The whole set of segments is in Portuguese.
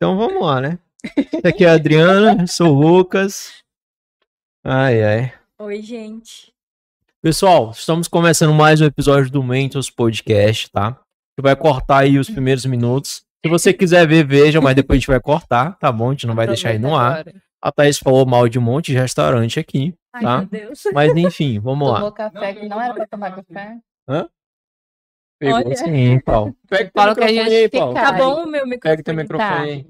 Então vamos lá, né? Aqui é a Adriana, sou o Lucas. Ai, ai. Oi, gente. Pessoal, estamos começando mais um episódio do Mentos Podcast, tá? A gente vai cortar aí os primeiros minutos. Se você quiser ver, veja, mas depois a gente vai cortar, tá bom? A gente não vai deixar aí no ar. A Thaís falou mal de um monte de restaurante aqui, Ai, tá? meu Deus. Mas enfim, vamos lá. Tomou café que não era pra tomar café. Pegou Olha. sim, Paulo. Pega o Fala que a microfone gente aí, Paulo. Tá bom o meu microfone? Pega teu microfone aí.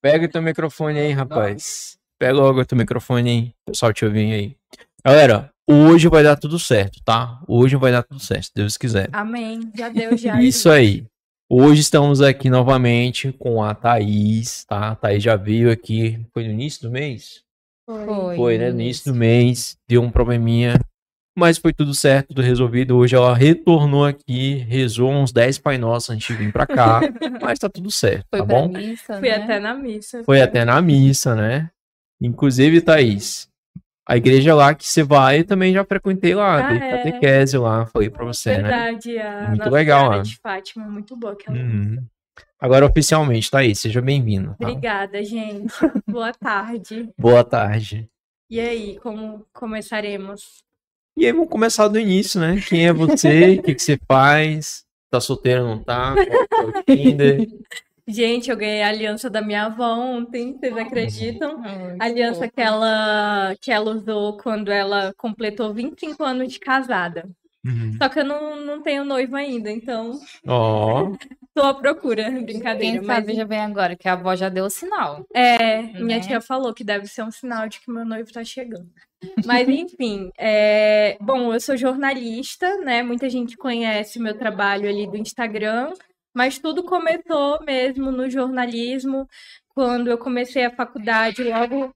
Pega teu microfone aí, rapaz. Pega logo teu microfone aí. Pessoal te ouvir aí. Galera, hoje vai dar tudo certo, tá? Hoje vai dar tudo certo, se Deus quiser. Amém. Já deu, já. Isso aí. Hoje estamos aqui novamente com a Thaís, tá? A Thaís já veio aqui. Foi no início do mês? Foi. Foi, né? No início do mês. Deu um probleminha. Mas foi tudo certo, tudo resolvido. Hoje ela retornou aqui, rezou uns 10 Pai Nosso antes de vir pra cá. mas tá tudo certo, Foi tá bom? missa, Fui né? até na missa. Foi até na missa, né? Inclusive, Thaís, a igreja lá que você vai, eu também já frequentei lá, Ah, dei é. catequese lá, falei pra você, né? Verdade, a Muito Nossa legal, né? de Fátima, muito boa aquela. Uhum. Agora, oficialmente, Thaís, seja bem-vindo. tá? Obrigada, gente. Boa tarde. Boa tarde. E aí, como começaremos? E aí, vamos começar do início, né? Quem é você? O que, que você faz? Tá solteiro ou não tá? Qual é o Tinder? Gente, eu ganhei a aliança da minha avó ontem, vocês acreditam? Ai, aliança que ela, que ela usou quando ela completou 25 anos de casada. Uhum. Só que eu não, não tenho noivo ainda, então Ó, tô à procura. Brincadeira. Quem mas sabe já vem agora, que a avó já deu o sinal. É, minha Né? tia falou que deve ser um sinal de que meu noivo tá chegando. Mas enfim, é, bom, eu sou jornalista, né? Muita gente conhece meu trabalho ali do Instagram, mas tudo começou mesmo no jornalismo, quando eu comecei a faculdade, logo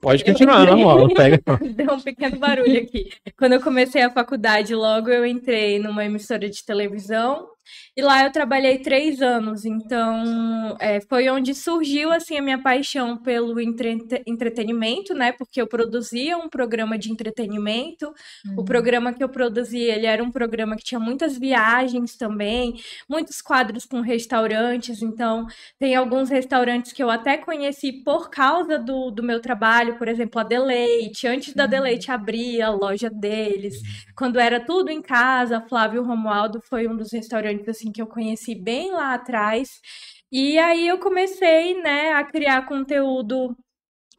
pode continuar, normal. Pega. Deu um pequeno barulho aqui. Quando eu comecei a faculdade, logo eu entrei numa emissora de televisão e lá eu trabalhei três anos. Então, é, foi onde surgiu assim a minha paixão pelo entre- entretenimento, né? Porque eu produzia um programa de entretenimento. O programa que eu produzia, ele era um programa que tinha muitas viagens também, muitos quadros com restaurantes. Então, tem alguns restaurantes que eu até conheci por causa do, do meu trabalho, por exemplo, a Deleite. Antes da Deleite abrir a loja deles, quando era tudo em casa, Flávio Romualdo foi um dos restaurantes assim que eu conheci bem lá atrás. E aí eu comecei, né, a criar conteúdo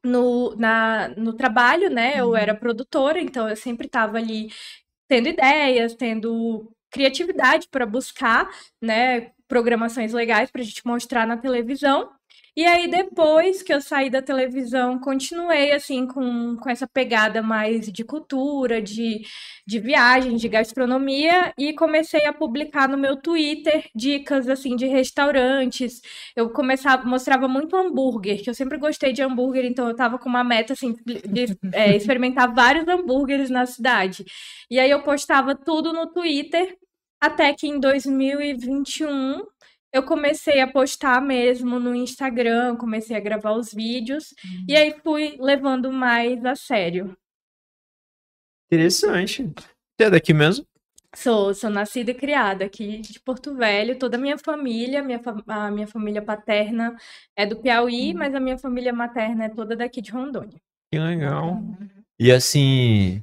no, na, no trabalho, né? Eu era produtora, então eu sempre estava ali tendo ideias, tendo criatividade para buscar, né, programações legais para a gente mostrar na televisão. E aí, depois que eu saí da televisão, continuei, assim, com, com essa pegada mais de cultura, de, de viagem, de gastronomia, e comecei a publicar no meu Twitter dicas, assim, de restaurantes. Eu começava, mostrava muito hambúrguer, que eu sempre gostei de hambúrguer, então eu tava com uma meta, assim, de é, experimentar vários hambúrgueres na cidade. E aí eu postava tudo no Twitter, até que em 2021 eu comecei a postar mesmo no Instagram, comecei a gravar os vídeos, e aí fui levando mais a sério. Interessante. Você é daqui mesmo? Sou, sou nascida e criada aqui de Porto Velho, toda a minha família, minha, fa- a minha família paterna é do Piauí, mas a minha família materna é toda daqui de Rondônia. Que legal. E assim,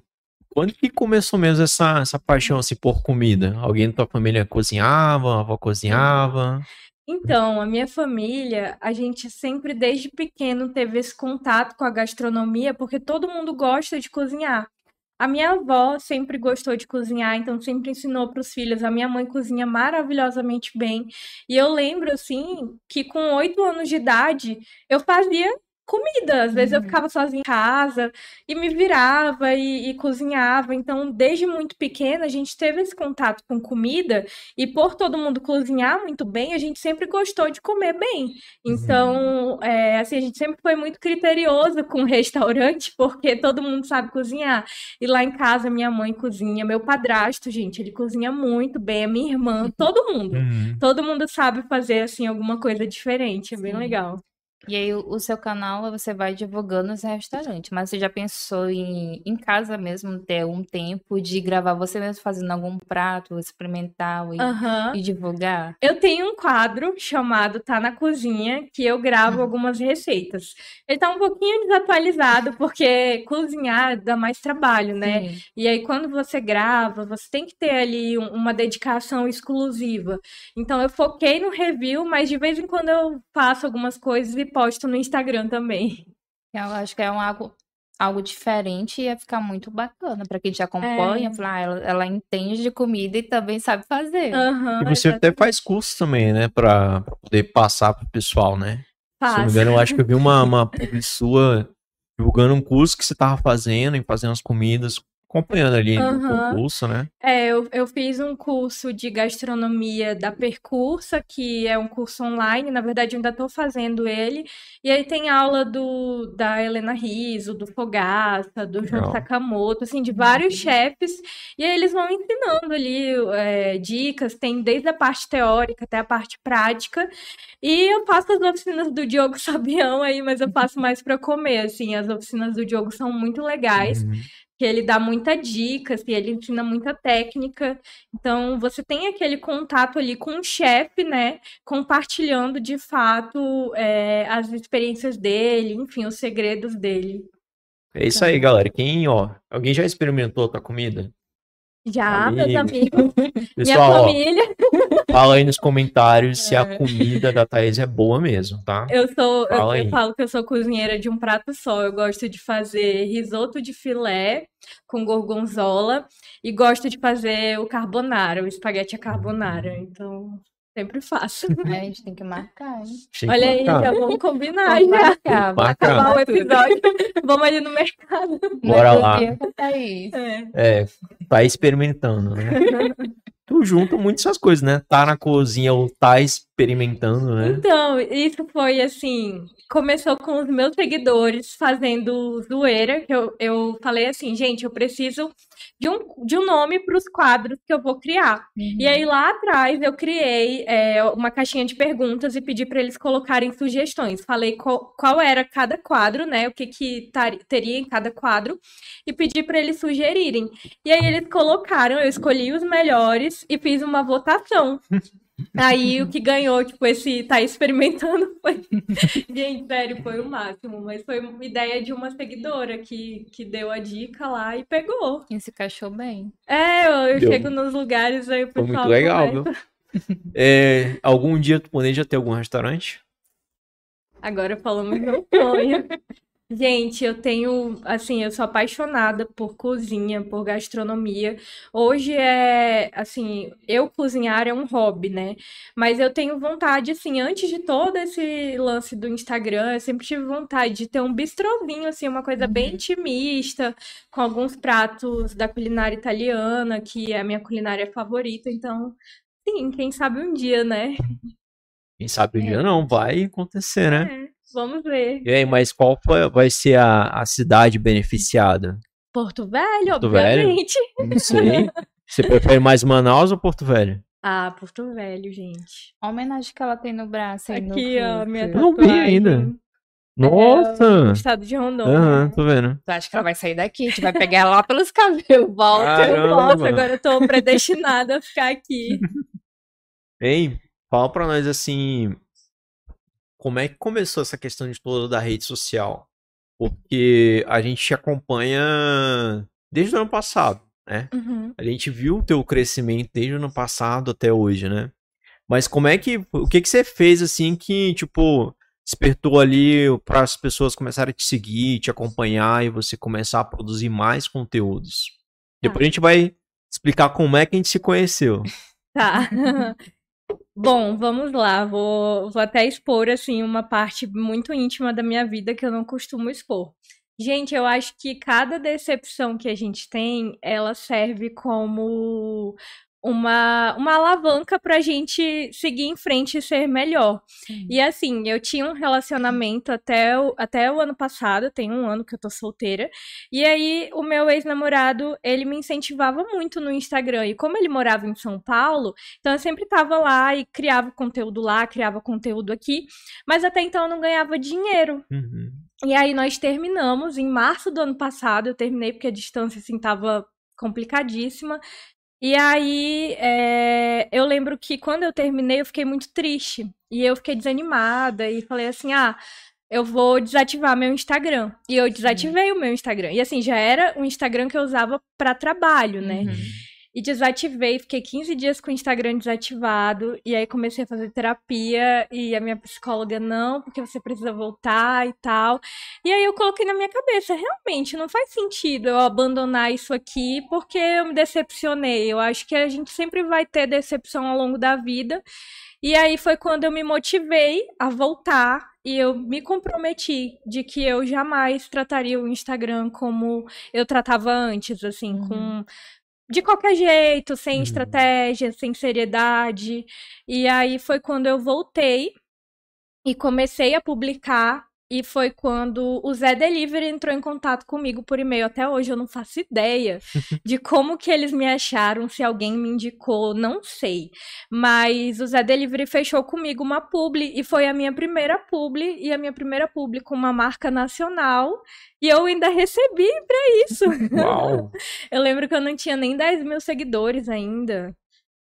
quando que começou mesmo essa, essa paixão assim, por comida? Alguém da tua família cozinhava, a avó cozinhava? Então, a minha família, a gente sempre desde pequeno teve esse contato com a gastronomia, porque todo mundo gosta de cozinhar. A minha avó sempre gostou de cozinhar, então sempre ensinou para os filhos. A minha mãe cozinha maravilhosamente bem. E eu lembro, assim, que com oito anos de idade, eu fazia comida. Às vezes eu ficava sozinha em casa e me virava e, e cozinhava. Então, desde muito pequena, a gente teve esse contato com comida. E por todo mundo cozinhar muito bem, a gente sempre gostou de comer bem. Então, é, assim, a gente sempre foi muito criterioso com o restaurante, porque todo mundo sabe cozinhar. E lá em casa, minha mãe cozinha, meu padrasto, gente, ele cozinha muito bem, a minha irmã, todo mundo. Uhum. Todo mundo sabe fazer, assim, alguma coisa diferente, é bem Sim. legal. E aí, o, seu canal você vai divulgando nos restaurantes, mas você já pensou em, em casa mesmo ter um tempo de gravar você mesmo fazendo algum prato, experimental e, Aham. e divulgar? Eu tenho um quadro chamado Tá na Cozinha, que eu gravo algumas receitas. Ele tá um pouquinho desatualizado, porque cozinhar dá mais trabalho, né? Sim. E aí, quando você grava, você tem que ter ali um- uma dedicação exclusiva. Então, eu foquei no review, mas de vez em quando eu faço algumas coisas e posto no Instagram também. Eu acho que é um algo, algo diferente e ia ficar muito bacana pra quem te acompanha. É. Falar, ah, ela, ela entende de comida e também sabe fazer. Aham, E você até exatamente. faz curso também, né? Pra, pra poder passar pro pessoal, né? Se eu não me engano, eu acho que eu vi uma, uma sua divulgando um curso que você tava fazendo e fazendo as comidas, acompanhando ali o Aham. curso, né? É, eu, eu fiz um curso de gastronomia da Percursa, que é um curso online, na verdade eu ainda estou fazendo ele, e aí tem aula do, da Helena Riso, do Fogaça, do João. Sakamoto, assim, de vários chefes, e aí eles vão ensinando ali é, dicas, tem desde a parte teórica até a parte prática, e eu faço as oficinas do Diogo Sabião aí, mas eu faço mais para comer, assim, as oficinas do Diogo são muito legais, Uhum. Que ele dá muita dica, assim, ele ensina muita técnica. Então, você tem aquele contato ali com o chefe, né? Compartilhando de fato é, as experiências dele, enfim, os segredos dele. É isso aí, galera. Quem, ó, alguém já experimentou a tua comida? Já, meus Amigo. amigos, minha Pessoal, ó, família, fala aí nos comentários se a comida da Thaís é boa mesmo, tá? eu sou, eu, eu falo que eu sou cozinheira de um prato só. Eu gosto de fazer risoto de filé com gorgonzola e gosto de fazer o carbonara, o espaguete à carbonara. Então, sempre faço. É, a gente tem que marcar, hein? Que Olha aí, marcar. já vamos combinar Vamos já. marcar, vamos. Acabar o episódio. Vamos ali no mercado. Bora Mas lá. tá. É. É, tá experimentando, né? Tu junta muito essas coisas, né? Tá na cozinha ou tá experimentando, né? Então, isso foi assim. Começou com os meus seguidores fazendo zoeira, que eu, eu falei assim, gente, eu preciso de um, de um nome para os quadros que eu vou criar. E aí lá atrás eu criei é, uma caixinha de perguntas e pedi para eles colocarem sugestões. Falei qual, qual era cada quadro, né? O que que tar- teria em cada quadro e pedi para eles sugerirem. E aí eles colocaram, eu escolhi os melhores e fiz uma votação. Aí o que ganhou, tipo, esse tá experimentando foi. Gente, sério, foi o máximo. Mas foi uma ideia de uma seguidora que, que deu a dica lá e pegou. E se encaixou bem. É, eu, eu chego nos lugares aí o Foi pessoal muito legal, viu? É, algum dia tu planeja ter algum restaurante? Agora falamos meu sonho. Gente, eu tenho, assim, eu sou apaixonada por cozinha, por gastronomia. Hoje é, assim, eu cozinhar é um hobby, né? Mas eu tenho vontade, assim, antes de todo esse lance do Instagram, eu sempre tive vontade de ter um bistrozinho, assim, uma coisa bem intimista, com alguns pratos da culinária italiana, que é a minha culinária favorita. Então, sim, quem sabe um dia, né? Quem sabe um dia não, vai acontecer, né? É, vamos ver. E aí, mas qual foi- vai ser a, a cidade beneficiada? Porto Velho, Porto Velho? obviamente. Não sei. Você prefere mais Manaus ou Porto Velho? Ah, Porto Velho, gente. A homenagem que ela tem no braço aí no Aqui, ó, minha Eu não vi tatuagem. ainda. É, Nossa! Estado de Rondônia. Aham, tô vendo. Tu acha que ela vai sair daqui? A gente vai pegar ela lá pelos cabelos. Volta. Caramba. Nossa, agora eu tô predestinada a ficar aqui. Ei, fala pra nós assim, como é que começou essa questão de toda da rede social? Porque a gente te acompanha desde o ano passado, né? Uhum. A gente viu o teu crescimento desde o ano passado até hoje, né? Mas como é que, o que que você fez assim que, tipo, despertou ali para as pessoas começarem a te seguir, te acompanhar e você começar a produzir mais conteúdos? Depois a gente vai explicar como é que a gente se conheceu. Tá. Bom, vamos lá. Vou, vou até expor, assim, uma parte muito íntima da minha vida que eu não costumo expor. Gente, eu acho que cada decepção que a gente tem, ela serve como uma, uma alavanca pra gente seguir em frente e ser melhor. Sim. E assim, eu tinha um relacionamento até o, até o ano passado, tem um ano que eu tô solteira, e aí o meu ex-namorado, ele me incentivava muito no Instagram, e como ele morava em São Paulo, então eu sempre tava lá e criava conteúdo lá, criava conteúdo aqui, mas até então eu não ganhava dinheiro. Uhum. E aí nós terminamos em março do ano passado, eu terminei porque a distância assim tava complicadíssima. E aí, é, eu lembro que quando eu terminei, eu fiquei muito triste. E eu fiquei desanimada e falei assim: ah, eu vou desativar meu Instagram. E eu desativei o meu Instagram. E assim, já era um Instagram que eu usava para trabalho, né? Uhum e desativei, fiquei 15 dias com o Instagram desativado, e aí comecei a fazer terapia, e a minha psicóloga, não, porque você precisa voltar e tal. E aí eu coloquei na minha cabeça, realmente, não faz sentido eu abandonar isso aqui, porque eu me decepcionei. Eu acho que a gente sempre vai ter decepção ao longo da vida. E aí foi quando eu me motivei a voltar e eu me comprometi de que eu jamais trataria o Instagram como eu tratava antes, assim, uhum. com de qualquer jeito, sem uhum. estratégia, sem seriedade. E aí foi quando eu voltei e comecei a publicar e foi quando o Zé Delivery entrou em contato comigo por e-mail. Até hoje eu não faço ideia de como que eles me acharam, se alguém me indicou, não sei. Mas o Zé Delivery fechou comigo uma publi e foi a minha primeira publi e a minha primeira publi com uma marca nacional. E eu ainda recebi para isso. Uau! eu lembro que eu não tinha nem 10 mil seguidores ainda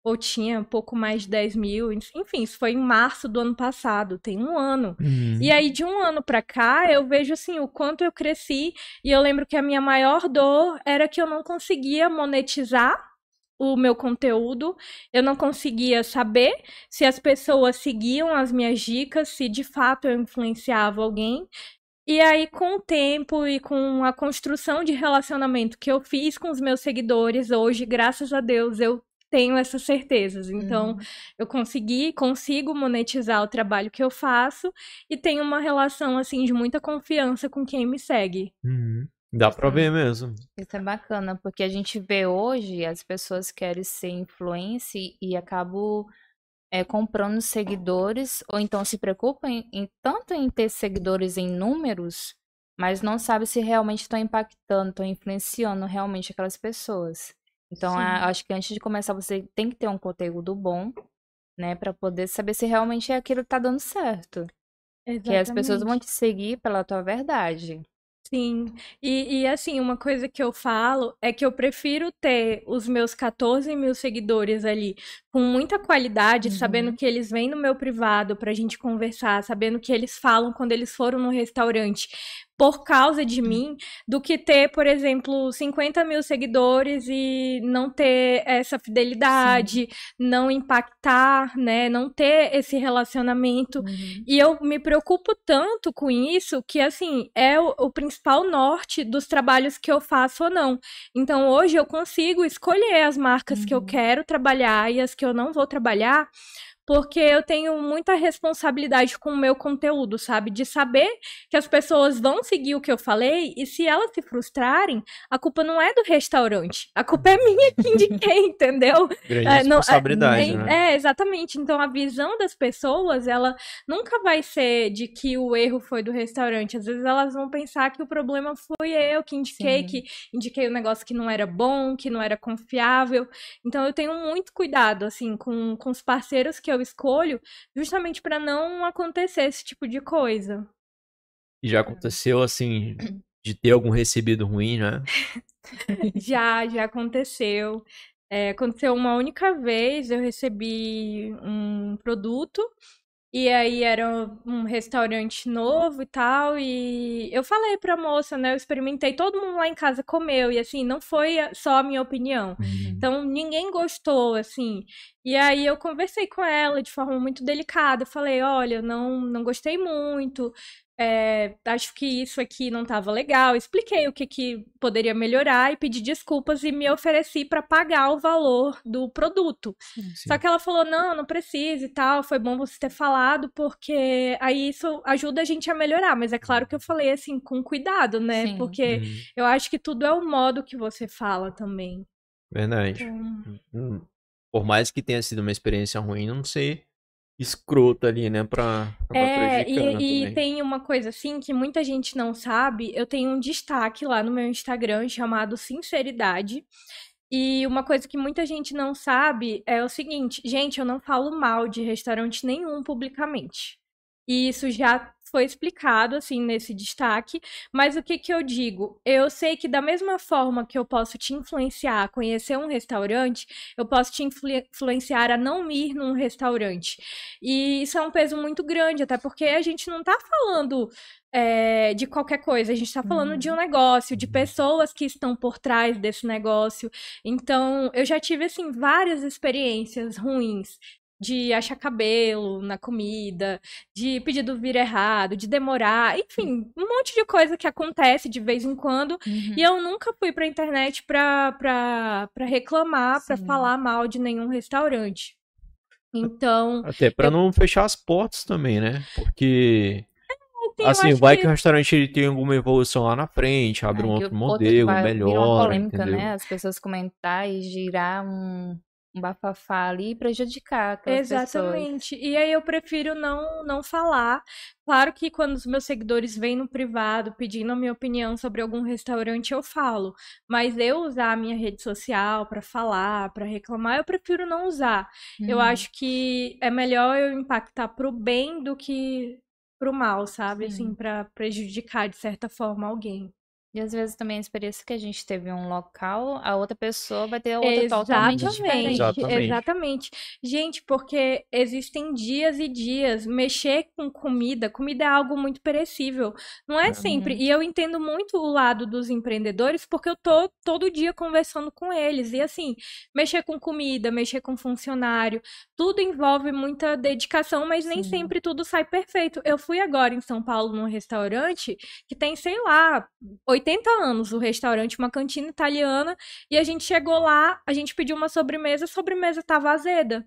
ou tinha pouco mais de 10 mil, enfim, isso foi em março do ano passado, tem um ano. Uhum. E aí, de um ano para cá, eu vejo assim o quanto eu cresci, e eu lembro que a minha maior dor era que eu não conseguia monetizar o meu conteúdo, eu não conseguia saber se as pessoas seguiam as minhas dicas, se de fato eu influenciava alguém. E aí, com o tempo e com a construção de relacionamento que eu fiz com os meus seguidores, hoje, graças a Deus, eu tenho essas certezas. Então, uhum. eu consegui, consigo monetizar o trabalho que eu faço e tenho uma relação assim de muita confiança com quem me segue. Uhum. Dá pra ver mesmo. Isso é bacana, porque a gente vê hoje as pessoas querem ser influência e acabam é, comprando seguidores, ou então se preocupam em, em, tanto em ter seguidores em números, mas não sabe se realmente estão impactando, estão influenciando realmente aquelas pessoas. Então, a, acho que antes de começar, você tem que ter um conteúdo bom, né? para poder saber se realmente é aquilo que tá dando certo. Exatamente. Que as pessoas vão te seguir pela tua verdade. Sim, e, e assim, uma coisa que eu falo é que eu prefiro ter os meus 14 mil seguidores ali com muita qualidade, uhum. sabendo que eles vêm no meu privado pra gente conversar, sabendo que eles falam quando eles foram no restaurante, por causa de mim do que ter, por exemplo, 50 mil seguidores e não ter essa fidelidade, Sim. não impactar, né? Não ter esse relacionamento. Uhum. E eu me preocupo tanto com isso que, assim, é o, o principal norte dos trabalhos que eu faço ou não. Então, hoje eu consigo escolher as marcas uhum. que eu uhum. quero trabalhar e as que eu não vou trabalhar porque eu tenho muita responsabilidade com o meu conteúdo, sabe? De saber que as pessoas vão seguir o que eu falei e se elas se frustrarem, a culpa não é do restaurante, a culpa é minha que indiquei, entendeu? Grande é, responsabilidade, não, é, né? É, exatamente. Então a visão das pessoas, ela nunca vai ser de que o erro foi do restaurante. Às vezes elas vão pensar que o problema foi eu que indiquei, Sim. que indiquei um negócio que não era bom, que não era confiável. Então eu tenho muito cuidado, assim, com, com os parceiros que eu escolho justamente para não acontecer esse tipo de coisa. Já aconteceu assim de ter algum recebido ruim, né? já, já aconteceu. É, aconteceu uma única vez, eu recebi um produto e aí era um restaurante novo e tal. E eu falei pra moça, né? Eu experimentei, todo mundo lá em casa comeu. E assim, não foi só a minha opinião. Uhum. Então ninguém gostou, assim. E aí eu conversei com ela de forma muito delicada. Eu falei, olha, não, não gostei muito é, acho que isso aqui não estava legal. Expliquei o que, que poderia melhorar e pedi desculpas e me ofereci para pagar o valor do produto. Sim, sim. Só que ela falou: não, não precisa e tal. Foi bom você ter falado, porque aí isso ajuda a gente a melhorar. Mas é claro que eu falei assim, com cuidado, né? Sim. Porque uhum. eu acho que tudo é o modo que você fala também. Verdade. Então... Hum. por mais que tenha sido uma experiência ruim, não ser escrota ali, né, pra, pra É, e, e tem uma coisa assim que muita gente não sabe. Eu tenho um destaque lá no meu Instagram chamado Sinceridade. E uma coisa que muita gente não sabe é o seguinte, gente, eu não falo mal de restaurante nenhum publicamente. E isso já foi explicado assim nesse destaque, mas o que que eu digo? Eu sei que da mesma forma que eu posso te influenciar a conhecer um restaurante, eu posso te influ- influenciar a não ir num restaurante. E isso é um peso muito grande, até porque a gente não tá falando é, de qualquer coisa, a gente tá falando Uhum. de um negócio, de pessoas que estão por trás desse negócio. Então, eu já tive, assim, várias experiências ruins. De achar cabelo na comida, de pedido vir errado, de demorar, enfim, um monte de coisa que acontece de vez em quando. Uhum. E eu nunca fui pra internet pra, pra, pra reclamar, pra Sim. falar mal de nenhum restaurante. Então, Até pra eu- não fechar as portas também, né? Porque, assim, eu assim, acho vai que- que o restaurante ele tem alguma evolução lá na frente, abre um É, que outro modelo, vai- melhor, uma polêmica, entendeu? né? As pessoas comentar e girar um, um bafafá ali e prejudicar aquelas pessoas. Exatamente. E aí eu prefiro não, não falar. Claro que quando os meus seguidores vêm no privado pedindo a minha opinião sobre algum restaurante, eu falo. Mas eu usar a minha rede social pra falar, pra reclamar, eu prefiro não usar. Eu Uhum. acho que é melhor eu impactar pro bem do que pro mal, sabe? Sim. Assim, pra prejudicar de certa forma alguém. E às vezes também a experiência que a gente teve em um local, a outra pessoa vai ter outra totalmente Exatamente, diferente. Exatamente. exatamente. Gente, porque existem dias e dias. Mexer com comida, comida é algo muito perecível. Não é É. sempre. Uhum. E eu entendo muito o lado dos empreendedores, porque eu tô todo dia conversando com eles. E assim, mexer com comida, mexer com funcionário, tudo envolve muita dedicação, mas nem Sim. sempre tudo sai perfeito. Eu fui agora em São Paulo num restaurante que tem, sei lá, 80 anos o restaurante, uma cantina italiana, e a gente chegou lá, a gente pediu uma sobremesa, a sobremesa tava azeda.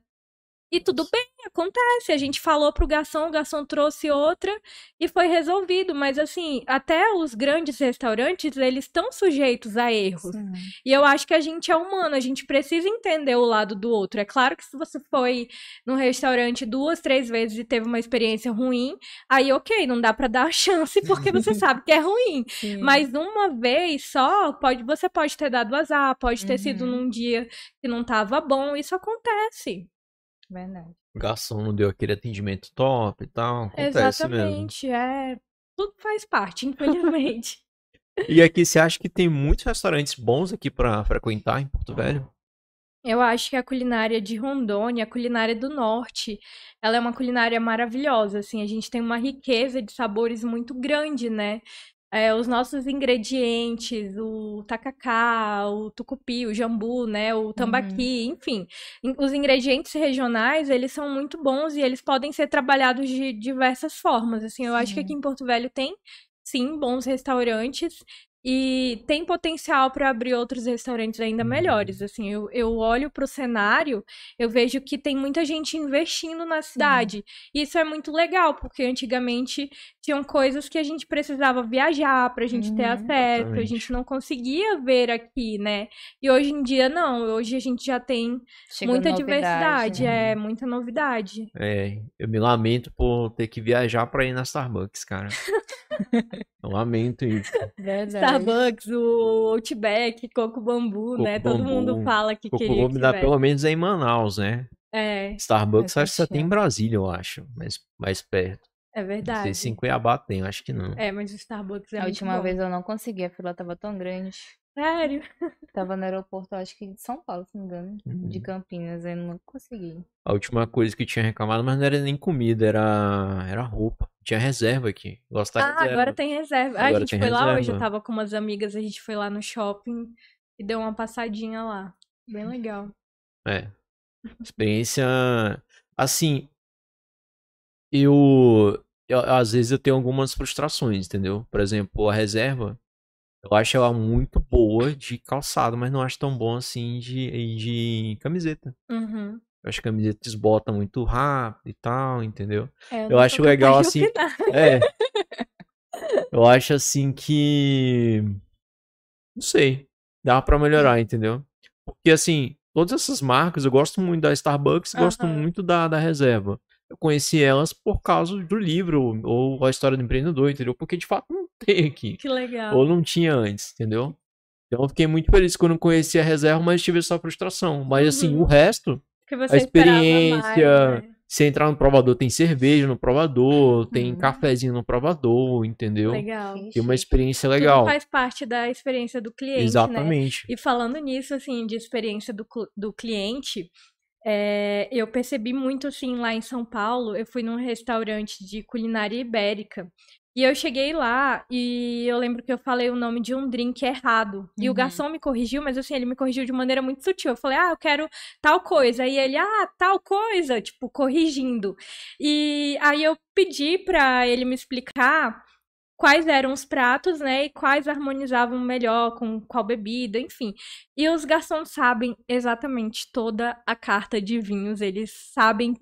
E tudo bem, acontece. A gente falou pro garçom, o garçom trouxe outra e foi resolvido. Mas assim, até os grandes restaurantes, eles estão sujeitos a erros. Sim. E eu acho que a gente é humano, a gente precisa entender o lado do outro. É claro que se você foi num restaurante duas, três vezes e teve uma experiência ruim, aí ok, não dá pra dar a chance porque você sabe que é ruim. Sim. Mas uma vez só, pode, você pode ter dado azar, pode ter sido Uhum. num dia que não tava bom, isso acontece. Verdade. O garçom não deu aquele atendimento top e tal, acontece mesmo. Exatamente, é. Tudo faz parte, infelizmente. E aqui, você acha que tem muitos restaurantes bons aqui pra frequentar em Porto Velho? Eu acho que a culinária de Rondônia, a culinária do norte, ela é uma culinária maravilhosa, assim, a gente tem uma riqueza de sabores muito grande, né? É, os nossos ingredientes, o tacacá, o tucupi, o jambu, né, o tambaqui, enfim, in- os ingredientes regionais, eles são muito bons e eles podem ser trabalhados de diversas formas, assim, eu acho que Sim. aqui em Porto Velho tem, sim, bons restaurantes e tem potencial para abrir outros restaurantes ainda Uhum. melhores. Assim, eu, eu olho para o cenário, eu vejo que tem muita gente investindo na cidade. E isso é muito legal, porque antigamente tinham coisas que a gente precisava viajar para a gente ter Uhum, acesso, a exatamente. gente não conseguia ver aqui, né? E hoje em dia não, hoje a gente já tem Chegou muita diversidade, né? é muita novidade. É, eu me lamento por ter que viajar pra ir na Starbucks, cara. eu lamento isso. Verdade. Starbucks, o Outback, Coco Bambu, né? Coco Todo mundo Bambu. fala que Coco queria me dar tivesse. pelo menos aí em Manaus, né? É, Starbucks É, acho que só tem em. Brasília, eu acho. Mais, mais perto. é Não sei verdade. se em Cuiabá tem, eu acho que não. É, mas o Starbucks é A muito última bom. vez eu não consegui, a fila tava tão grande. Sério? Tava no aeroporto, acho que de São Paulo, se não me engano. De Uhum. Campinas, eu não consegui. A última coisa que eu tinha reclamado, mas não era nem comida, era, era roupa. Tinha reserva aqui. Gosto da Ah, reserva. agora tem reserva. Ah, a Agora gente foi lá hoje, reserva. eu tava com umas amigas, a gente foi lá no shopping e deu uma passadinha lá. Bem legal. É. Experiência. Assim. Eu, eu- Às vezes eu tenho algumas frustrações, entendeu? Por exemplo, a reserva. Eu acho ela muito boa de calçado, mas não acho tão bom assim de, de camiseta. Uhum. Eu acho que a camiseta desbota muito rápido e tal, entendeu? É, Eu não acho legal, assim. É. Eu acho assim que. Não sei. Dá pra melhorar, entendeu? Porque assim, todas essas marcas, eu gosto muito da Starbucks, gosto Aham. muito da, da reserva. Eu conheci elas por causa do livro ou a história do empreendedor, entendeu? Porque de fato não tem aqui. Que legal. Ou não tinha antes, entendeu? Então eu fiquei muito feliz quando eu conheci a reserva, mas tive essa frustração. Mas assim, Uhum. o resto, a experiência, mais, né? se entrar no provador, tem cerveja no provador, tem Uhum. cafezinho no provador, entendeu? Legal. Tem uma experiência Tudo legal. faz parte da experiência do cliente, né? Exatamente. E falando nisso, assim, de experiência do, do cliente, é, eu percebi muito, assim, lá em São Paulo, eu fui num restaurante de culinária ibérica, e eu cheguei lá e eu lembro que eu falei o nome de um drink errado. E o Uhum. garçom me corrigiu, mas assim, ele me corrigiu de maneira muito sutil. Eu falei, ah, eu quero tal coisa. E ele, ah, tal coisa, tipo, corrigindo. E aí eu pedi pra ele me explicar quais eram os pratos, né, e quais harmonizavam melhor com qual bebida, enfim. E os garçons sabem exatamente toda a carta de vinhos, eles sabem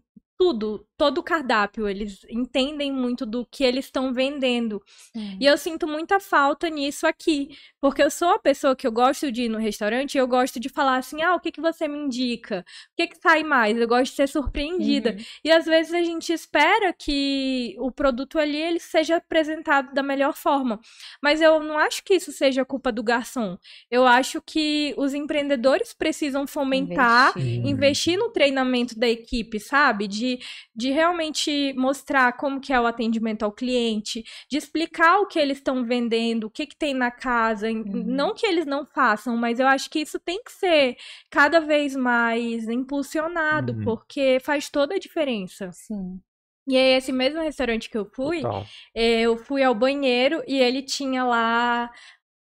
tudo, todo o cardápio, eles entendem muito do que eles estão vendendo. Sim. E eu sinto muita falta nisso aqui, porque eu sou a pessoa que eu gosto de ir no restaurante e eu gosto de falar assim: "Ah, o que que você me indica? O que que sai mais?" Eu gosto de ser surpreendida. Uhum. E às vezes a gente espera que o produto ali ele seja apresentado da melhor forma. Mas eu não acho que isso seja culpa do garçom. Eu acho que os empreendedores precisam fomentar, Investir. investir no treinamento da equipe, sabe? De, de realmente mostrar como que é o atendimento ao cliente, de explicar o que eles estão vendendo, o que que tem na casa. em- Não que eles não façam, mas eu acho que isso tem que ser cada vez mais impulsionado, Uhum. porque faz toda a diferença. Sim. E aí, esse mesmo restaurante que eu fui, Total. eu fui ao banheiro e ele tinha lá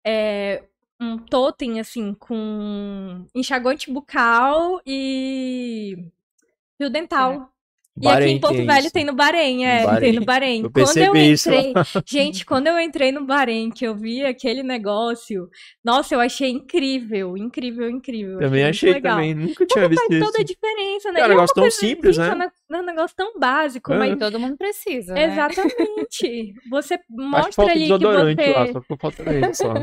é, um totem, assim, com enxaguante bucal e fio dental. E aqui em Bahrein Porto tem Velho isso. tem no Bahrein, é, tem Bahrein. no Bahrein. Eu Quando eu percebi isso entrei, gente, quando eu entrei no Bahrein, que eu vi aquele negócio, nossa, eu achei incrível, incrível, incrível. Também achei legal. também. Nunca tinha visto Faz isso. toda a diferença, né? É um negócio tão simples, gente, né? É um ne- é um negócio tão básico, É. mas Todo mundo precisa, né? Exatamente. Você mostra ali que você lá, só ficou faltando ele só.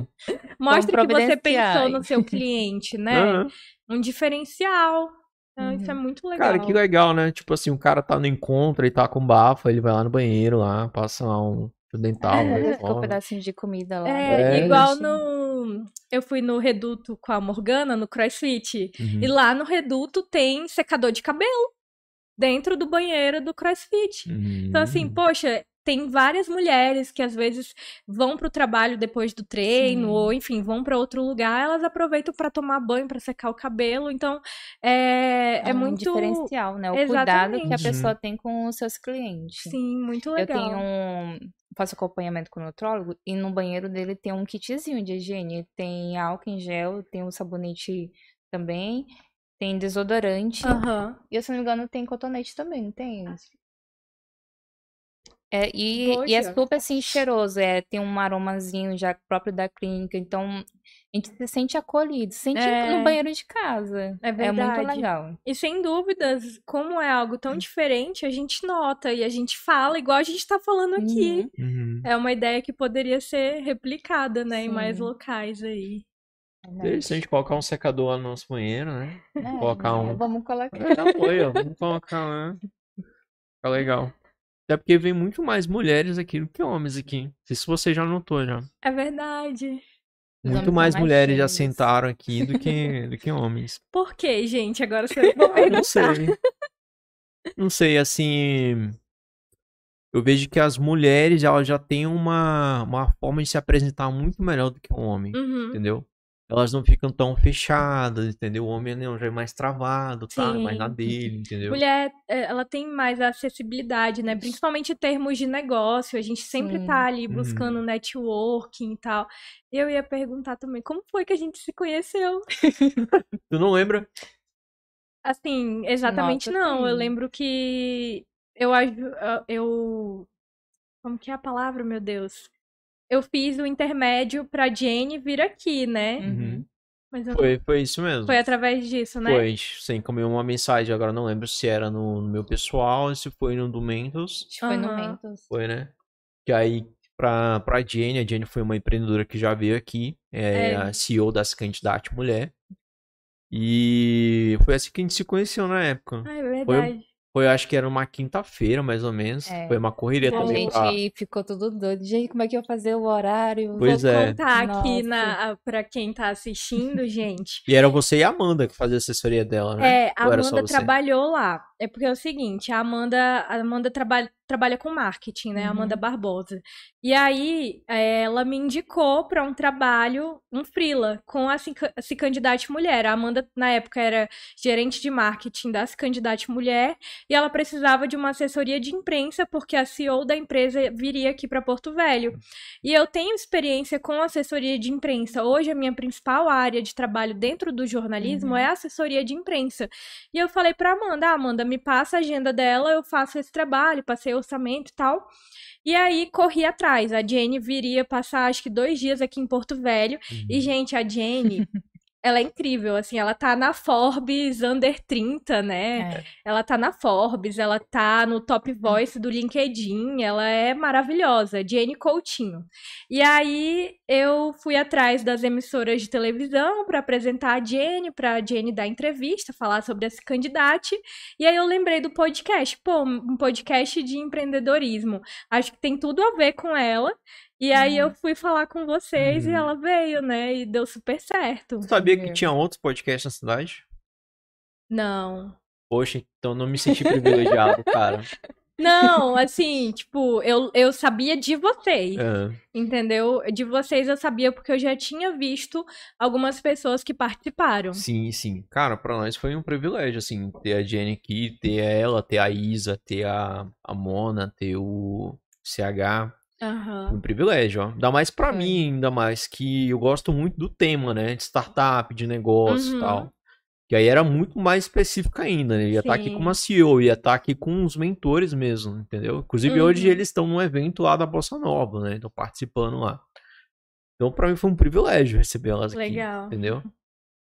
mostra que você pensou no seu cliente, né? Aham. Um diferencial. Então, Isso é muito legal. Cara, que legal, né? Tipo assim, o cara tá no encontro e tá com bafo, ele vai lá no banheiro lá, passa um fio dental. Fica um pedacinho de comida lá. É, É, igual gente. no. Eu fui no Reduto com a Morgana, no CrossFit. Uhum. E lá no Reduto tem secador de cabelo. Dentro do banheiro do CrossFit. Então, assim, Uhum. poxa, tem várias mulheres que às vezes vão pro trabalho depois do treino, Sim. ou enfim, vão para outro lugar, elas aproveitam para tomar banho, para secar o cabelo. Então, é, é, um muito. diferencial, né? O cuidado que a Exatamente. pessoa tem com os seus clientes. Sim, muito Eu legal. tenho um. Faço acompanhamento com o nutrólogo e no banheiro dele tem um kitzinho de higiene. Tem álcool em gel, tem um sabonete também, tem desodorante. Aham. E, se não me engano, tem cotonete também, não tem? É, e, e é super assim cheiroso, é, tem um aromazinho já próprio da clínica, então a gente se sente acolhido, se sente É. no banheiro de casa. É É muito verdade. legal. E sem dúvidas, como é algo tão diferente, a gente nota e a gente fala igual a gente tá falando aqui. Uhum. Uhum. É uma ideia que poderia ser replicada, né, em mais Sim. locais aí. Se a gente colocar um secador lá no nosso banheiro, né? É, colocar um- Vamos colocar. É, apoio, vamos colocar lá. Fica legal. Até porque vem muito mais mulheres aqui do que homens aqui. Não sei se você já notou já. É verdade. Muito mais mais mulheres já sentaram aqui do que, do que homens. Por quê, gente? Agora você Ah, perguntar. não sei. Não sei, assim. Eu vejo que as mulheres elas já têm uma, uma forma de se apresentar muito melhor do que o homem, Uhum. entendeu? Elas não ficam tão fechadas, entendeu? O homem não, já é mais travado, tá? Mais na Sim. dele, entendeu? Mulher, é, ela tem mais acessibilidade, né? Principalmente em termos de negócio. A gente sempre Sim. tá ali Uhum. buscando networking e tal. Eu ia perguntar também, como foi que a gente se conheceu? Tu não lembra? Assim, exatamente Nossa, não. Eu sim. lembro que eu eu como que é a palavra, meu Deus? Eu fiz o intermédio pra Jenny vir aqui, né? Uhum. Mas eu- Foi, foi isso mesmo. foi através disso, né? Foi, sem comer uma mensagem. Agora não lembro se era no, no meu pessoal se foi no do Mentos. Acho que foi no Aham. Mentos. Foi, né? Que aí, pra, pra Jenny, a Jenny foi uma empreendedora que já veio aqui. É, É. a CEO das Candidate Mulher. E foi assim que a gente se conheceu na época. Ah, é verdade. Foi, acho que era uma quinta-feira, mais ou menos. É. Foi uma correria A também. gente pra- ficou tudo doido. Gente, como é que eu vou fazer o horário? Pois Vou é. contar aqui Nossa. na, pra quem tá assistindo, gente. E era você e a Amanda que fazia a assessoria dela, né? É, a Amanda trabalhou lá. É porque é o seguinte, a Amanda, a Amanda trabalha, trabalha com marketing, né? A Amanda Uhum. Barbosa. E aí, ela me indicou para um trabalho, um freela, com a Se Ca- Se Candidate Mulher. A Amanda, na época, era gerente de marketing da Se Candidate Mulher e ela precisava de uma assessoria de imprensa, porque a CEO da empresa viria aqui para Porto Velho. E eu tenho experiência com assessoria de imprensa. Hoje, a minha principal área de trabalho dentro do jornalismo Uhum. é assessoria de imprensa. E eu falei pra Amanda, ah, Amanda, me passa a agenda dela, eu faço esse trabalho, passei orçamento e tal. E aí corri atrás. A Jenny viria passar acho que dois dias aqui em Porto Velho. E, gente, a Jenny, ela é incrível, assim, ela tá na Forbes Under 30, né? É. Ela tá na Forbes, ela tá no Top Voice do LinkedIn, ela é maravilhosa, Jenny Coutinho. E aí eu fui atrás das emissoras de televisão para apresentar a Jenny, para a Jenny dar entrevista, falar sobre esse candidato. E aí eu lembrei do podcast, pô, um podcast de empreendedorismo. Acho que tem tudo a ver com ela. E aí eu fui falar com vocês e Uhum. ela veio, né? E deu super certo. Sabia que tinha outros podcasts na cidade? Não. Poxa, então não me senti privilegiado, cara. Não, assim, tipo, eu, eu sabia de vocês, É. entendeu? De vocês eu sabia porque eu já tinha visto algumas pessoas que participaram. Sim, sim. Cara, pra nós foi um privilégio, assim, ter a Jenny aqui, ter ela, ter a Isa, ter a, a Mona, ter o CH. Foi Aham. um privilégio, ó. Ainda mais pra Foi. mim, ainda mais que eu gosto muito do tema, né? De startup, de negócio e Uhum. tal. Que aí era muito mais específico ainda, né? Ia estar aqui Sim. com uma CEO, ia estar aqui com os mentores mesmo, entendeu? Inclusive hoje Uhum. eles estão num evento lá da Bossa Nova, né? Estão participando lá. Então pra mim foi um privilégio receber elas aqui, Legal. entendeu?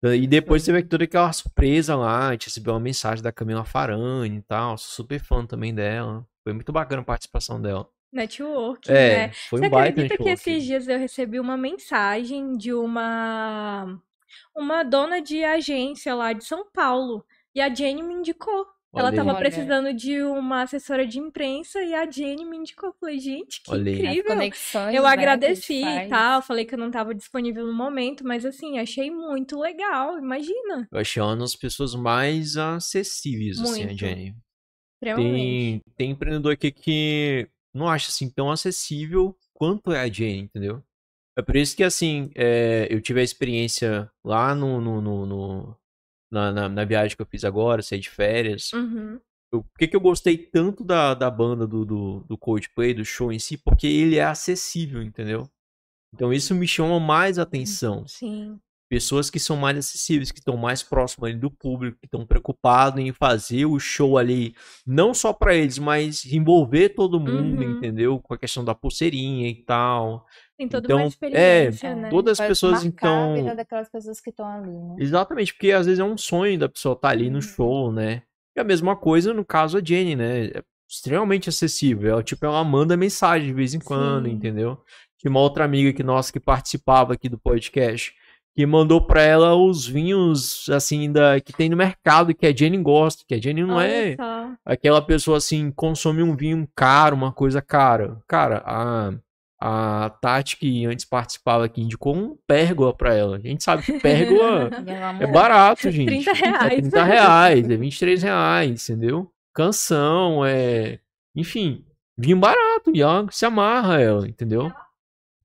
E depois teve toda aquela surpresa lá, a gente recebeu uma mensagem da Camila Farani e tal, sou super fã também dela. Foi muito bacana a participação dela. Networking, É, né? foi Você um baita acredita que esses dias eu recebi uma mensagem de uma uma dona de agência lá de São Paulo e a Jenny me indicou. Ela Olha aí. tava Olha. precisando de uma assessora de imprensa e a Jenny me indicou. Eu falei, gente, que Olha incrível. conexões, Eu né, agradeci e tal, falei que eu não tava disponível no momento, mas assim, achei muito legal, imagina. Eu achei uma das pessoas mais acessíveis, assim, a Muito. Jenny. Tem, tem empreendedor aqui que não acha assim tão acessível quanto é a Jenny, entendeu? É por isso que, assim, é, eu tive a experiência lá no, no, no- no- na, na, na viagem que eu fiz agora, saí de férias. Uhum. Eu- por que, que eu gostei tanto da, da banda do, do, do Coldplay, do show em si? Porque ele é acessível, entendeu? Então isso me chama mais atenção. Sim. Pessoas que são mais acessíveis, que estão mais próximas ali do público, que estão preocupados em fazer o show ali, não só pra eles, mas envolver todo mundo, Uhum. entendeu? Com a questão da pulseirinha e tal. Tem toda Então, uma é, experiência, né? todas as pessoas, marcar a então- vida daquelas pessoas que estão ali, né? Exatamente, porque às vezes é um sonho da pessoa estar ali no Uhum. show, né? E a mesma coisa no caso a Jenny, né? É extremamente acessível. Ela, tipo, ela manda mensagem de vez em quando, Sim. entendeu? Tinha uma outra amiga que nossa que participava aqui do podcast, que mandou pra ela os vinhos, assim, da, que tem no mercado, que a Jenny gosta, que a Jenny não Olha é só. aquela pessoa, assim, consome um vinho caro, uma coisa cara. Cara, a... A Tati, que antes participava aqui, indicou um pérgola pra ela. A gente sabe que pérgola é barato, gente. 30 É reais. 30 reais, é 23 reais, entendeu? Canção, é. Enfim, vinho barato. E ela se amarra, ela, entendeu?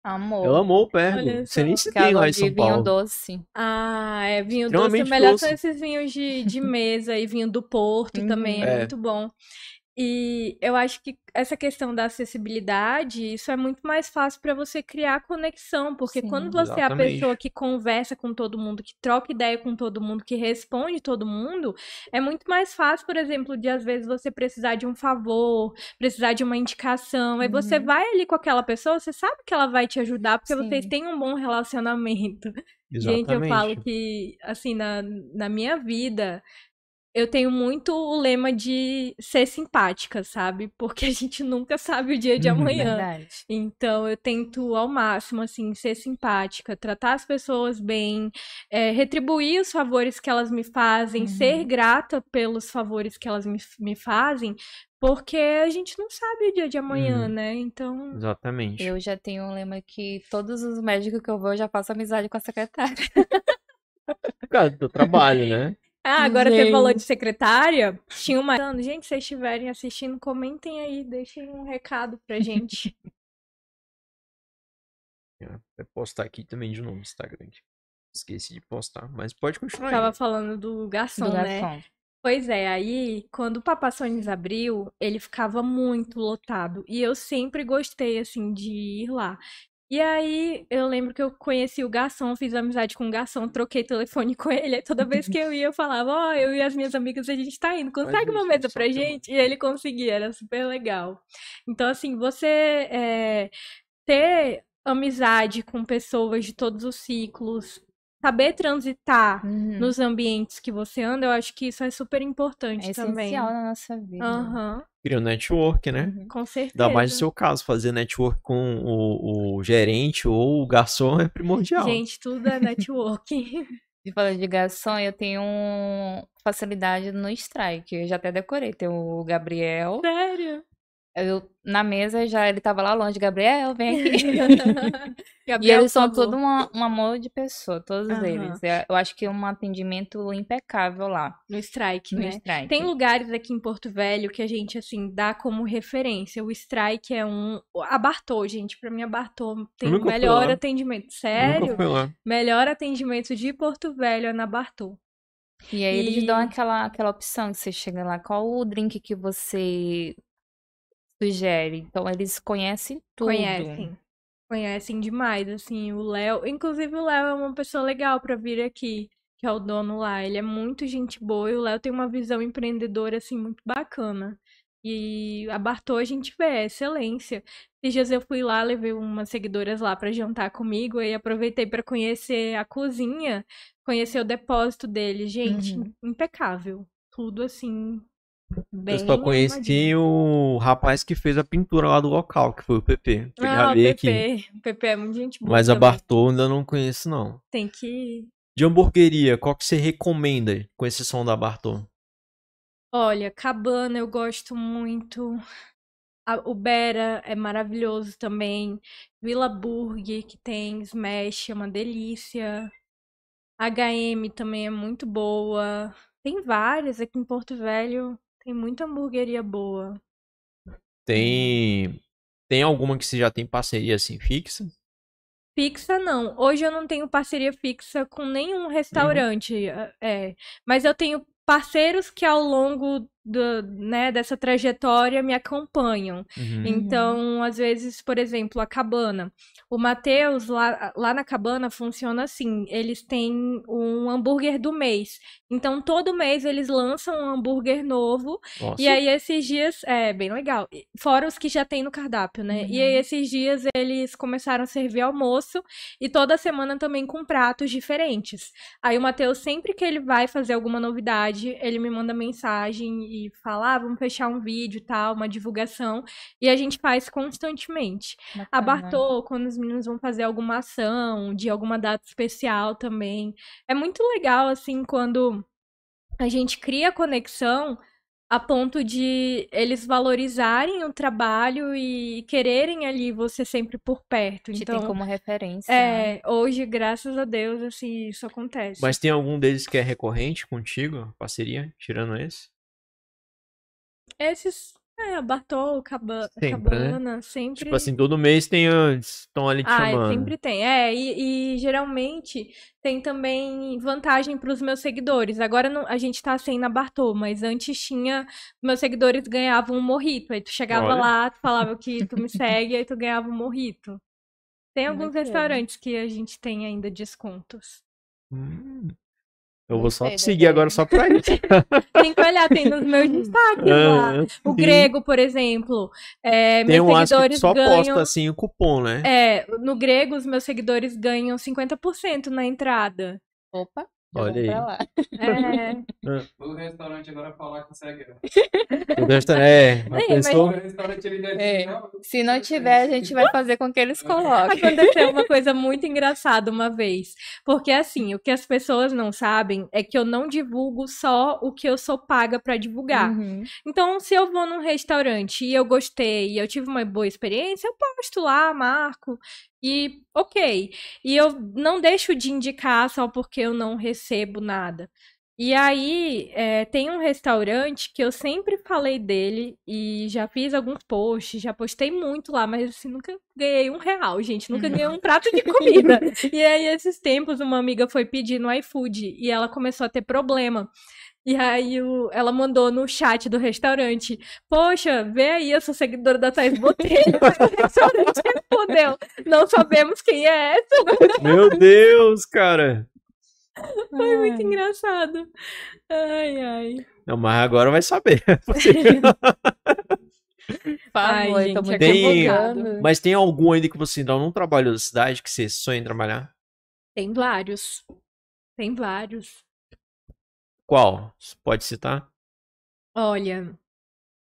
Amor. Ela amou o Pergo. Você nem se tem lá em São vinho Paulo. doce. Ah, é vinho doce. O Extremamente melhor doce. são esses vinhos de, de mesa e vinho do Porto também é, É. muito bom. E eu acho que essa questão da acessibilidade, isso é muito mais fácil para você criar conexão, porque Sim. quando você é a Exatamente. pessoa que conversa com todo mundo, que troca ideia com todo mundo, que responde todo mundo, é muito mais fácil, por exemplo, de às vezes você precisar de um favor, precisar de uma indicação, aí você Uhum. vai ali com aquela pessoa, você sabe que ela vai te ajudar, porque Sim. vocês têm um bom relacionamento. Exatamente. Gente, eu falo que, assim, na, na minha vida, eu tenho muito o lema de ser simpática, sabe? Porque a gente nunca sabe o dia de Uhum. amanhã. Verdade. Então, eu tento ao máximo, assim, ser simpática, tratar as pessoas bem, é, retribuir os favores que elas me fazem, Uhum. ser grata pelos favores que elas me, me fazem, porque a gente não sabe o dia de amanhã, Uhum. né? Então, Exatamente. Eu já tenho um lema que todos os médicos que eu vou, eu já faço amizade com a secretária. Por causa do trabalho, né? Ah, agora você falou Gente. de secretária. Tinha uma. Gente, se vocês estiverem assistindo, comentem aí, deixem um recado pra gente. Vou postar aqui também de novo no Instagram. Esqueci de postar, mas pode continuar aí. Tava falando do garçom, do né? garçom. Pois é, aí quando o Papa Sonis abriu, ele ficava muito lotado. E eu sempre gostei, assim, de ir lá. E aí eu lembro que eu conheci o garçom, fiz amizade com o garçom, troquei telefone com ele. Aí toda vez que eu ia, eu falava: Ó, eu e as minhas amigas, a gente tá indo, consegue uma mesa pra gente? E ele conseguia, era super legal. Então, assim, você é, ter amizade com pessoas de todos os ciclos, saber transitar Uhum. nos ambientes que você anda, eu acho que isso é super importante É também. essencial na nossa vida. Aham, Cria um network, né? Uhum. com certeza. Ainda mais no seu caso, fazer network com o, o gerente ou o garçom é primordial. Gente, tudo é networking. E falando de garçom, eu tenho facilidade no strike. Eu já até decorei. Tem o Gabriel. Sério? Eu, na mesa já ele tava lá longe. Gabriel, vem aqui. E Gabriel, eles são todo uma- um amor de pessoa, todos Aham. eles. Eu eu acho que é um atendimento impecável lá No strike, no né? strike. Tem lugares aqui em Porto Velho que a gente, assim, dá como referência. O Strike é um. A Bartô, gente, pra mim a Bartô tem o melhor atendimento. Sério? Melhor atendimento de Porto Velho é na Bartô. E aí eles dão E- aquela, aquela opção que você chega lá, qual o drink que você sugere? Então eles conhecem tudo. Conhecem. Conhecem demais, assim, o Léo. Inclusive, o Léo é uma pessoa legal pra vir aqui, que é o dono lá. Ele é muito gente boa e o Léo tem uma visão empreendedora, assim, muito bacana. E a Bartô a gente vê, é excelência. Esses dias eu fui lá, levei umas seguidoras lá pra jantar comigo e aproveitei pra conhecer a cozinha, conhecer o depósito dele. Gente, Uhum. impecável. Tudo assim, bem Eu só conheci o rapaz que fez a pintura lá do local, que foi o PP. Eu Ah, o vi aqui. PP. O PP é muito gente boa Mas a também. Bartô ainda não conheço, não. Tem que De hamburgueria, qual que você recomenda, com exceção da Bartô? Olha, Cabana eu gosto muito. A- o Bera é maravilhoso também. Vila Burger, que tem Smash, é uma delícia. HM também é muito boa. Tem várias aqui em Porto Velho. Tem muita hamburgueria boa. Tem. Tem alguma que você já tem parceria assim fixa? Fixa não. Hoje eu não tenho parceria fixa com nenhum restaurante, é. Mas eu tenho parceiros que ao longo do, né, dessa trajetória me acompanham. Uhum. Então, às vezes, por exemplo, a cabana. O Matheus, lá, lá na cabana, funciona assim: eles têm um hambúrguer do mês. Então, todo mês eles lançam um hambúrguer novo. Nossa. E aí, esses dias. É bem legal. Fora os que já tem no cardápio, né? E aí, esses dias eles começaram a servir almoço. E toda semana também com pratos diferentes. Aí, o Matheus, sempre que ele vai fazer alguma novidade, ele me manda mensagem e fala: ah, vamos fechar um vídeo e tal, uma divulgação. E a gente faz constantemente. A Bacana. Bartô, quando os meninos vão fazer alguma ação, de alguma data especial também. É muito legal, assim, quando a gente cria conexão a ponto de eles valorizarem o trabalho e quererem ali você sempre por perto. Te Então, tem como referência. né? é, hoje, graças a Deus, assim, isso acontece. Mas tem algum deles que é recorrente contigo, parceria, tirando esse? Esses, é, Bartô, Caba- Sempre, né? Cabana, sempre. Tipo assim, todo mês tem estão ali te Ah, chamando. sempre tem. É, e, e geralmente tem também vantagem para os meus seguidores. Agora não- a gente tá sem na Bartô, mas antes tinha. Meus seguidores ganhavam um morrito. Aí tu chegava Olha. lá, tu falava que tu me segue, aí tu ganhava um morrito. Tem alguns Bacana. restaurantes que a gente tem ainda descontos. Hum. Eu vou só te seguir agora só pra isso. Tem que olhar, tem nos meus destaques lá. Ah, O sim. grego, por exemplo. é, Tem meus um acho que seguidores só ganham. posta assim o cupom, né? É, no grego, os meus seguidores ganham 50% na entrada. Opa. Olha aí. Lá. É, O restaurante agora falar consegue. O restaurante, é, uma pessoa... É. Se não tiver, a gente vai fazer com que eles coloquem. Aconteceu uma coisa muito engraçada uma vez. Porque, assim, o que as pessoas não sabem é que eu não divulgo só o que eu sou paga pra divulgar. Uhum. Então, se eu vou num restaurante e eu gostei e eu tive uma boa experiência, eu posto lá, marco. E ok. E eu não deixo de indicar só porque eu não recebo nada. E aí, é, tem um restaurante que eu sempre falei dele e já fiz alguns posts, já postei muito lá, mas assim, nunca ganhei um real, gente. Nunca ganhei um prato de comida. e aí, esses tempos, uma amiga foi pedir no iFood e ela começou a ter problema. E aí o- ela mandou no chat do restaurante: Poxa, vê aí, eu sou seguidora da Thais Botelho. Aí o restaurante respondeu: Não sabemos quem é essa. Meu Deus, cara. Foi muito engraçado. Ai, ai. Não, mas agora vai saber. Por Ai, gente, tô muito Tem- mas tem algum ainda que você ainda não trabalhou da cidade que você sonha em trabalhar? Tem vários. Tem vários. Qual? Pode citar? Olha,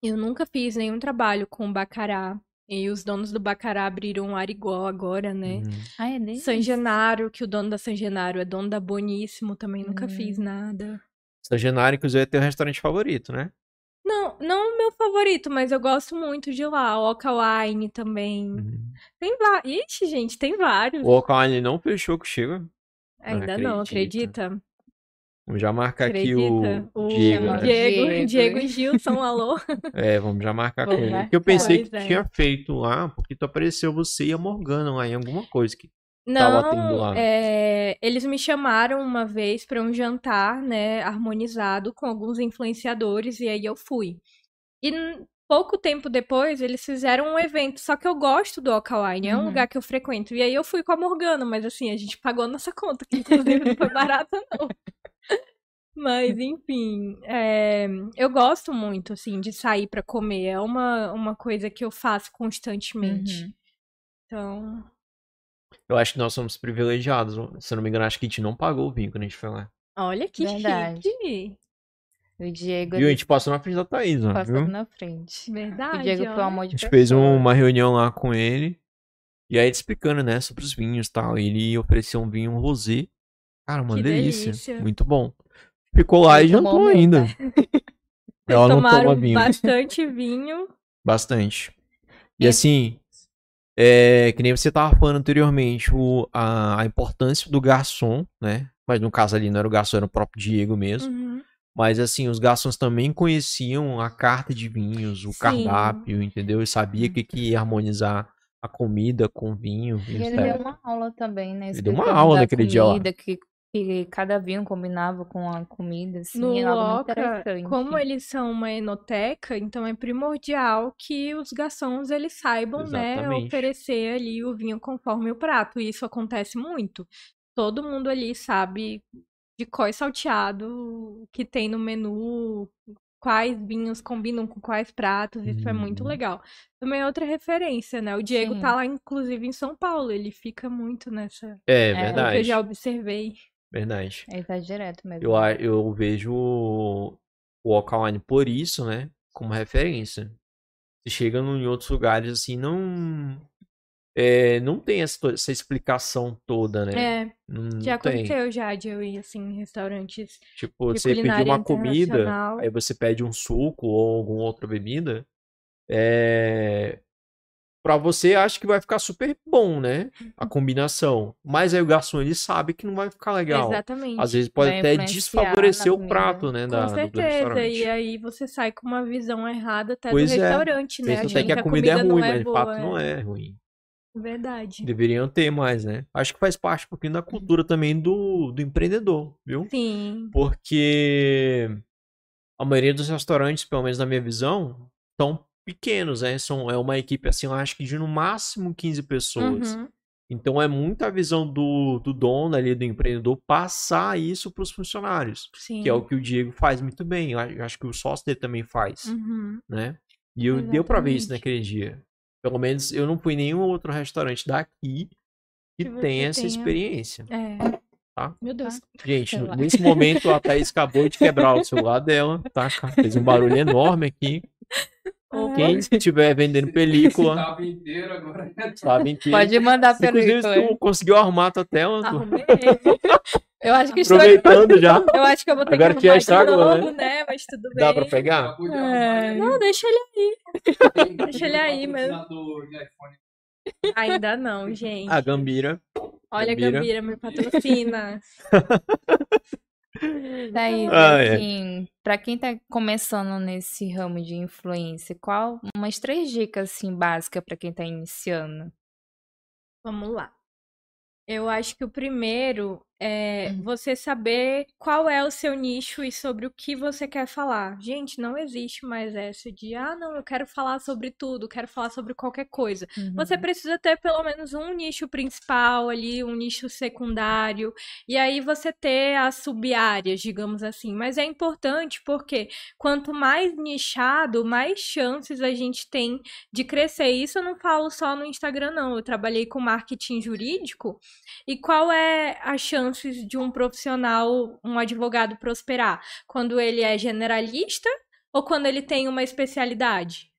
eu nunca fiz nenhum trabalho com bacará. E os donos do bacará abriram um Arigó agora, né? Uhum. Ah, é dele? San Genaro, que o dono da San Genaro é dono da Boníssimo, também nunca Hum. fiz nada. Estagiário, inclusive, é teu restaurante favorito, né? Não, não o meu favorito, mas eu gosto muito de lá. O Oca Wine também. Uhum. Tem vários. Ixi, gente, tem vários. O Alkaline não fechou com o Chico. Ainda não, acredita. acredita? Vamos já marcar aqui Acredita? o Diego, né? Diego, Diego. Diego Gilson, alô. É, vamos já marcar com Vamos ele. marcar. Porque eu pensei que Pois é. tinha feito lá, porque tu apareceu você e a Morgana lá em alguma coisa. Que... Tava tendo Não, lá. é, eles me chamaram uma vez para um jantar, né, harmonizado com alguns influenciadores e aí eu fui. E pouco tempo depois eles fizeram um evento, só que eu gosto do Okawine, é um Uhum. lugar que eu frequento. E aí eu fui com a Morgana, mas assim, a gente pagou a nossa conta, que inclusive não foi barata não. Mas enfim, é, eu gosto muito assim de sair para comer, é uma, uma coisa que eu faço constantemente. Uhum. Então, Eu acho que nós somos privilegiados. Se eu não me engano, acho que a gente não pagou o vinho quando a gente foi lá. olha que Verdade. chique. O Diego Viu? A gente passou na frente da Thaís, ó, passou viu? na frente. Verdade. O Diego foi um olha. amor de A gente fez pessoa. uma reunião lá com ele. E aí ele explicando, né, sobre os vinhos e tal. Ele ofereceu um vinho rosé. Cara, uma delícia. delícia. Muito bom. Ficou lá e jantou ainda. Eles Ela não toma vinho. bastante vinho. Bastante. E assim, é, que nem você tava falando anteriormente, o, a, a importância do garçom, né? Mas no caso ali não era o garçom, era o próprio Diego mesmo. Uhum. Mas assim, os garçons também conheciam a carta de vinhos, o Sim. cardápio, entendeu? E sabia que, que ia harmonizar a comida com vinho. E ele deu uma aula também, né? Ele deu uma aula naquele dia lá. Que, que cada vinho combinava com a comida, assim, No é algo muito interessante. como eles são uma enoteca, então é primordial que os garçons eles saibam, né, Exatamente. oferecer ali o vinho conforme o prato. E isso acontece muito. Todo mundo ali sabe de qual salteado que tem no menu, quais vinhos combinam com quais pratos, isso é muito Uhum. legal. Também é outra referência, né? O Diego Sim. tá lá, inclusive, em São Paulo, ele fica muito nessa. É, É, o que eu verdade. já observei. Verdade. Ele tá direto mesmo. Eu, a- eu vejo o Alkaline por isso, né? Como referência. Você chega em outros lugares assim, não. é, não tem essa, essa explicação toda, né? É, Não já tem. aconteceu já de eu ir, assim, em restaurantes Tipo, você pedir uma comida, aí você pede um suco ou alguma outra bebida. É. Pra você, acho que vai ficar super bom, né? A combinação. Mas aí o garçom, ele sabe que não vai ficar legal. Exatamente. Às vezes pode Vai até desfavorecer o comida. prato, né? Da, Com do certeza. restaurante. E aí você sai com uma visão errada até Pois do é. restaurante, né? Pensa até que a comida, é ruim, não mas de boa, fato não é ruim. Verdade. Deveriam ter mais, né? Acho que faz parte um pouquinho da cultura também do, do empreendedor, viu? Sim. Porque a maioria dos restaurantes, pelo menos na minha visão, são pequenos, né? São, é uma equipe assim, eu acho que de no máximo 15 pessoas. Uhum. Então é muita visão do, do dono ali, do empreendedor, passar isso para os funcionários. Sim. Que é o que o Diego faz muito bem. Eu acho- que o sócio dele também faz, Uhum. né? E eu, deu pra ver isso naquele dia. Pelo menos eu não fui em nenhum outro restaurante daqui que tenha essa tenha. experiência. É. tá? Meu Deus. Gente, Sei lá. nesse momento a Thaís acabou de quebrar o celular dela, tá? Fez um barulho enorme aqui. Quem estiver vendendo película, Estava inteiro agora. sabe que. Pode mandar pelo Inclusive, Inclusive, tu conseguiu arrumar tua tela. tu- Arrumei. Eu acho que estou. Eu Aproveitando já. acho que eu vou ter Agora que que já arrumar de estragou, novo, né? Mas tudo bem. Dá pra pegar? De É. Não, deixa ele Tem- deixa ele aí de iPhone. Ainda não, gente. A Gambira. Olha, Gambira. Gambira, me patrocina. Daí, Ah, é. assim, pra quem tá começando nesse ramo de influência, qual umas três dicas assim básicas pra quem tá iniciando? Vamos lá. Eu acho que o primeiro é Hum. você saber qual é o seu nicho e sobre o que você quer falar. Gente, não existe mais essa de, ah, não, eu quero falar sobre tudo, quero falar sobre qualquer coisa. Você Uhum. precisa ter pelo menos um nicho principal ali, um nicho secundário, e aí você ter as sub-áreas, digamos assim. Mas é importante porque quanto mais nichado, mais chances a gente tem de crescer. Isso eu não falo só no Instagram, não. Eu trabalhei com marketing jurídico. E qual é a chances de um profissional, um advogado prosperar? Quando ele é generalista ou quando ele tem uma especialidade?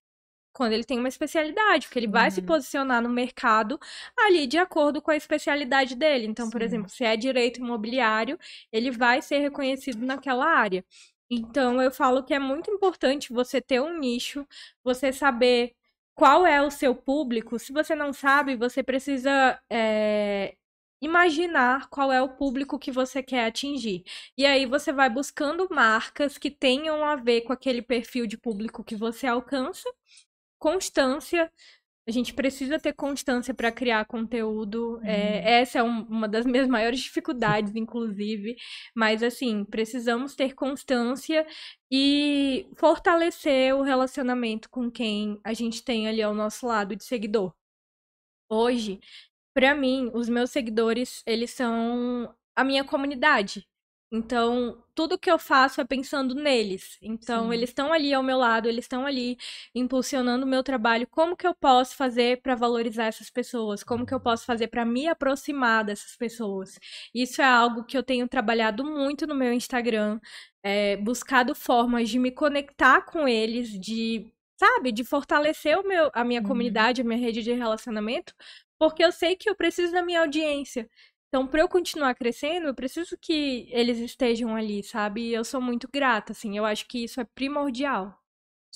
Quando ele tem uma especialidade, porque ele vai se Uhum. posicionar no mercado ali de acordo com a especialidade dele. Então, por Sim. exemplo, se é direito imobiliário, ele vai ser reconhecido naquela área. Então, eu falo que é muito importante você ter um nicho, você saber qual é o seu público. Se você não sabe, você precisa é, imaginar qual é o público que você quer atingir. E aí você vai buscando marcas que tenham a ver com aquele perfil de público que você alcança. Constância. A gente precisa ter constância para criar conteúdo. É, essa é um- uma das minhas maiores dificuldades, inclusive. Mas, assim, precisamos ter constância e fortalecer o relacionamento com quem a gente tem ali ao nosso lado de seguidor. Hoje, para mim, os meus seguidores, eles são a minha comunidade. Então, tudo que eu faço é pensando neles. Então, Sim. eles estão ali ao meu lado, eles estão ali impulsionando o meu trabalho. Como que eu posso fazer para valorizar essas pessoas? Como que eu posso fazer para me aproximar dessas pessoas? Isso é algo que eu tenho trabalhado muito no meu Instagram, é, buscado formas de me conectar com eles, de, sabe, de fortalecer o meu, a minha Uhum. comunidade, a minha rede de relacionamento, porque eu sei que eu preciso da minha audiência. Então, para eu continuar crescendo, eu preciso que eles estejam ali, sabe? E eu sou muito grata, assim. Eu acho que isso é primordial.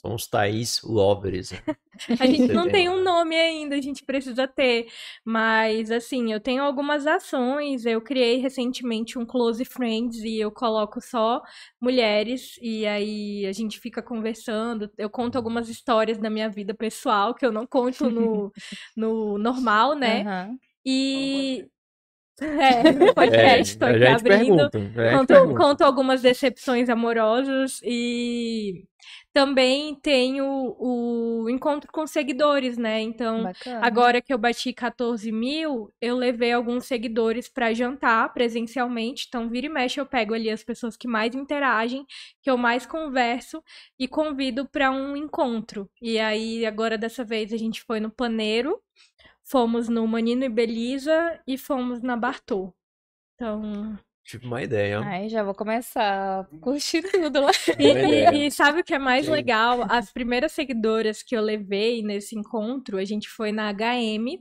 São os Thaís Lovers. né? A gente não tem um nome ainda, a gente precisa ter. Mas, assim, eu tenho algumas ações. Eu criei recentemente um Close Friends e eu coloco só mulheres. E aí a gente fica conversando. Eu conto algumas histórias da minha vida pessoal que eu não conto no, no normal, né? Aham. E. É, no podcast, tô aqui abrindo. Conto, conto algumas decepções amorosas e também tenho o encontro com seguidores, né? Então, Bacana. agora que eu bati 14 mil, eu levei alguns seguidores para jantar presencialmente. Então, vira e mexe, eu pego ali as pessoas que mais interagem, que eu mais converso e convido para um encontro. E aí, agora dessa vez, a gente foi no Paneiro, fomos no Manino e Belisa e fomos na Bartô. Então, Tive uma ideia. Ai, já vou começar a curtir tudo lá. E, e- e sabe o que é mais Sim. legal? As primeiras seguidoras que eu levei nesse encontro, a gente foi na HM,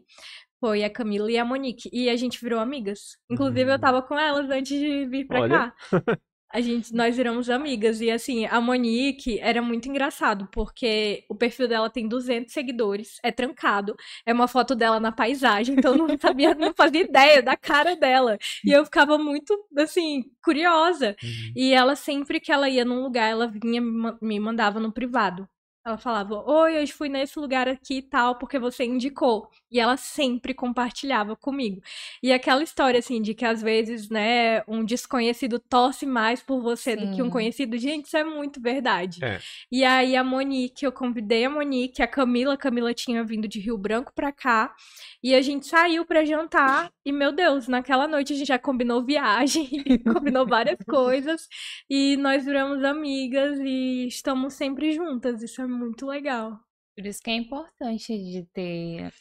foi a Camila e a Monique, e a gente virou amigas. Inclusive, eu Hum. tava com elas antes de vir pra Olha. cá. A gente, nós viramos amigas. E assim, a Monique era muito engraçado, porque o perfil dela tem 200 seguidores, é trancado, é uma foto dela na paisagem, então eu não sabia, não fazia ideia da cara dela. E eu ficava muito, assim, curiosa. Uhum. E ela sempre que ela ia num lugar, ela vinha me ma- me mandava no privado. Ela falava: Oi, hoje fui nesse lugar aqui e tal, porque você indicou. E ela sempre compartilhava comigo. E aquela história, assim, de que às vezes, né, um desconhecido torce mais por você do que um Sim. conhecido. Gente, isso é muito verdade. É. E aí a Monique, eu convidei a Monique, a Camila, a Camila tinha vindo de Rio Branco pra cá, e a gente saiu pra jantar, e meu Deus, naquela noite a gente já combinou viagem, combinou várias coisas, e nós viramos amigas e estamos sempre juntas, isso é muito legal. Por isso que é importante de ter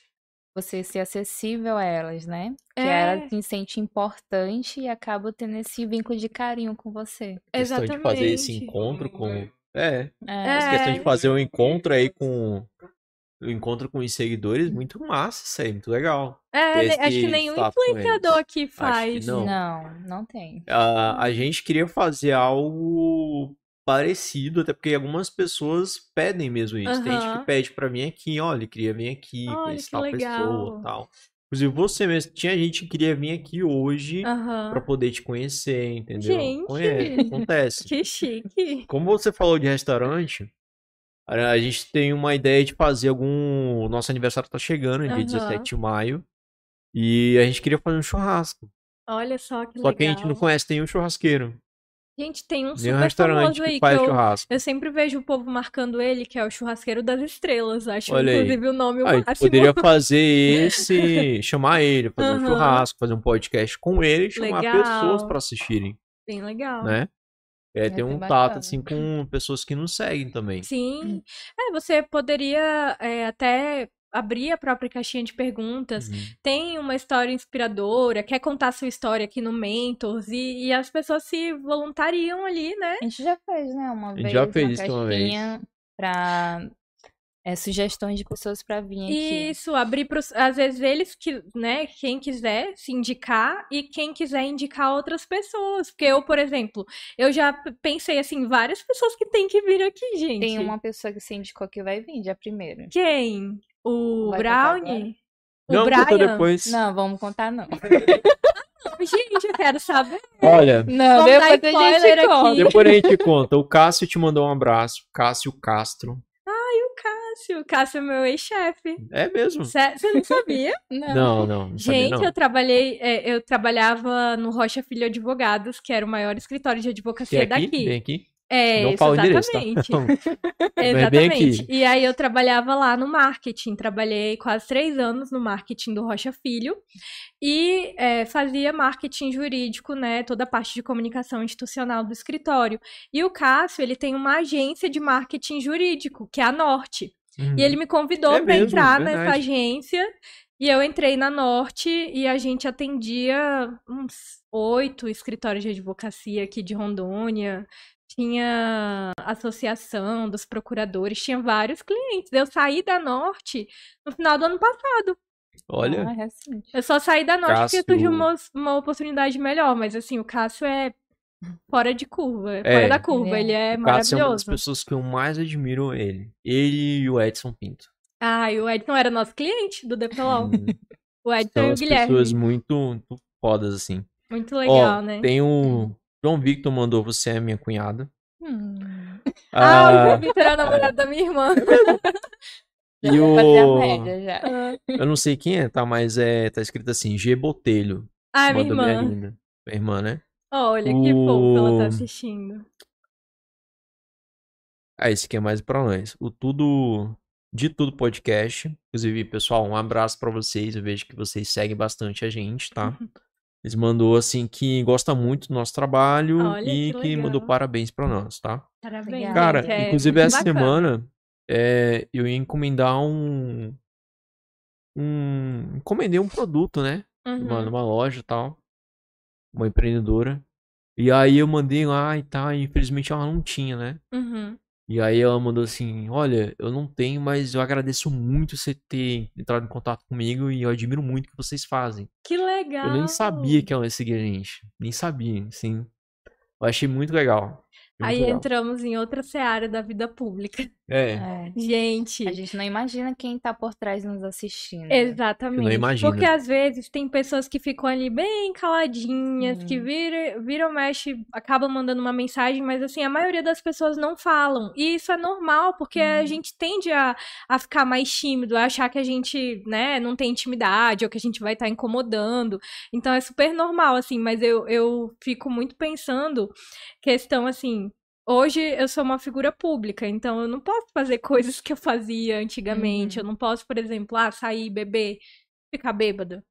você ser acessível a elas, né? Que É. ela se sente importante e acaba tendo esse vínculo de carinho com você. questão de fazer esse Exatamente. encontro com. É, É. essa questão de É. fazer um encontro aí com. O encontro com os seguidores, muito massa isso aí, muito legal. É, ne- acho que esse nenhum influenciador aqui que faz. não. Não, não tem. A, a gente queria fazer algo parecido, até porque algumas pessoas pedem mesmo isso. Tem gente que pede pra vir aqui, olha, queria vir aqui, Olha, conhecer tal pessoa legal. tal. Inclusive você mesmo, tinha gente que queria vir aqui hoje Aham. pra poder te conhecer, entendeu? Gente. Conhece, acontece. Que chique. Como você falou de restaurante, a gente tem uma ideia de fazer algum. Nosso aniversário tá chegando, dia Aham. 17 de maio. E a gente queria fazer um churrasco. Olha só que Só legal. que a gente não conhece nenhum churrasqueiro. Gente, tem um super restaurante famoso aí que que faz eu, churrasco. eu sempre vejo o povo marcando ele, que é o churrasqueiro das estrelas. Acho, Olha aí. inclusive, o nome o Ah, máximo. poderia fazer esse, chamar ele, fazer um Aham. churrasco, fazer um podcast com ele e chamar Legal. pessoas pra assistirem, Bem legal. né? É, É ter um tato assim com pessoas que nos seguem também. Sim. É, você poderia é, até abrir a própria caixinha de perguntas. Uhum. Tem uma história inspiradora, quer contar sua história aqui no Mentors e, e as pessoas se voluntariam ali, né? A gente já fez, né? Uma gente vez já uma fez isso uma vez. caixinha pra é, sugestões de pessoas pra vir aqui. Isso, abrir para às vezes eles que, né, quem quiser se indicar e quem quiser indicar outras pessoas. Porque eu, por exemplo, eu já pensei assim, várias pessoas que tem que vir aqui, gente. Tem uma pessoa que se indicou que vai vir, dia primeiro. Quem? O Vai Brownie? O Não, conta Brian? depois. Não, vamos contar não. Gente, eu quero saber. Olha, Não, depois a gente conta. aqui. depois a gente conta. O Cássio te mandou um abraço. Cássio Castro. Cássio, Cássio é meu ex-chefe. É mesmo? Você não sabia? Não. Não, não. não sabia, Gente, não. eu trabalhei, é, eu trabalhava no Rocha Filho Advogados, que era o maior escritório de Quer advocacia aqui? daqui. Vem aqui. É, não isso, fala o endereço, tá? exatamente. Exatamente. E aí eu trabalhava lá no marketing. Trabalhei quase três anos no marketing do Rocha Filho. E é, fazia marketing jurídico, né? Toda a parte de comunicação institucional do escritório. E o Cássio, ele tem uma agência de marketing jurídico, que é a Norte. Uhum. E ele me convidou É para entrar verdade. nessa agência. E eu entrei na Norte e a gente atendia uns oito escritórios de advocacia aqui de Rondônia. Tinha associação dos procuradores, tinha vários clientes. Eu saí da Norte no final do ano passado. Olha, Ah, é recente. Eu só saí da Norte Cássio- porque surgiu uma, uma oportunidade melhor. Mas assim, o Cássio é fora de curva. é É. Fora da curva. Ele Ele é o Cássio é uma das maravilhoso. pessoas que eu mais admiro ele. Ele e o Edson Pinto. Ah, e o Edson era nosso cliente do DPLOL. Hum, O Edson São e o Guilherme. pessoas muito, muito fodas, assim. Muito legal, Ó, né? tem o João Victor mandou você é minha cunhada. Hum. Ah, o Ah, João Vitor é o namorado da minha irmã. e vai fazer a o... média já. Eu não sei quem é, tá? Mas é, tá escrito assim, G Botelho. Ah, minha Mandou minha irmã. linda. Minha irmã, né? Olha, que fofo ela tá O- assistindo. Ah, esse aqui é mais pra nós. O Tudo... De Tudo Podcast. Inclusive, pessoal, um abraço pra vocês. Eu vejo que vocês seguem bastante a gente, tá? Eles mandou assim que gosta muito do nosso trabalho Olha, e que que mandou parabéns pra nós, tá? Parabéns. Cara, é inclusive essa bacana. semana é, eu ia encomendar um. Um. Encomendei um produto, né? Uhum. Uma, numa loja e tal. Uma empreendedora. E aí eu mandei lá e tal. E infelizmente ela não tinha, né? Uhum. E aí ela mandou assim: Olha, eu não tenho, mas eu agradeço muito você ter entrado em contato comigo e eu admiro muito o que vocês fazem. Que legal. Eu nem sabia que ela ia seguir a gente. Nem sabia, assim. Eu achei muito legal. Muito Aí legal. entramos em outra seara da vida pública. É. É. Gente, A gente não imagina quem tá por trás nos assistindo. Exatamente. Não imagina. Porque às vezes tem pessoas que ficam ali bem caladinhas, que Uhum. vira, viram, mexe, acabam mandando uma mensagem, mas assim, a maioria das pessoas não falam. E isso é normal, porque a Uhum. gente tende a, a ficar mais tímido, a achar que a gente, né, não tem intimidade, ou que a gente vai estar incomodando. Então é super normal, assim, mas eu, eu fico muito pensando, questão assim. Hoje eu sou uma figura pública, então eu não posso fazer coisas que eu fazia antigamente. Uhum. Eu não posso, por exemplo, ah, sair, beber, ficar bêbada.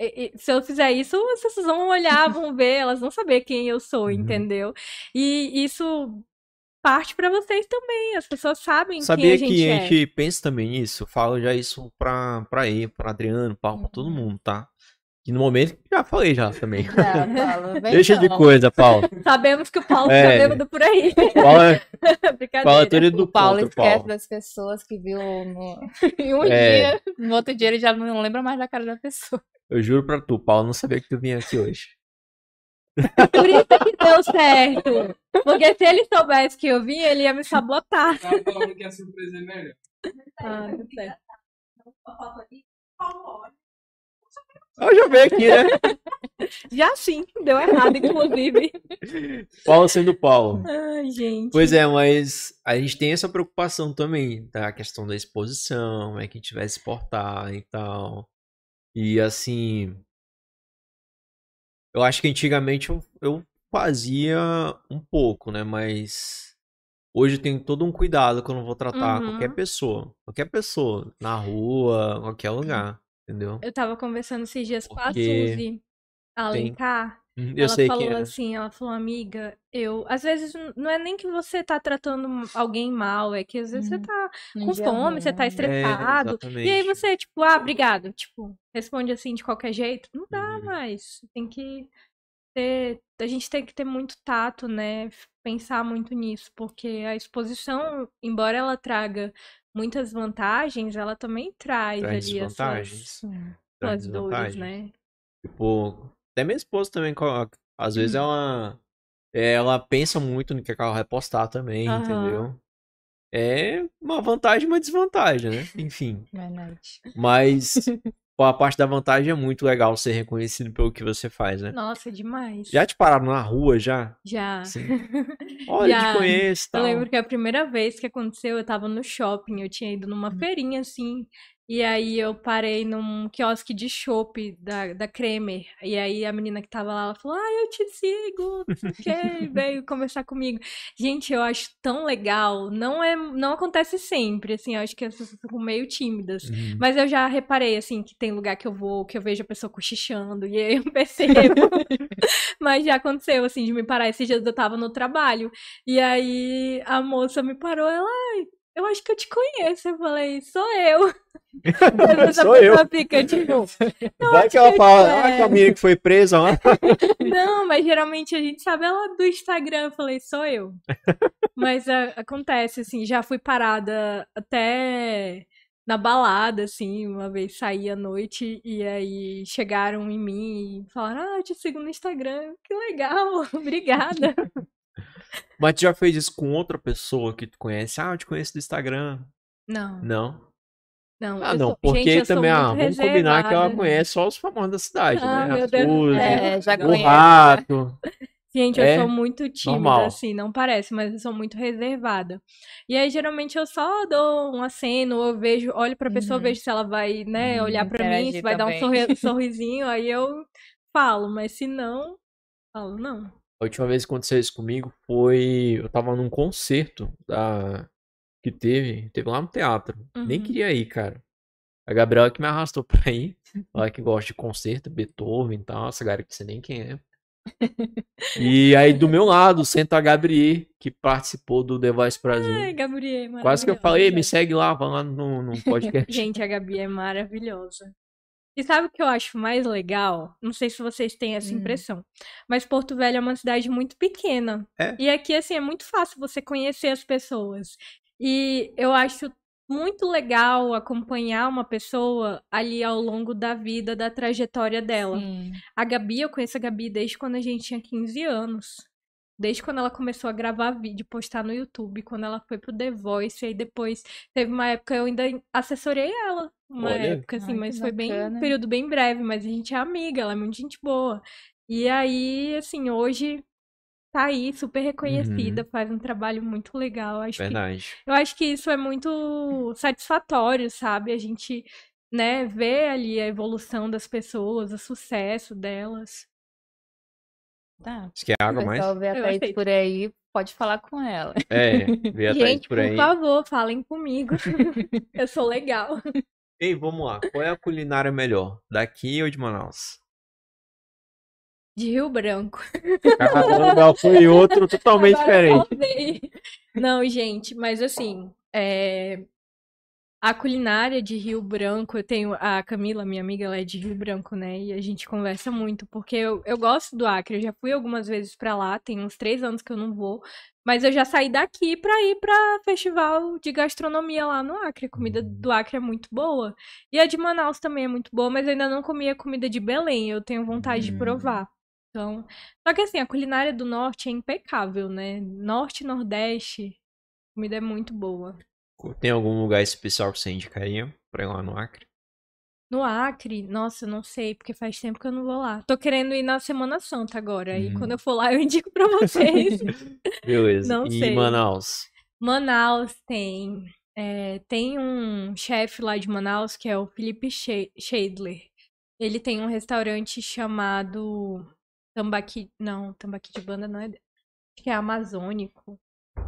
E- e se eu fizer isso, as pessoas vão olhar, vão ver, elas vão saber quem eu sou, Uhum. entendeu? E isso parte pra vocês também. As pessoas sabem quem Sabia a gente que é. a gente pensa também nisso? Eu falo já isso pra, pra ele, pra Adriano, pra, pra todo mundo, tá? E no momento, já falei já também. Já, Paulo, Deixa de não. coisa, Paulo. Sabemos que o Paulo É. tá bêbado por aí. Fala, Brincadeira. fala tudo do O Paulo contra, esquece Paulo. das pessoas que viu no... em um É. dia. No outro dia ele já não lembra mais da cara da pessoa. Eu juro pra tu, Paulo, não sabia que tu vinha aqui hoje. Por isso que deu certo. Porque se ele soubesse que eu vim, ele ia me sabotar. Tava falando que a surpresa é melhor. Ah, tá certo. Eu já veio aqui, né? Já sim, deu errado, inclusive. Paulo sendo Paulo. Ai, gente. Pois é, mas a gente tem essa preocupação também, da questão da exposição, é que a gente vai se portar e tal. E assim. Eu acho que antigamente eu, eu fazia um pouco, né? Mas hoje eu tenho todo um cuidado quando eu vou tratar Uhum. qualquer pessoa. Qualquer pessoa. Na rua, qualquer lugar. Entendeu? Eu tava conversando esses dias com a Suzy Alencar. Hum, Eu ela sei falou que é. assim, ela falou, amiga, eu. Às vezes não é nem que você tá tratando alguém mal, é que às vezes você Uhum. tá com dia fome, ruim, você tá né? É, estressado. exatamente. E aí você, tipo, ah, obrigado. Tipo, responde assim de qualquer jeito. Não dá Uhum. mais. Tem que ter. A gente tem que ter muito tato, né? Pensar muito nisso, porque a exposição, embora ela traga muitas vantagens, ela também traz, Traz ali as. Traz suas dores, né? Tipo, até minha esposa também coloca. Às vezes Hum. ela, ela pensa muito no que ela vai postar também, entendeu? É uma vantagem e uma desvantagem, né? Enfim. Verdade. Mas pô, a parte da vantagem é muito legal ser reconhecido pelo que você faz, né? Nossa, demais. Já te pararam na rua já? Já. Assim, Olha, Já. te conheço e Eu tal. lembro que a primeira vez que aconteceu, eu tava no shopping, eu tinha ido numa feirinha assim, e aí eu parei num quiosque de chopp da, da Kremer. E aí a menina que tava lá, ela falou: Ah, eu te sigo, não sei o quê, e veio conversar comigo. Gente, eu acho tão legal. Não é, não acontece sempre, assim, eu acho que as pessoas ficam meio tímidas. Uhum. Mas eu já reparei, assim, que tem lugar que eu vou, que eu vejo a pessoa cochichando, e aí eu percebo. Mas já aconteceu, assim, de me parar. Esses dias eu tava no trabalho, e aí a moça me parou, ela, ai, eu acho que eu te conheço. Eu falei, sou eu. Essa Sou eu. fica, tipo, Vai que ela fala, é. ah, que a menina que foi presa lá. não, mas geralmente a gente sabe ela do Instagram. Eu falei, sou eu. Mas a- acontece, assim, já fui parada até na balada, assim, uma vez saí à noite e aí chegaram em mim e falaram, ah, eu te sigo no Instagram. Que legal, obrigada. Mas tu já fez isso com outra pessoa que tu conhece? Ah, eu te conheço do Instagram. Não, Não? não. Ah, não, sou- porque gente, também, ah, vamos combinar que ela conhece só os famosos da cidade, Ah, né? meu A Deus. Suzy, É, já o conheço. rato. Gente, eu É sou muito tímida, normal. assim, não parece, mas eu sou muito reservada. E aí, geralmente, eu só dou um aceno, ou eu vejo, olho pra pessoa, Uhum. vejo se ela vai, né, Uhum. olhar pra mim, se vai dar um também. sorri- sorrisinho, aí eu falo, mas se não, falo não. A última vez que aconteceu isso comigo foi. Eu tava num concerto da... que teve. Teve lá no teatro. Nem Uhum. queria ir, cara. A Gabriela que me arrastou pra ir. Ela que gosta de concerto, Beethoven e tal. Essa galera que você nem quem é. E aí do meu lado senta a Gabriel, que participou do The Voice Brasil. Ai, Gabriel, Quase que eu falei, me segue lá, vai lá no, no podcast. Gente, a Gabi é maravilhosa. E sabe o que eu acho mais legal? Não sei se vocês têm essa Hum. impressão, mas Porto Velho é uma cidade muito pequena. É. E aqui, assim, é muito fácil você conhecer as pessoas. E eu acho muito legal acompanhar uma pessoa ali ao longo da vida, da trajetória dela. Sim. A Gabi, eu conheço a Gabi desde quando a gente tinha 15 anos. Desde quando ela começou a gravar vídeo, postar no YouTube, quando ela foi pro The Voice, aí depois teve uma época eu ainda assessorei ela, uma Olha. época assim, Ai, mas que foi bem um período bem breve, mas a gente é amiga, ela é muito gente boa. E aí, assim, hoje tá aí super reconhecida, faz um trabalho muito legal. Acho que Verdade. eu acho que isso é muito satisfatório, sabe? A gente, né, ver ali a evolução das pessoas, o sucesso delas. Tá. Você quer água O mais? vê a Thaís por aí, pode falar com ela. É, vê a Gente, por por, aí. favor, falem comigo. Eu sou legal. Ei, vamos lá. Qual é a culinária melhor? Daqui ou de Manaus? De Rio Branco. Caramba, foi outro totalmente Agora diferente. Não, gente, mas assim, é, a culinária de Rio Branco, eu tenho a Camila, minha amiga, ela é de Rio Branco, né? E a gente conversa muito, porque eu, eu gosto do Acre, eu já fui algumas vezes pra lá, tem uns três anos que eu não vou, mas eu já saí daqui pra ir pra festival de gastronomia lá no Acre. A comida do Acre é muito boa. E a de Manaus também é muito boa, mas eu ainda não comi a comida de Belém, eu tenho vontade de Hum. provar. Então, só que assim, a culinária do norte é impecável, né? Norte e Nordeste, a comida é muito boa. Tem algum lugar especial que você indicaria pra ir lá no Acre? No Acre, nossa, eu não sei, porque faz tempo que eu não vou lá. Tô querendo ir na Semana Santa agora, e Hum. quando eu for lá eu indico pra vocês. Beleza. Não e sei. Manaus? Manaus tem, é, tem um chefe lá de Manaus que é o Felipe Scheidler. Ele tem um restaurante chamado Tambaqui, não, Tambaqui de Banda não é, acho que é Amazônico.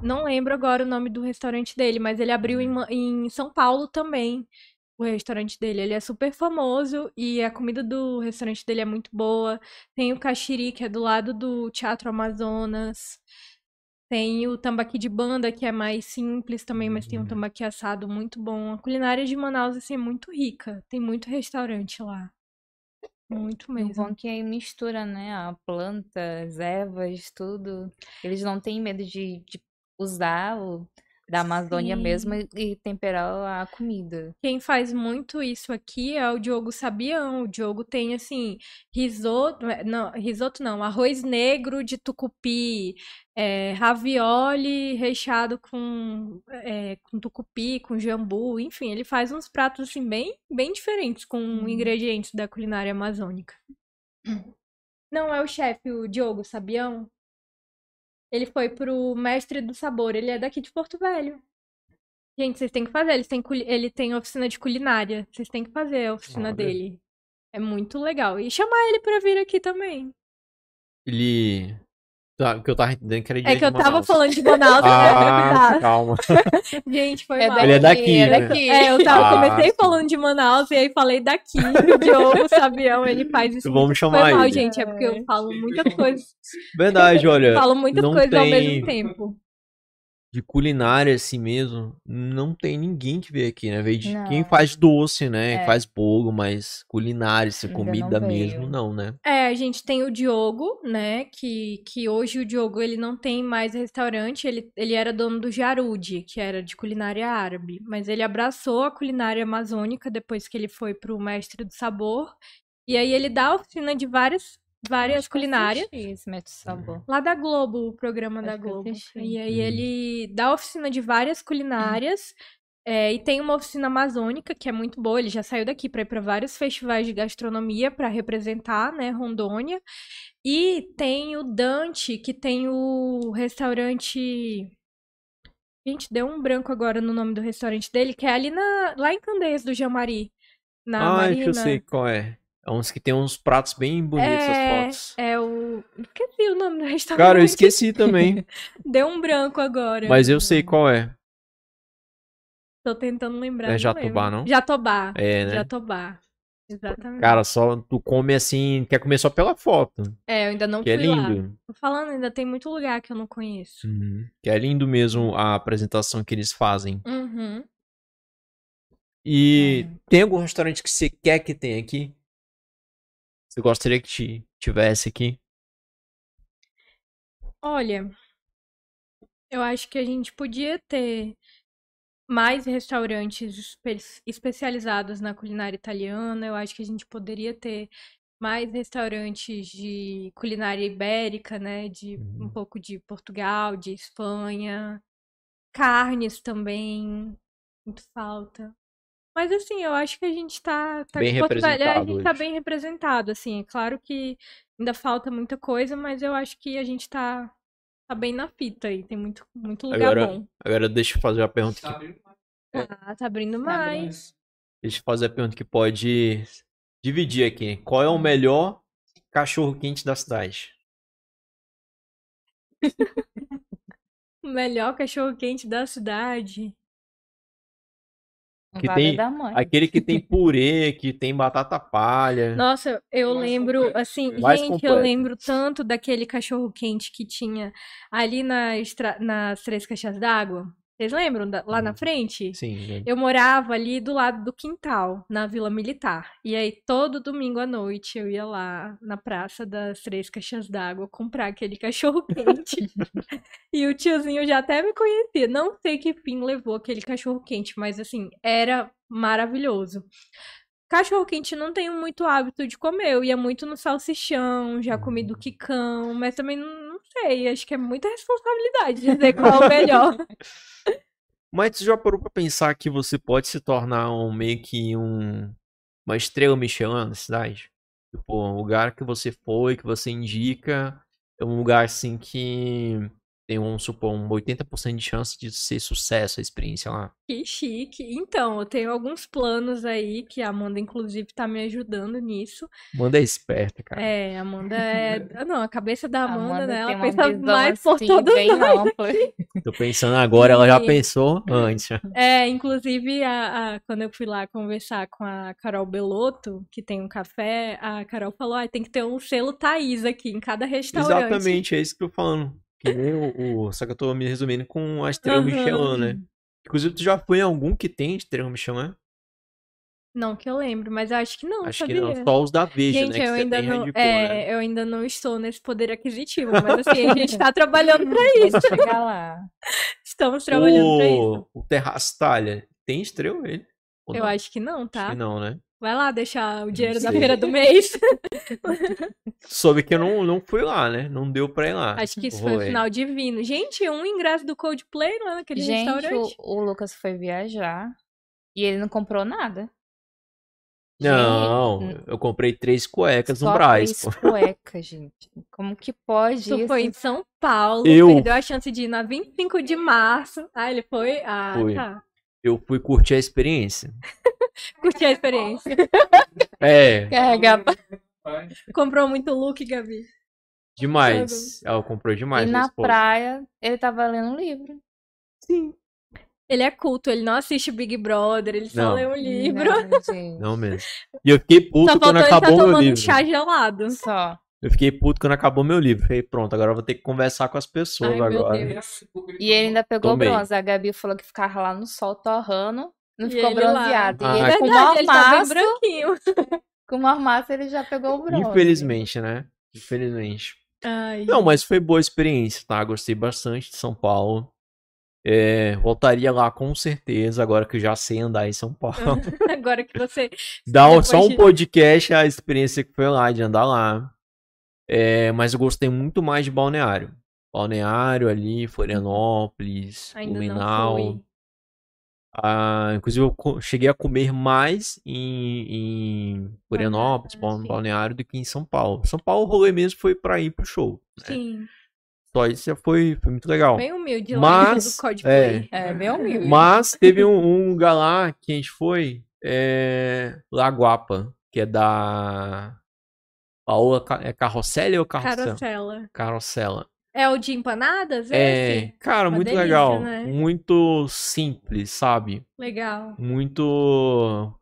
Não lembro agora o nome do restaurante dele, mas ele abriu em, Ma- em São Paulo também. O restaurante dele, ele é super famoso e a comida do restaurante dele é muito boa. Tem o Caxiri, que é do lado do Teatro Amazonas. Tem o tambaqui de banda, que é mais simples também, mas tem um Uhum. tambaqui assado muito bom. A culinária de Manaus, assim, é muito rica. Tem muito restaurante lá. Muito E o mesmo. bom é que aí mistura, né? A planta, as ervas, tudo. Eles não têm medo de, de usar o da Amazônia Sim. mesmo e, temperar a comida. Quem faz muito isso aqui é o Diogo Sabião. O Diogo tem, assim, risoto... Não, risoto não. Arroz negro de tucupi. é, ravioli recheado com, é, com tucupi, com jambu. Enfim, ele faz uns pratos, assim, bem, bem diferentes com Hum. ingredientes da culinária amazônica. Não é o chefe, o Diogo Sabião? Ele foi pro Mestre do Sabor. Ele é daqui de Porto Velho. Gente, vocês têm que fazer. Têm culi- Ele tem oficina de culinária. Vocês têm que fazer a oficina Olha. dele. É muito legal. E chamar ele pra vir aqui também. Ele. Tá, que eu tava entendendo que era de É que eu tava Manaus. falando de Manaus. Ah, né? calma. Gente, foi É mal. Ele é daqui, é né? daqui. É, eu tava, Ah, comecei sim. falando de Manaus e aí falei daqui. O Diogo Sabião, ele faz isso. Vamos muito. chamar Foi mal, ele. gente. É porque eu falo muitas coisas. Verdade, olha. Falo muitas coisas ao tem- mesmo tempo. De culinária assim mesmo, não tem ninguém que veio aqui, né? Veio de Não. quem faz doce, né? É. Faz bolo, mas culinária, assim, não comida veio. mesmo, não, né? É, a gente tem o Diogo, né? Que, que hoje o Diogo ele não tem mais restaurante. Ele, ele era dono do Jarude, que era de culinária árabe. Mas ele abraçou a culinária amazônica depois que ele foi pro Mestre do Sabor. E aí ele dá oficina de várias, várias culinárias. do Sabor. Lá da Globo, o programa da Acho eu Globo. E aí Hum. ele dá oficina de várias culinárias. é, e tem uma oficina amazônica que é muito boa. Ele já saiu daqui para ir para vários festivais de gastronomia para representar, né, Rondônia. E tem o Dante, que tem o restaurante. Gente, deu um branco agora no nome do restaurante dele, que é ali na, lá em Candeias do Jamari. Na ah, acho que Marina. eu sei qual é. É uns que tem uns pratos bem bonitos, É, as fotos. é o. Esqueci o nome do restaurante. Cara, eu esqueci também, Deu um branco agora. mas eu sei qual é. Tô tentando lembrar. É Jatobá, não? Jatobá. É, né? Jatobá. Exatamente. Cara, só tu come assim, quer comer só pela foto, é, eu ainda não que é fui lá. lindo. Tô falando, ainda tem muito lugar que eu não conheço. Uhum. Que é lindo mesmo a apresentação que eles fazem. Uhum. E Uhum. tem algum restaurante que você quer que tenha aqui? Você gostaria que ti- tivesse aqui? Olha, eu acho que a gente podia ter mais restaurantes espe- especializados na culinária italiana. Eu acho que a gente poderia ter mais restaurantes de culinária ibérica, né? De um Uhum. pouco de Portugal, de Espanha. Carnes também. Muito falta. Mas assim, eu acho que a gente tá, tá Bem Velho, é, a representado gente tá bem representado, assim. É claro que ainda falta muita coisa, mas eu acho que a gente tá, tá bem na fita aí. Tem muito, muito lugar Agora- bom. Agora deixa eu fazer a pergunta que, Sabe? Ah, tá abrindo mais. deixa eu fazer a pergunta que pode dividir aqui. Qual é o melhor cachorro quente da cidade? O melhor cachorro quente da cidade. Que Vale tem da mãe. aquele que tem purê, que tem batata palha. Nossa, eu Mais lembro, completo. assim, Mais gente, completo. eu lembro tanto daquele cachorro quente que tinha ali na estra- nas Três Caixas d'Água. Vocês lembram? da- lá na Hum. frente? Sim, né? Eu morava ali do lado do quintal, na Vila Militar. E aí, todo domingo à noite, eu ia lá na Praça das Três Caixas d'Água comprar aquele cachorro quente. e o tiozinho já até me conhecia. Não sei que fim levou aquele cachorro quente, mas assim, era maravilhoso. Cachorro quente não tenho muito hábito de comer. Eu ia muito no salsichão, já comi do quicão, mas também não sei. Acho que é muita responsabilidade dizer qual é o melhor. Mas você já parou pra pensar que você pode se tornar um meio que um uma estrela Michelin na cidade? Tipo, um lugar que você foi, que você indica, é um lugar assim que tem, vamos supor, um 80% de chance de ser sucesso a experiência lá. Que chique. Então, eu tenho alguns planos aí que a Amanda, inclusive, tá me ajudando nisso. Manda é esperta, cara. É, a Amanda é. Não, a cabeça da Amanda, né? tem Ela pensa mais por assim, todos bem nós. Tô pensando agora, ela já pensou antes. É, inclusive, a, a- quando eu fui lá conversar com a Carol Belotto, que tem um café, a Carol falou: ah, tem que ter um selo Thaís aqui em cada restaurante. Exatamente, é isso que eu tô falando. Que nem o, o- Só que eu tô me resumindo com a estrela Aham. Michelin, né? Inclusive, tu já foi em algum que tem estrela Michelin? Não que eu lembro, mas eu acho que não, Acho que sabia? não, só os da Veja, Gente, né? Que eu ainda tem não, Red Bull, é, né? eu ainda não estou nesse poder aquisitivo, mas assim, a gente tá trabalhando pra isso. Vamos chegar lá. Estamos trabalhando pra isso. O, o Terraço Talha, tem estrela ele? Eu não? acho que não, Acho tá? que não, né? Vai lá deixar o dinheiro da feira do mês. Soube que eu não, não fui lá, né? Não deu pra ir lá. Acho que isso foi o rolê. final divino. Gente, um ingresso do Coldplay lá naquele Gente, restaurante. o, o Lucas foi viajar e ele não comprou nada. Não, Gente, eu comprei três cuecas no Braz, três cuecas, gente. Como que pode Tu isso? foi em São Paulo, Eu- perdeu a chance de ir na 25 de março. Ah, ele foi? Ah, Fui. tá. Eu fui curtir a experiência. Curti a experiência. É. Comprou muito look, Gabi. demais. Ela comprou demais. E na esposa. praia, ele tava lendo um livro. Sim. Ele é culto, ele não assiste Big Brother, ele só Não. lê um livro. Não. Não mesmo. E eu fiquei puto Só quando faltou ele estar acabou meu tomando livro. chá gelado. Só. Eu fiquei puto quando acabou meu livro. Falei, pronto, agora eu vou ter que conversar com as pessoas Ai, agora. Deus. E ele ainda pegou Tomei. bronze. A Gabi falou que ficava lá no sol torrando. Não E ficou bronzeado. Ah, E É ele com verdade, ele tá bem branquinho. com mormaço ele já pegou o bronze. Infelizmente, né? Infelizmente. Ai, Não, mas foi boa experiência, tá? Gostei bastante de São Paulo. É, voltaria lá com certeza, agora que eu já sei andar em São Paulo. agora que você. Dá depois só um de- podcast a experiência que foi lá, de andar lá. É, mas eu gostei muito mais de Balneário. Balneário ali, Florianópolis, Ainda fui. Ah, inclusive, eu cheguei a comer mais em, em Florianópolis, Balneário. Balneário, do que em São Paulo. São Paulo, o rolê mesmo foi pra ir pro show. né? Sim, Só isso já foi, foi muito legal. bem humilde lá Mas, do Coldplay. É, bem humilde. Mas teve um, um lugar lá que a gente foi, é, Laguapa, que é da Paola, é Carrossel ou Carrossel? Carocela. Carrossela. É o de empanadas? É, Esse? cara, Uma muito delícia, legal. né? Muito simples, sabe? Legal. Muito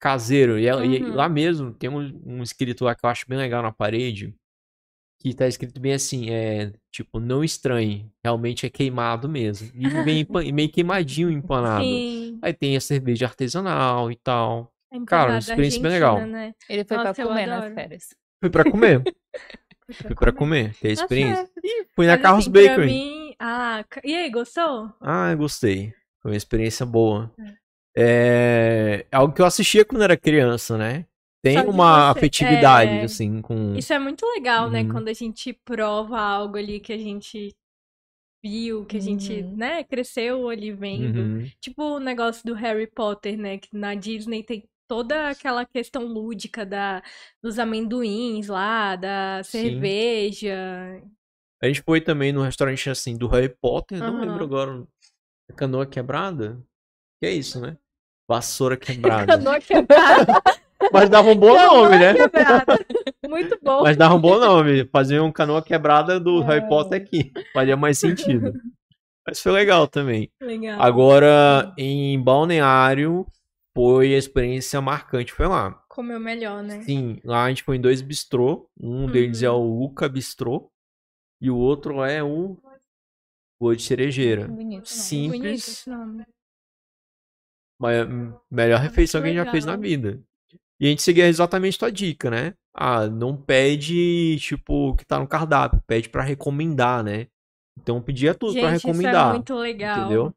caseiro. E, e Uhum. lá mesmo tem um, um escrito lá que eu acho bem legal na parede. Que tá escrito bem assim, é tipo, não estranhe, realmente é queimado mesmo. E vem empa- meio queimadinho empanado. Sim. Aí tem a cerveja artesanal e tal. A Cara, uma empanada experiência bem legal. Né? Ele foi Nossa, pra comer nas férias. Fui pra comer. Fui pra comer, ter Tá experiência. E fui na Mas, Carlos assim, Bakery. mim- Ah, e aí, gostou? Ah, eu gostei. Foi uma experiência boa. É... é algo que eu assistia quando era criança, né? Tem uma você- afetividade, é, assim, com. Isso é muito legal, né? Uhum. Quando a gente prova algo ali que a gente viu, que a gente, Uhum. né, cresceu ali vendo. Uhum. Tipo o negócio do Harry Potter, né? Que na Disney tem toda aquela questão lúdica da, dos amendoins lá, da Sim. cerveja. A gente foi também no restaurante assim do Harry Potter, não Aham. lembro agora. Canoa quebrada? Que é isso, né? Vassoura quebrada. Canoa quebrada. Mas dava um bom Canoa nome, né? quebrada. Muito bom. Mas dava um bom nome. Fazer um canoa quebrada do Harry Potter aqui. Faria mais sentido. Mas foi legal também. Legal. Agora, em Balneário, foi a experiência marcante, foi lá. Comeu melhor, né? Sim, lá a gente foi em dois bistrô. Um deles é Uhum. o Uca Bistrô e o outro é o Boa de Cerejeira. Bonito. Bonito Simples, mas melhor refeição que a gente já fez na vida. E a gente seguia exatamente tua dica, né? Ah, não pede, tipo, o que tá no cardápio, pede pra recomendar, né? Então pedia tudo pra Gente, isso é recomendar, muito legal. entendeu?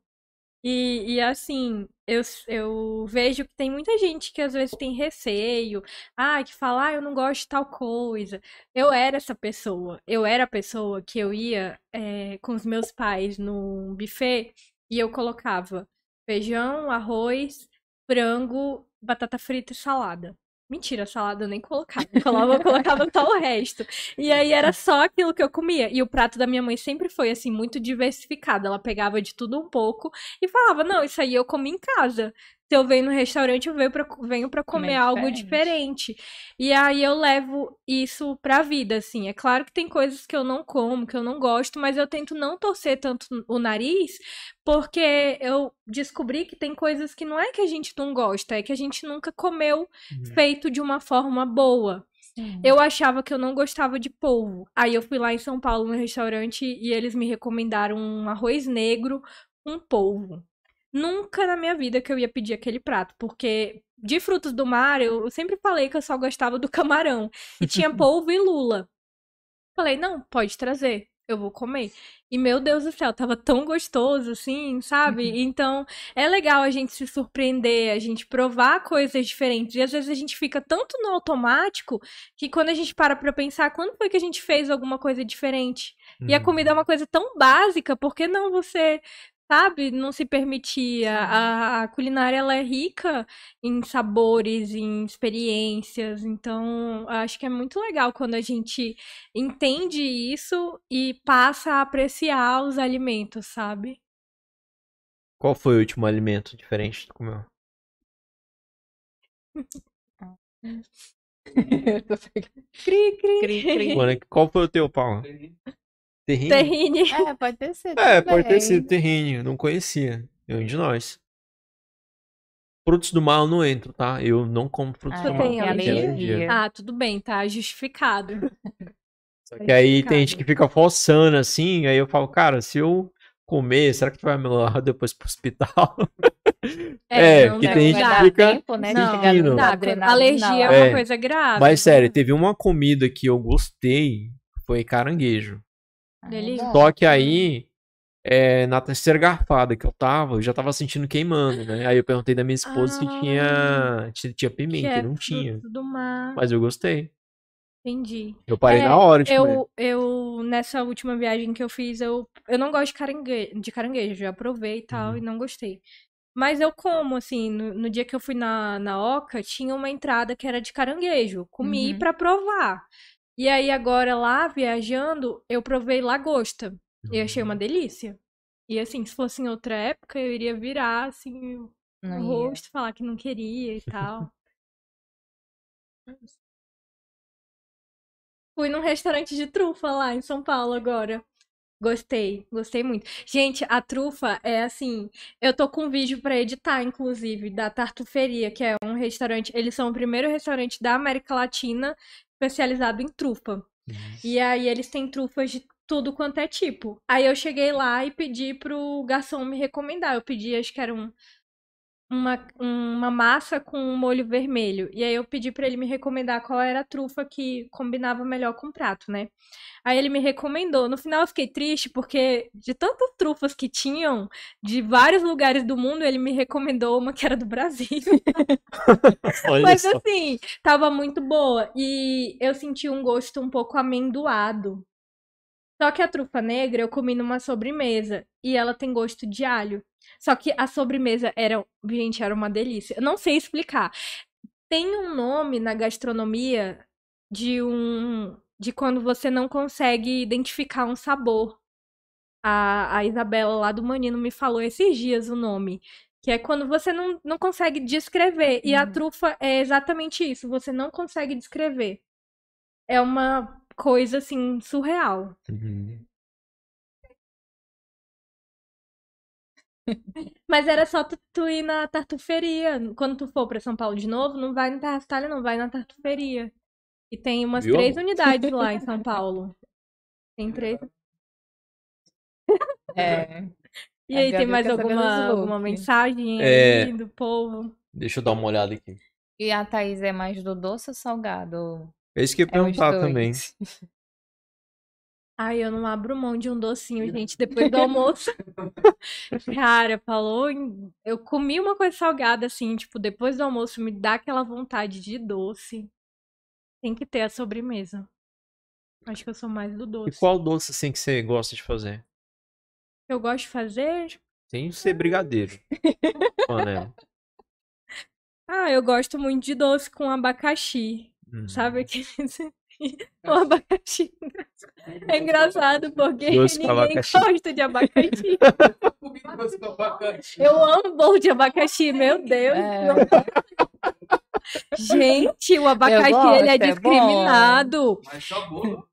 E, e assim, eu, eu vejo que tem muita gente que às vezes tem receio, ah, que fala, ah, eu não gosto de tal coisa. Eu era essa pessoa. Eu era a pessoa que eu ia eh, com os meus pais no buffet e eu colocava feijão, arroz, frango, batata frita e salada. Mentira, salada eu nem colocava. Eu colocava, eu colocava só o resto. E aí era só aquilo que eu comia. E o prato da minha mãe sempre foi assim, muito diversificado. Ela pegava de tudo um pouco e falava: Não, isso aí eu como em casa. Se eu venho no restaurante, eu venho pra, venho pra comer algo diferente. E aí eu levo isso pra vida, assim. É claro que tem coisas que eu não como, que eu não gosto, mas eu tento não torcer tanto o nariz, porque eu descobri que tem coisas que não é que a gente não gosta, é que a gente nunca comeu feito de uma forma boa. Sim. Eu achava que eu não gostava de polvo. Aí eu fui lá em São Paulo no restaurante e eles me recomendaram um arroz negro com polvo. Nunca na minha vida que eu ia pedir aquele prato, porque de frutos do mar eu sempre falei que eu só gostava do camarão. E tinha polvo e lula. Falei, não, pode trazer, eu vou comer. E meu Deus do céu, tava tão gostoso assim, sabe? Então é legal a gente se surpreender, a gente provar coisas diferentes. E às vezes a gente fica tanto no automático que quando a gente para pra pensar, quando foi que a gente fez alguma coisa diferente? E a Uhum. comida é uma coisa tão básica, por que não você, sabe, não se permitir? A, a- culinária ela é rica em sabores, em experiências, então acho que é muito legal quando a gente entende isso e passa a apreciar os alimentos, sabe? Qual foi o último alimento diferente que comeu? Cri, cri. Cri, cri. Qual foi o teu, Paulo? Terrine? Terrine. É, pode ter sido. É, pode ter sido terrine, não conhecia. Nenhum de nós. Frutos do mar eu não entro, tá? Eu não como frutos Ah, do Você mar. tem eu tenho alergia? Ah, tudo bem, tá justificado. Só que aí tem gente que fica forçando assim, aí eu falo, cara, se eu comer, será que tu vai me levar depois pro hospital? É, não que dá, tem não gente que fica tempo, né, Não, no Dá, adrenalina alergia é lá. uma É. coisa grave. Mas sério, né? teve uma comida que eu gostei, foi caranguejo. Ah, Delícia. bom. Só que aí, é, na terceira garfada que eu tava, eu já tava sentindo queimando, né? Aí eu perguntei da minha esposa se Ah. tinha, se tinha pimenta, é não tinha. Mas eu gostei. Entendi. Eu parei É, na hora de comer. Eu, eu, nessa última viagem que eu fiz, eu, eu não gosto de caranguejo, de caranguejo, já provei e tal, Uhum. e não gostei. Mas eu como, assim, no, no dia que eu fui na, na Oca, tinha uma entrada que era de caranguejo. Comi Uhum. pra provar. E aí, agora lá, viajando, eu provei lagosta. E achei uma delícia. E assim, se fosse em outra época, eu iria virar, assim, o Não o ia. rosto, falar que não queria e tal. Fui num restaurante de trufa lá em São Paulo agora. Gostei, gostei muito. Gente, a trufa é assim. Eu tô com um vídeo pra editar, inclusive, da Tartuferia, que é um restaurante. Eles são o primeiro restaurante da América Latina especializado em trufa. E aí eles têm trufas de tudo quanto é tipo. Aí eu cheguei lá e pedi pro garçom me recomendar. Eu pedi, acho que era um, uma, uma massa com um molho vermelho. E aí eu pedi pra ele me recomendar qual era a trufa que combinava melhor com o prato, né? Aí ele me recomendou. No final eu fiquei triste porque de tantas trufas que tinham de vários lugares do mundo, ele me recomendou uma que era do Brasil. Mas assim, tava muito boa. E eu senti um gosto um pouco amendoado. Só que a trufa negra eu comi numa sobremesa. E ela tem gosto de alho. Só que a sobremesa era. Gente, era uma delícia. Eu não sei explicar. Tem um nome na gastronomia de um. De quando você não consegue identificar um sabor. A, a Isabela lá do Manino me falou esses dias o nome. Que é quando você não, não consegue descrever. E a Uhum. trufa é exatamente isso. Você não consegue descrever. É uma coisa, assim, surreal. Uhum. Mas era só tu, tu ir na tartuferia. Quando tu for pra São Paulo de novo, não vai na Terra não, vai na tartuferia. E tem umas Viu, três unidades lá em São Paulo. Tem três. É. E aí, tem mais saber alguma, alguma mensagem É. aí do povo? Deixa eu dar uma olhada aqui. E a Thaís é mais do doce ou salgado? É isso que eu ia É perguntar dois. também. Ai, eu não abro mão de um docinho, gente, depois do almoço. Cara, falou. em- Eu comi uma coisa salgada, assim, tipo, depois do almoço me dá aquela vontade de doce. Tem que ter a sobremesa. Acho que eu sou mais do E doce. qual doce assim que você gosta de fazer? Eu gosto de fazer. Tem que ser brigadeiro. Panela. Ah, eu gosto muito de doce com abacaxi. Sabe aquele. O abacaxi. É engraçado porque ninguém abacaxi. gosta de abacaxi. Que que? Eu amo bolo de abacaxi, meu Deus. É. Gente, o abacaxi gosto, ele é é bom. discriminado. Mas só bolo.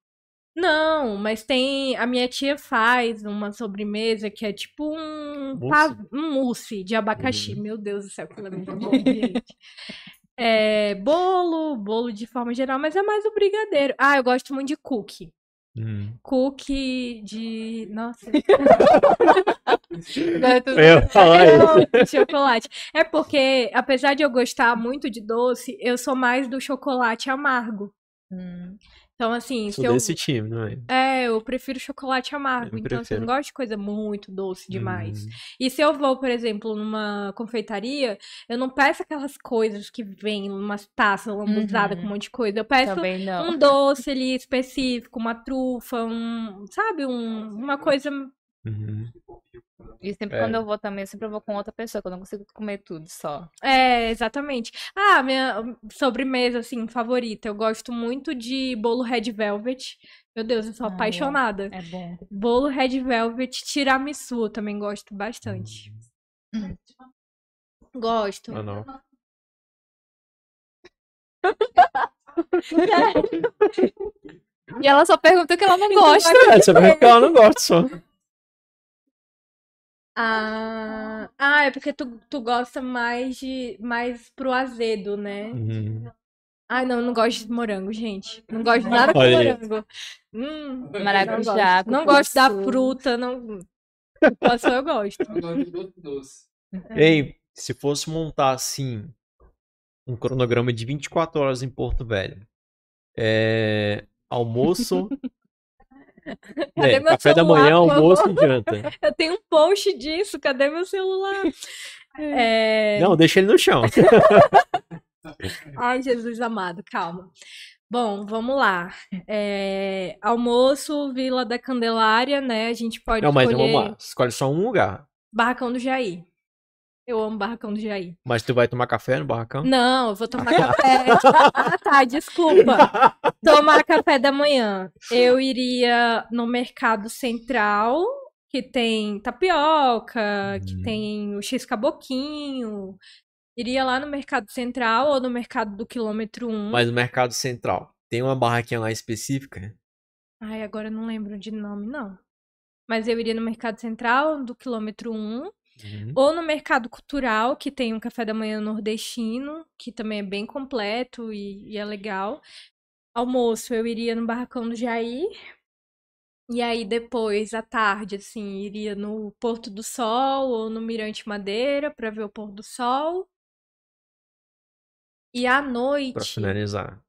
Não, mas tem. A minha tia faz uma sobremesa que é tipo um, Mousse? um mousse de abacaxi. Uhum. Meu Deus do céu, aquilo é muito bom, gente. É, bolo, bolo de forma geral, mas é mais o brigadeiro. Ah, eu gosto muito de cookie. Hum. Cookie de. Nossa. Eu ia falar isso. Não, chocolate. É porque, apesar de eu gostar muito de doce, eu sou mais do chocolate amargo. Hum. Então, assim, se Sou eu. desse time, não é? É, eu prefiro chocolate amargo. Eu então, assim, eu não gosto de coisa muito doce demais. Hum. E se eu vou, por exemplo, numa confeitaria, eu não peço aquelas coisas que vêm umas taças lambuzadas Uhum. com um monte de coisa. Eu peço um doce ali específico, uma trufa, um. Sabe? Um, uma coisa. Uhum. E sempre É. quando eu vou também, eu sempre vou com outra pessoa, que eu não consigo comer tudo só. É, exatamente. Ah, minha sobremesa, assim, favorita. Eu gosto muito de bolo Red Velvet. Meu Deus, eu sou Ah, é. apaixonada. É bom. Bolo Red Velvet, tiramisu, eu também gosto bastante. Gosto. Ah, não. E ela só pergunta que ela não gosta. É, você vai ficar, eu não gosto só. Ah, ah, é porque tu, tu gosta mais de mais pro azedo, né? Uhum. Ai, não, não gosto de morango, gente. Não gosto de nada com Olha morango. Hum, Maracujá, não gosto. Não gosto da fruta, não. Só eu gosto. Eu gosto de doce doce. Ei, se fosse montar assim um cronograma de 24 horas em Porto Velho, é, almoço, Cadê é, meu café da celular, manhã, por almoço e janta. Eu tenho um post disso, cadê meu celular? É... Não, deixa ele no chão. Ai, Jesus amado, calma. Bom, vamos lá. É, Almoço, Vila da Candelária, né? A gente pode Não, mas escolher vamos lá. Escolhe só um lugar. Barracão do Jair. Eu amo Barracão do Jair. Mas tu vai tomar café no barracão? Não, eu vou tomar café. Ah, tá, desculpa. Tomar café da manhã. Eu iria no Mercado Central, que tem tapioca, que Hum. tem o X Caboquinho. Iria lá no Mercado Central ou no Mercado do Quilômetro 1. Mas no Mercado Central, tem uma barraquinha lá específica? Ai, agora eu não lembro de nome, não. Mas eu iria no Mercado Central, do Quilômetro 1. Uhum. Ou no Mercado Cultural, que tem um café da manhã nordestino, que também é bem completo e, e é legal. Almoço, eu iria no Barracão do Jair. E aí depois, à tarde, assim, iria no Porto do Sol ou no Mirante Madeira para ver o pôr do sol. E à Pra noite, finalizar.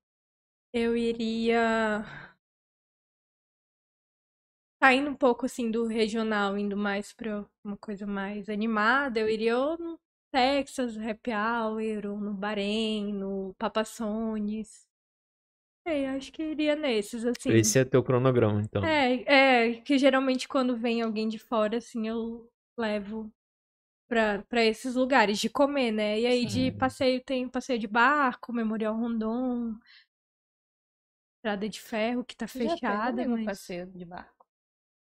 eu iria saindo um pouco assim do regional, indo mais pra uma coisa mais animada, eu iria ou no Texas Happy Hour, ou no Bahrein, no Papassones. É, acho que iria nesses, assim. Esse é teu cronograma, então. É, é, que geralmente quando vem alguém de fora, assim, eu levo pra, pra esses lugares de comer, né? E aí de Sim. passeio tem passeio de barco, Memorial Rondon, Estrada de Ferro, que tá Já fechada, amigo, mas... passeio de barco.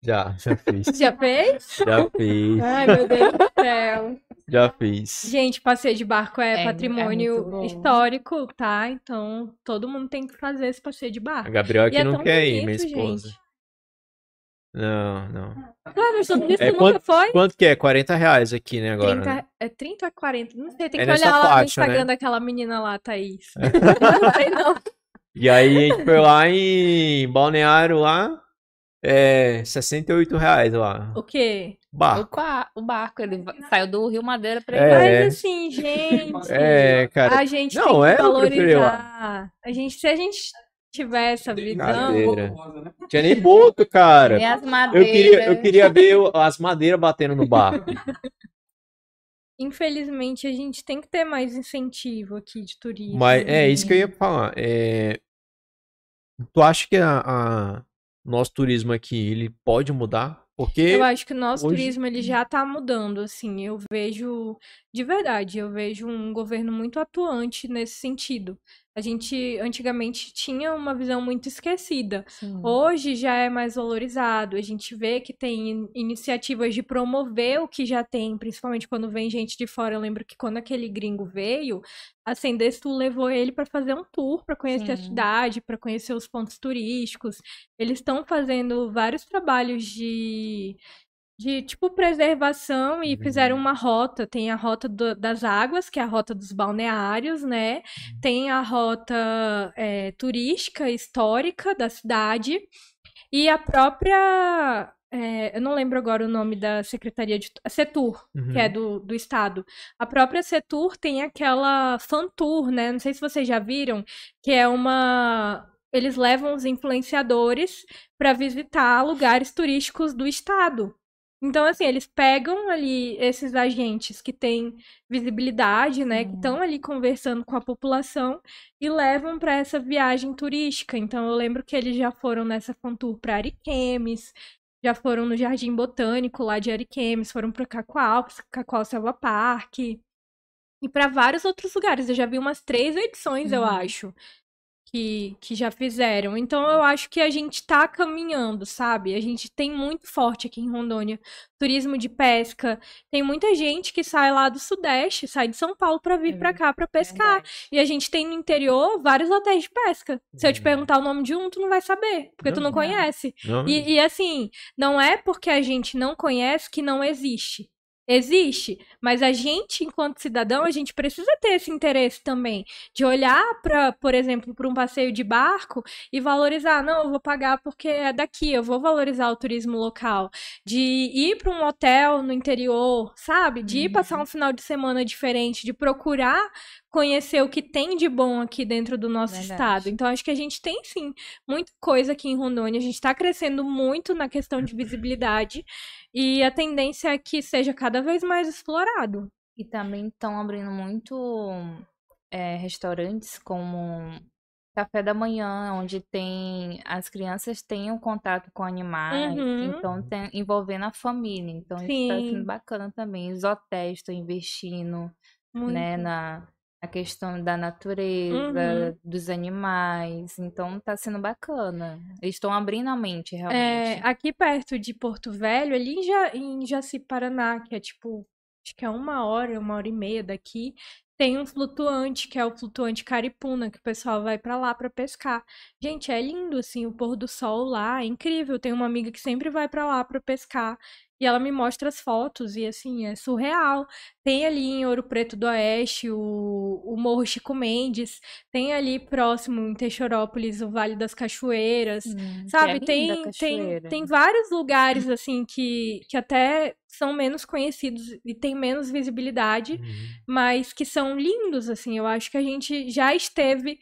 Já, já fiz. Já fez? Já fiz. Ai, meu Deus do céu. Já fiz. Gente, passeio de barco é, É, é patrimônio bom. histórico, tá? Então, todo mundo tem que fazer esse passeio de A barco. Gabriel E aqui é não quer ir, minha bonito, esposa. gente. Não, não. Claro, mas tudo isso É, nunca foi. Quanto que é? 40 reais aqui, né, agora? 30, né? é 30 a 40, não sei, tem É que olhar lá no faixa, Instagram né? daquela menina lá, Thaís. não sei não. E aí a gente foi lá em Balneário lá, é 68 reais lá. O quê? O, Barco. qua- o barco, ele saiu do Rio Madeira pra É. Mas assim, gente, É, cara. a gente Não, tem é, que eu valorizar. A gente, se a gente tiver essa visão, né? Tinha nem boto, cara. E as Eu madeiras. queria, eu queria ver o- as madeiras batendo no barco. infelizmente, a gente tem que ter mais incentivo aqui de turismo. Mas é isso que eu ia falar. É, tu acha que a, a- nosso turismo aqui ele pode mudar? Porque Eu acho que o nosso hoje- turismo ele já tá mudando, assim. Eu vejo, de verdade, eu vejo um governo muito atuante nesse sentido. A gente antigamente tinha uma visão muito esquecida. Sim. Hoje já é mais valorizado. A gente vê que tem in- iniciativas de promover o que já tem, principalmente quando vem gente de fora. Eu lembro que quando aquele gringo veio, a Sendestu levou ele para fazer um tour, para conhecer a Sim. cidade, para conhecer os pontos turísticos. Eles estão fazendo vários trabalhos de de tipo preservação e fizeram uma rota. Tem a rota do- das águas, que é a rota dos balneários, né? Tem a rota é, turística, histórica da cidade. E a própria. é, eu não lembro agora o nome da Secretaria de. a Setur, Uhum. que é do, do estado. A própria Setur tem aquela fan tour, né? Não sei se vocês já viram, que é uma. Eles levam os influenciadores para visitar lugares turísticos do estado. Então, assim, eles pegam ali esses agentes que têm visibilidade, né, que Sim. estão ali conversando com a população e levam para essa viagem turística. Então, eu lembro que eles já foram nessa fan tour para Ariquemes, já foram no Jardim Botânico lá de Ariquemes, foram para Cacoal, Cacoal Selva Park e para vários outros lugares. Eu já vi umas três edições, eu Uhum. acho que, que já fizeram. Então eu acho que a gente tá caminhando, sabe? A gente tem muito forte aqui em Rondônia turismo de pesca. Tem muita gente que sai lá do Sudeste, sai de São Paulo pra vir É pra cá pra pescar. Verdade. E a gente tem no interior vários hotéis de pesca. Se eu te Hum. perguntar o nome de um, tu não vai saber, porque tu Não, não não. conhece. Não, E, e, assim, não é porque a gente não conhece que não existe. Existe, mas a gente, enquanto cidadão, a gente precisa ter esse interesse também de olhar para, por exemplo, para um passeio de barco e valorizar. Não, eu vou pagar porque é daqui, eu vou valorizar o turismo local. De ir para um hotel no interior, sabe? De ir passar um final de semana diferente, de procurar conhecer o que tem de bom aqui dentro do nosso Verdade. estado. Então, acho que a gente tem sim muita coisa aqui em Rondônia. A gente está crescendo muito na questão de visibilidade e a tendência é que seja cada vez mais explorado. E também estão abrindo muito é, restaurantes como café da manhã, onde tem as crianças têm um contato com animais, Uhum. então tem, envolvendo a família. Então isso está Sim. sendo bacana também. Os hotéis estão investindo, Muito. né, na, na questão da natureza, dos animais. Então está sendo bacana. Eles estão abrindo a mente É, realmente. aqui perto de Porto Velho, ali em, ja em Jaci, Paraná, que é tipo, acho que é uma hora, uma hora e meia daqui, tem um flutuante, que é o flutuante Caripuna, que o pessoal vai pra lá pra pescar. Gente, é lindo, assim, o pôr do sol lá, é incrível. Tenho uma amiga que sempre vai pra lá pra pescar. E ela me mostra as fotos e, assim, é surreal. Tem ali em Ouro Preto do Oeste o, o Morro Chico Mendes. Tem ali próximo, em Texorópolis, o Vale das Cachoeiras. Hum, é Sabe, a tem, tem, tem vários lugares, assim, que, que até são menos conhecidos e têm menos visibilidade, Uhum. mas que são lindos, assim. Eu acho que a gente já esteve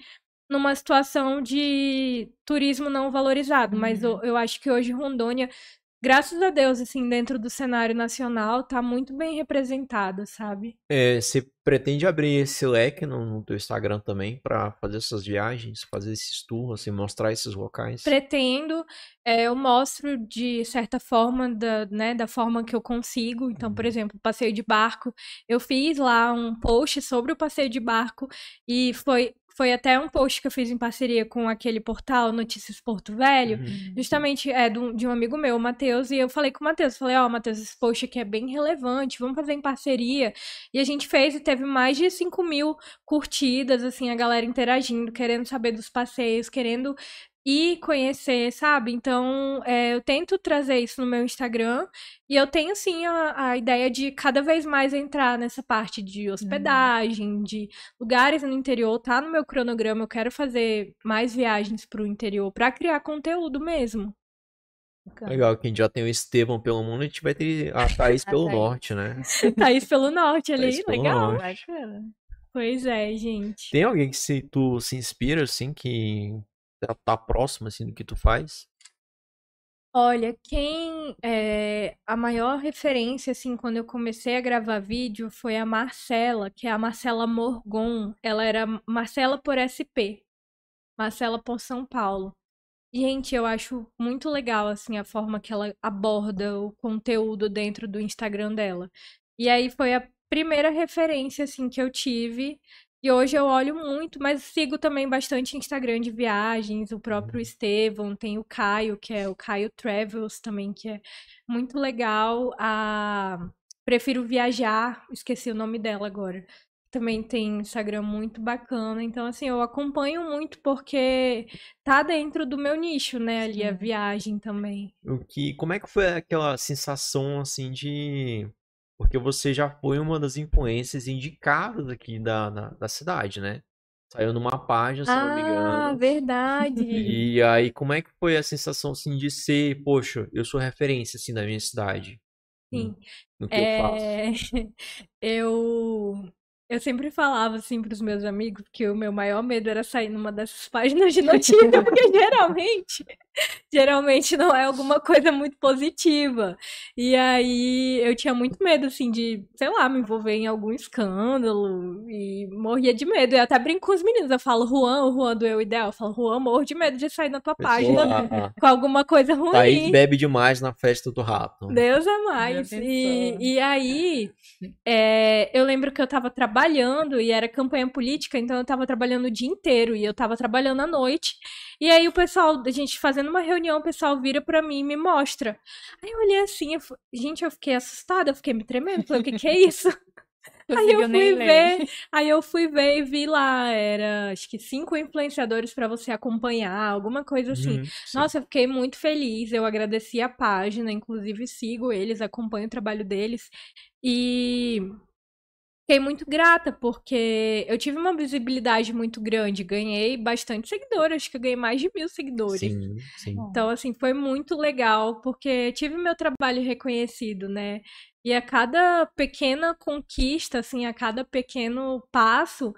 numa situação de turismo não valorizado, mas eu, eu acho que hoje Rondônia, graças a Deus, assim, dentro do cenário nacional, tá muito bem representada, sabe? É, você pretende abrir esse leque no, no teu Instagram também pra fazer essas viagens, fazer esses tours, assim, mostrar esses locais? pretendo, é, eu mostro de certa forma, da, né, da forma que eu consigo. Então, por exemplo, passeio de barco, eu fiz lá um post sobre o passeio de barco e foi, foi até um post que eu fiz em parceria com aquele portal Notícias Porto Velho. Uhum. Justamente é do- de um amigo meu, o Matheus, e eu falei com o Matheus, falei, ó, Matheus, esse post aqui é bem relevante, vamos fazer em parceria. E a gente fez e teve mais de 5 mil curtidas, assim, a galera interagindo, querendo saber dos passeios, querendo ir conhecer, sabe? Então, é, eu tento trazer isso no meu Instagram e eu tenho, sim, a, a ideia de cada vez mais entrar nessa parte de hospedagem, de lugares no interior, tá no meu cronograma, eu quero fazer mais viagens pro interior para criar conteúdo mesmo. Legal, que a gente já tem o Estevão pelo mundo, a gente vai ter a Thaís A pelo Thaís. norte, né? Thaís pelo norte ali, pelo legal. norte. Pois é, gente. Tem alguém que se, tu se inspira, assim, que tá, tá próximo, assim, do que tu faz? Olha, quem é a maior referência, assim, quando eu comecei a gravar vídeo foi a Marcela, que é a Marcela Morgon. Ela era Marcela por SP, Marcela por São Paulo. Gente, eu acho muito legal, assim, a forma que ela aborda o conteúdo dentro do Instagram dela. E aí foi a primeira referência, assim, que eu tive. E hoje eu olho muito, mas sigo também bastante Instagram de viagens, o próprio Estevão, tem o Caio, que é o Caio Travels também, que é muito legal. A Prefiro Viajar, esqueci o nome dela agora. Também tem Instagram muito bacana. Então, assim, eu acompanho muito porque tá dentro do meu nicho, né? Ali a viagem também. O que, como é que foi aquela sensação, assim, de... Porque você já foi uma das influências indicadas aqui da, da, da cidade, né? Saiu numa página, se não me Ah, engano. verdade. E aí, como é que foi a sensação, assim, de ser, poxa, eu sou referência, assim, da minha cidade? Sim. No que eu faço. É, eu eu sempre falava assim para os meus amigos que o meu maior medo era sair numa dessas páginas de notícia, porque geralmente, geralmente não é alguma coisa muito positiva. E aí eu tinha muito medo assim de, sei lá, me envolver em algum escândalo e morria de medo. Eu até brinco com os meninos, eu falo, Juan, o Juan do Eu Ideal, eu falo, Juan, morro de medo de sair na tua Pessoa, página a, a com alguma coisa ruim. Thaís bebe demais na festa do rato. Deus é mais. E, e aí, é, eu lembro que eu tava trabalhando e era campanha política, então eu tava trabalhando o dia inteiro e eu tava trabalhando à noite. E aí o pessoal, a gente fazendo uma reunião, o pessoal vira pra mim e me mostra. Aí eu olhei assim, eu, gente, eu fiquei assustada, eu fiquei me tremendo, falei, o que que é isso? Aí eu fui ler. ver, aí eu fui ver e vi lá, era acho que cinco influenciadores pra você acompanhar, alguma coisa assim. Uhum. Nossa, eu fiquei muito feliz. Eu agradeci a página, inclusive sigo eles, acompanho o trabalho deles. E fiquei muito grata, porque eu tive uma visibilidade muito grande. Ganhei bastante seguidores, acho que eu ganhei mais de mil seguidores. Sim, sim. Então, assim, foi muito legal, porque tive meu trabalho reconhecido, né? E a cada pequena conquista, assim, a cada pequeno passo,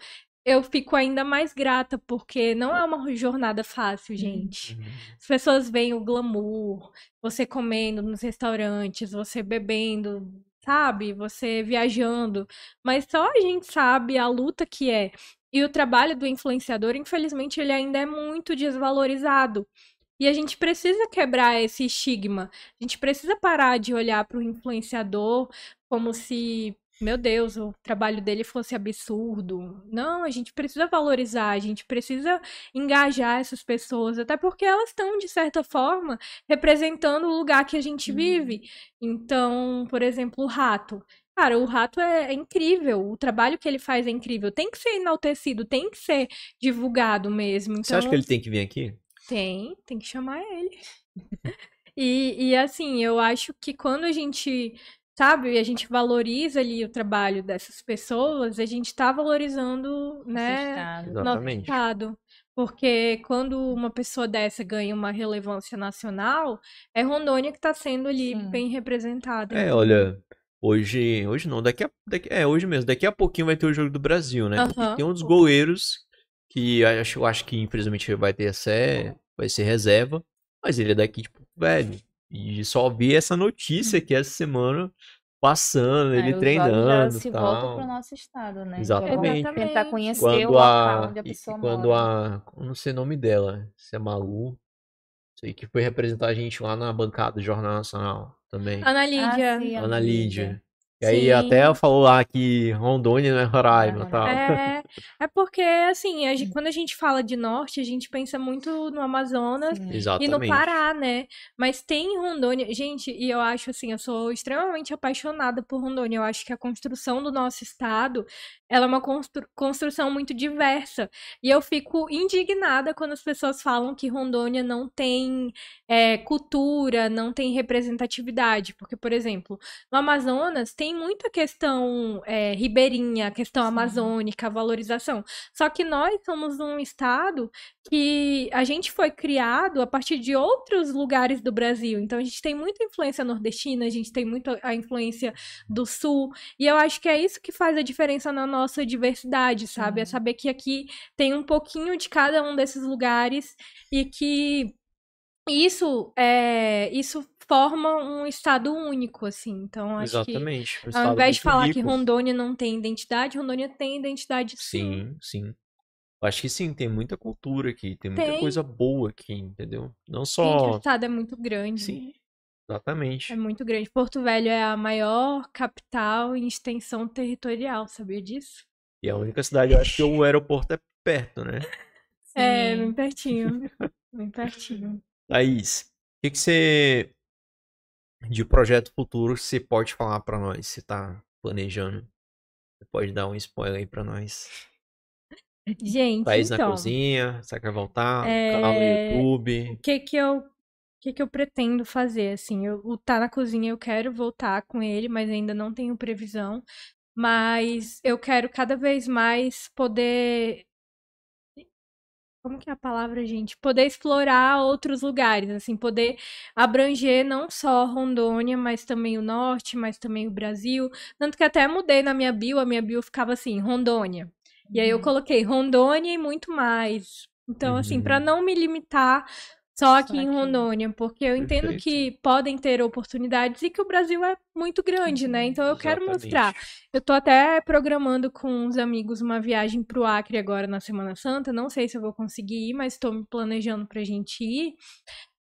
eu fico ainda mais grata, porque não é uma jornada fácil, gente. Uhum. As pessoas veem o glamour, você comendo nos restaurantes, você bebendo, sabe? Você viajando. Mas só a gente sabe a luta que é. E o trabalho do influenciador, infelizmente, ele ainda é muito desvalorizado. E a gente precisa quebrar esse estigma. A gente precisa parar de olhar para o influenciador como se, meu Deus, o trabalho dele fosse absurdo. Não, a gente precisa valorizar, a gente precisa engajar essas pessoas, até porque elas estão, de certa forma, representando o lugar que a gente vive. Então, por exemplo, o rato. Cara, o rato é, é incrível, o trabalho que ele faz é incrível. Tem que ser enaltecido, tem que ser divulgado mesmo. Você acha Então, que ele tem que vir aqui? tem, tem que chamar ele. E, e assim, eu acho que quando a gente, sabe, a gente valoriza ali o trabalho dessas pessoas, a gente tá valorizando, né, Assustado. nosso Exatamente. estado. Porque quando uma pessoa dessa ganha uma relevância nacional, é Rondônia que tá sendo ali Sim. bem representada. É, olha, hoje, hoje não, daqui a, daqui, é, hoje mesmo, daqui a pouquinho vai ter o Jogo do Brasil, né? E Aham. tem um dos goleiros que eu acho, eu acho que infelizmente vai ter essa, vai ser reserva, mas ele é daqui, tipo, velho, e só vi essa notícia aqui essa semana passando, Aí ele olhos treinando já se voltam tal. pro nosso estado, né? Exatamente. Já vão tentar conhecer Quando o local a, onde a pessoa e quando mora. a, eu não sei o nome dela, se é Malu, sei que foi representar a gente lá na bancada do Jornal Nacional também. Ana Ah, Lídia. sim, a Ana Lídia. E aí Sim. até falou lá que Rondônia não é Roraima, É, tal. É, é porque, assim, a gen- quando a gente fala de norte, a gente pensa muito no Amazonas e no. Pará, né? Mas tem Rondônia. Gente, e eu acho assim, eu sou extremamente apaixonada por Rondônia. Eu acho que a construção do nosso estado, ela é uma constru- construção muito diversa. E eu fico indignada quando as pessoas falam que Rondônia não tem é, cultura, não tem representatividade. Porque, por exemplo, no Amazonas tem muita questão é, ribeirinha, questão Sim. amazônica, valorização. Só que nós somos um estado que a gente foi criado a partir de outros lugares do Brasil. Então a gente tem muita influência nordestina, a gente tem muita a influência do sul. E eu acho que é isso que faz a diferença na nossa diversidade, sabe? É Sim. saber que aqui tem um pouquinho de cada um desses lugares e que isso é isso forma um estado único, assim. Então acho que Exatamente. Um ao invés de falar que rico. Rondônia não tem identidade, Rondônia tem identidade Sim, sim. sim. Eu acho que sim, tem muita cultura aqui, tem muita Tem. coisa boa aqui, entendeu? Não Gente, o só. estado é muito grande. Sim, exatamente. É muito grande. Porto Velho é a maior capital em extensão territorial, sabia disso? E a única cidade, eu acho que o aeroporto é perto, né? É, Sim. bem pertinho. bem pertinho. Thaís, o que, que você. De projeto futuro, você pode falar pra nós? Você tá planejando? Você pode dar um spoiler aí pra nós? Gente, na então, cozinha, você quer voltar? É, Canal no YouTube. o que que eu, o que que eu pretendo fazer, assim? Eu, o Tá na Cozinha, eu quero voltar com ele, mas ainda não tenho previsão. Mas eu quero cada vez mais poder como que é a palavra, gente? Poder explorar outros lugares, assim, poder abranger não só Rondônia, mas também o norte, mas também o Brasil. Tanto que até mudei na minha bio, a minha bio ficava assim, Rondônia. E aí eu Uhum. coloquei Rondônia e muito mais. Então, assim, Uhum. para não me limitar só aqui Só em. Rondônia, porque eu entendo Perfeito. que podem ter oportunidades e que o Brasil é muito grande, né? Então eu quero mostrar. Exatamente. Eu tô até programando com uns amigos uma viagem pro Acre agora na Semana Santa. Não sei se eu vou conseguir ir, mas tô me planejando pra gente ir.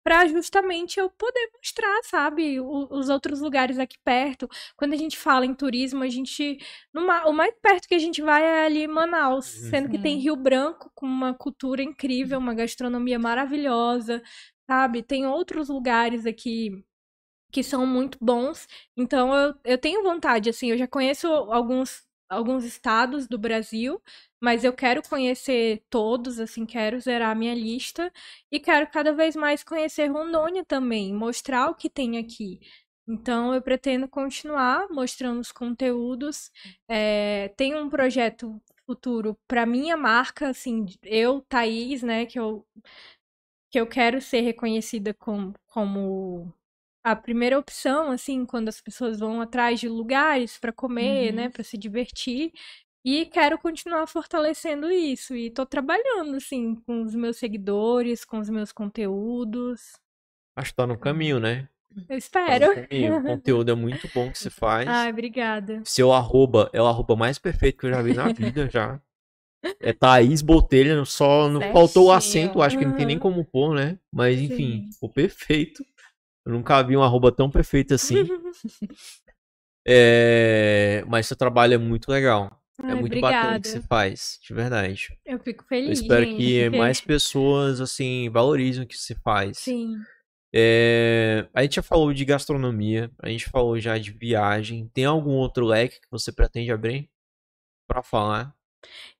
Pra justamente eu poder mostrar, sabe, o- os outros lugares aqui perto. Quando a gente fala em turismo, a gente. no ma- o mais perto que a gente vai é ali em Manaus, sendo que tem Sim. Rio Branco com uma cultura incrível, uma gastronomia maravilhosa, sabe? Tem outros lugares aqui que são muito bons. Então eu, eu tenho vontade, assim, eu já conheço alguns, alguns estados do Brasil, mas eu quero conhecer todos, assim, quero zerar a minha lista e quero cada vez mais conhecer Rondônia também, mostrar o que tem aqui. Então eu pretendo continuar mostrando os conteúdos. É, tem um projeto futuro para minha marca, assim, eu, Thaís, né, que eu que eu quero ser reconhecida como, como a primeira opção, assim, quando as pessoas vão atrás de lugares para comer, Uhum. né, para se divertir. E quero continuar fortalecendo isso. E tô trabalhando, assim, com os meus seguidores, com os meus conteúdos. Acho que tá no caminho, né? Eu Tá espero. caminho. O conteúdo é muito bom que você faz. Ai, obrigada. Seu arroba é o arroba mais perfeito que eu já vi na vida, já. É Thaís Botelho, só não faltou o acento, acho que não tem nem como pôr, né? Mas enfim, Sim. ficou perfeito. Eu nunca vi um arroba tão perfeito assim. É, Mas seu trabalho é muito legal. É Ai, muito bacana o que obrigada. você faz, de verdade. Eu fico Eu feliz, espero gente, que porque- mais pessoas, assim, valorizem o que você faz. Sim. É, A gente já falou de gastronomia, a gente falou já de viagem. Tem algum outro leque que você pretende abrir pra falar?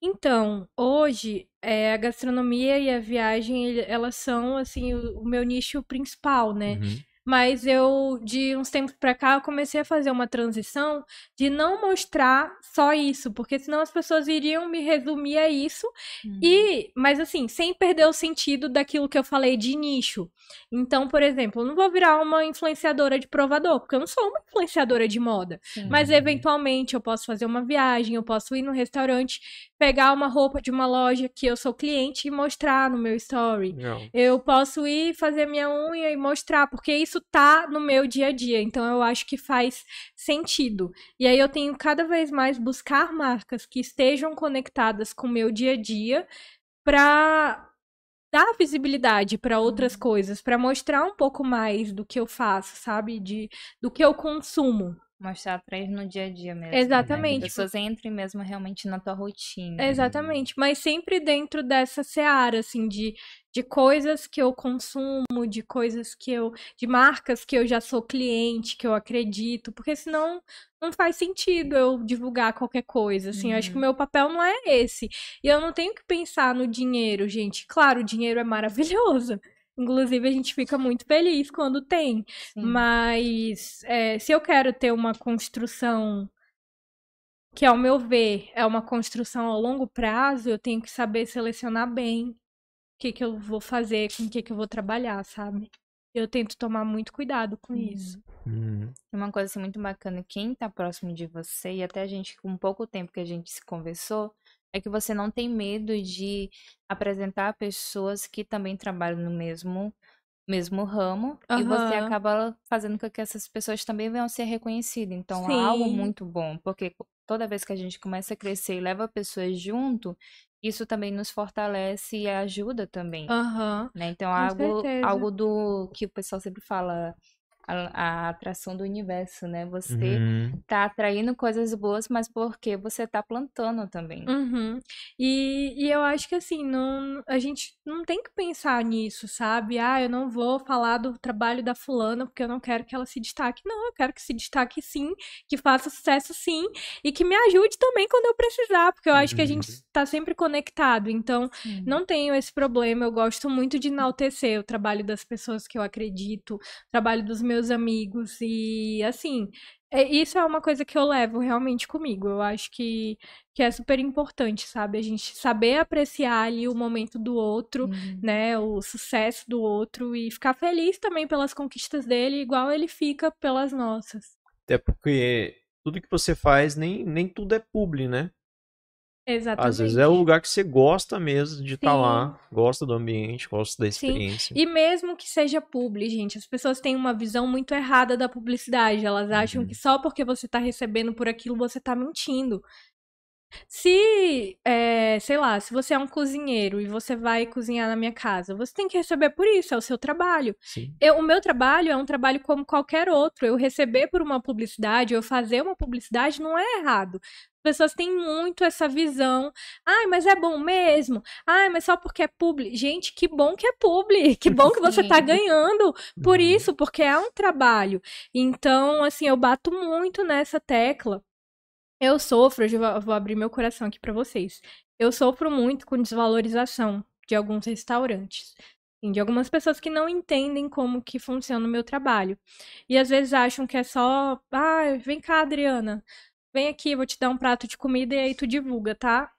Então, hoje, é, a gastronomia e a viagem, elas são, assim, o, o meu nicho principal, né? Uhum. Mas eu, de uns tempos pra cá, eu comecei a fazer uma transição de não mostrar só isso, porque senão as pessoas iriam me resumir a isso Uhum. e, mas assim, sem perder o sentido daquilo que eu falei de nicho. Então, por exemplo, eu não vou virar uma influenciadora de provador, porque eu não sou uma influenciadora de moda. Sim. Mas Uhum. eventualmente eu posso fazer uma viagem, eu posso ir no restaurante, pegar uma roupa de uma loja que eu sou cliente e mostrar no meu story. Legal. Eu posso ir fazer minha unha e mostrar, porque isso tá no meu dia a dia. Então eu acho que faz sentido. E aí eu tenho cada vez mais buscar marcas que estejam conectadas com o meu dia a dia para dar visibilidade para outras coisas, para mostrar um pouco mais do que eu faço, sabe? De do que eu consumo. Mostrar atrás no dia a dia mesmo. Né? Exatamente. Que as pessoas entrem mesmo realmente na tua rotina. Exatamente, mas sempre dentro dessa seara, assim, de, de coisas que eu consumo, de coisas que eu. de marcas que eu já sou cliente, que eu acredito, porque senão não faz sentido eu divulgar qualquer coisa, assim, eu acho que o Uhum. meu papel não é esse. E eu não tenho que pensar no dinheiro, gente. Claro, o dinheiro é maravilhoso. Inclusive, a gente fica muito feliz quando tem. Sim. Mas é, se eu quero ter uma construção que, ao meu ver, é uma construção a longo prazo, eu tenho que saber selecionar bem o que, que eu vou fazer, com o que, que eu vou trabalhar, sabe? Eu tento tomar muito cuidado com Uhum. isso. Hum, Uma coisa assim, muito bacana, quem tá próximo de você, e até a gente, com pouco tempo que a gente se conversou, é que você não tem medo de apresentar pessoas que também trabalham no mesmo, mesmo ramo, e você acaba fazendo com que essas pessoas também venham a ser reconhecidas. Então, é algo Sim. muito bom, porque toda vez que a gente começa a crescer e leva pessoas junto, isso também nos fortalece e ajuda também Aham. né? Então, Com algo, certeza. algo do que o pessoal sempre fala, a, a atração do universo, né? Você uhum. tá atraindo coisas boas, mas porque você tá plantando também. Uhum. E, e eu acho que assim, não, a gente não tem que pensar nisso, sabe? Ah, eu não vou falar do trabalho da fulana porque eu não quero que ela se destaque. Não, eu quero que se destaque sim, que faça sucesso sim, e que me ajude também quando eu precisar, porque eu acho que a gente tá sempre conectado. Então, Sim. não tenho esse problema. Eu gosto muito de enaltecer o trabalho das pessoas que eu acredito, o trabalho dos meus amigos. E, assim, é- isso é uma coisa que eu levo realmente comigo. Eu acho que, que é super importante, sabe? A gente saber apreciar ali o momento do outro, Uhum. né? O sucesso do outro e ficar feliz também pelas conquistas dele, igual ele fica pelas nossas. Até porque tudo que você faz, nem, nem tudo é publi, né? Exatamente. Às vezes é o lugar que você gosta mesmo de estar Sim. lá, gosta do ambiente, gosta da Sim. experiência. E mesmo que seja publi, gente, as pessoas têm uma visão muito errada da publicidade. Elas acham Uhum. que só porque você tá recebendo por aquilo você tá mentindo. Se, é, sei lá, se você é um cozinheiro e você vai cozinhar na minha casa, você tem que receber por isso, é o seu trabalho. Sim. Eu- o meu trabalho é um trabalho como qualquer outro. Eu receber por uma publicidade, eu fazer uma publicidade não é errado. As pessoas têm muito essa visão. Ai, mas é bom mesmo. Ai, mas só porque é publi. Gente, que bom que é publi. Que bom que você tá Sim. ganhando por Uhum. isso, porque é um trabalho. Então, assim, eu bato muito nessa tecla. Eu sofro, eu vou- abrir meu coração aqui pra vocês. Eu sofro muito com desvalorização de alguns restaurantes. Assim, De algumas pessoas que não entendem como que funciona o meu trabalho. E às vezes acham que é só, ah, vem cá, Adriana, vem aqui, vou te dar um prato de comida e aí tu divulga, tá?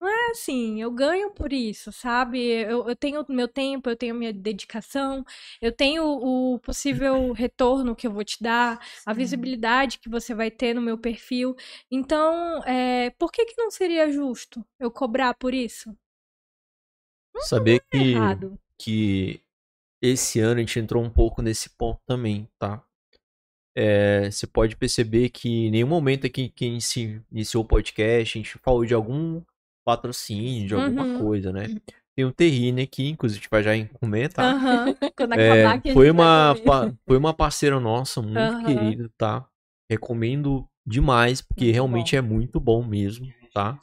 Não é assim, eu ganho por isso, sabe? Eu, eu tenho meu tempo, eu tenho minha dedicação, eu tenho o possível retorno que eu vou te dar, a Sim. visibilidade que você vai ter no meu perfil. Então, é, por que que não seria justo eu cobrar por isso? Saber É que, errado. que esse ano a gente entrou um pouco nesse ponto também, tá? É, você pode perceber que em nenhum momento aqui que inici- iniciou o podcast, a gente falou de algum patrocínio, de alguma Uhum. coisa, né? Tem um Terrine aqui, inclusive a gente vai já tá? Aham, Quando É, acabar a foi gente uma pa- foi uma parceira nossa muito Aham. querida, tá? Recomendo demais porque Muito realmente bom. é muito bom mesmo, tá?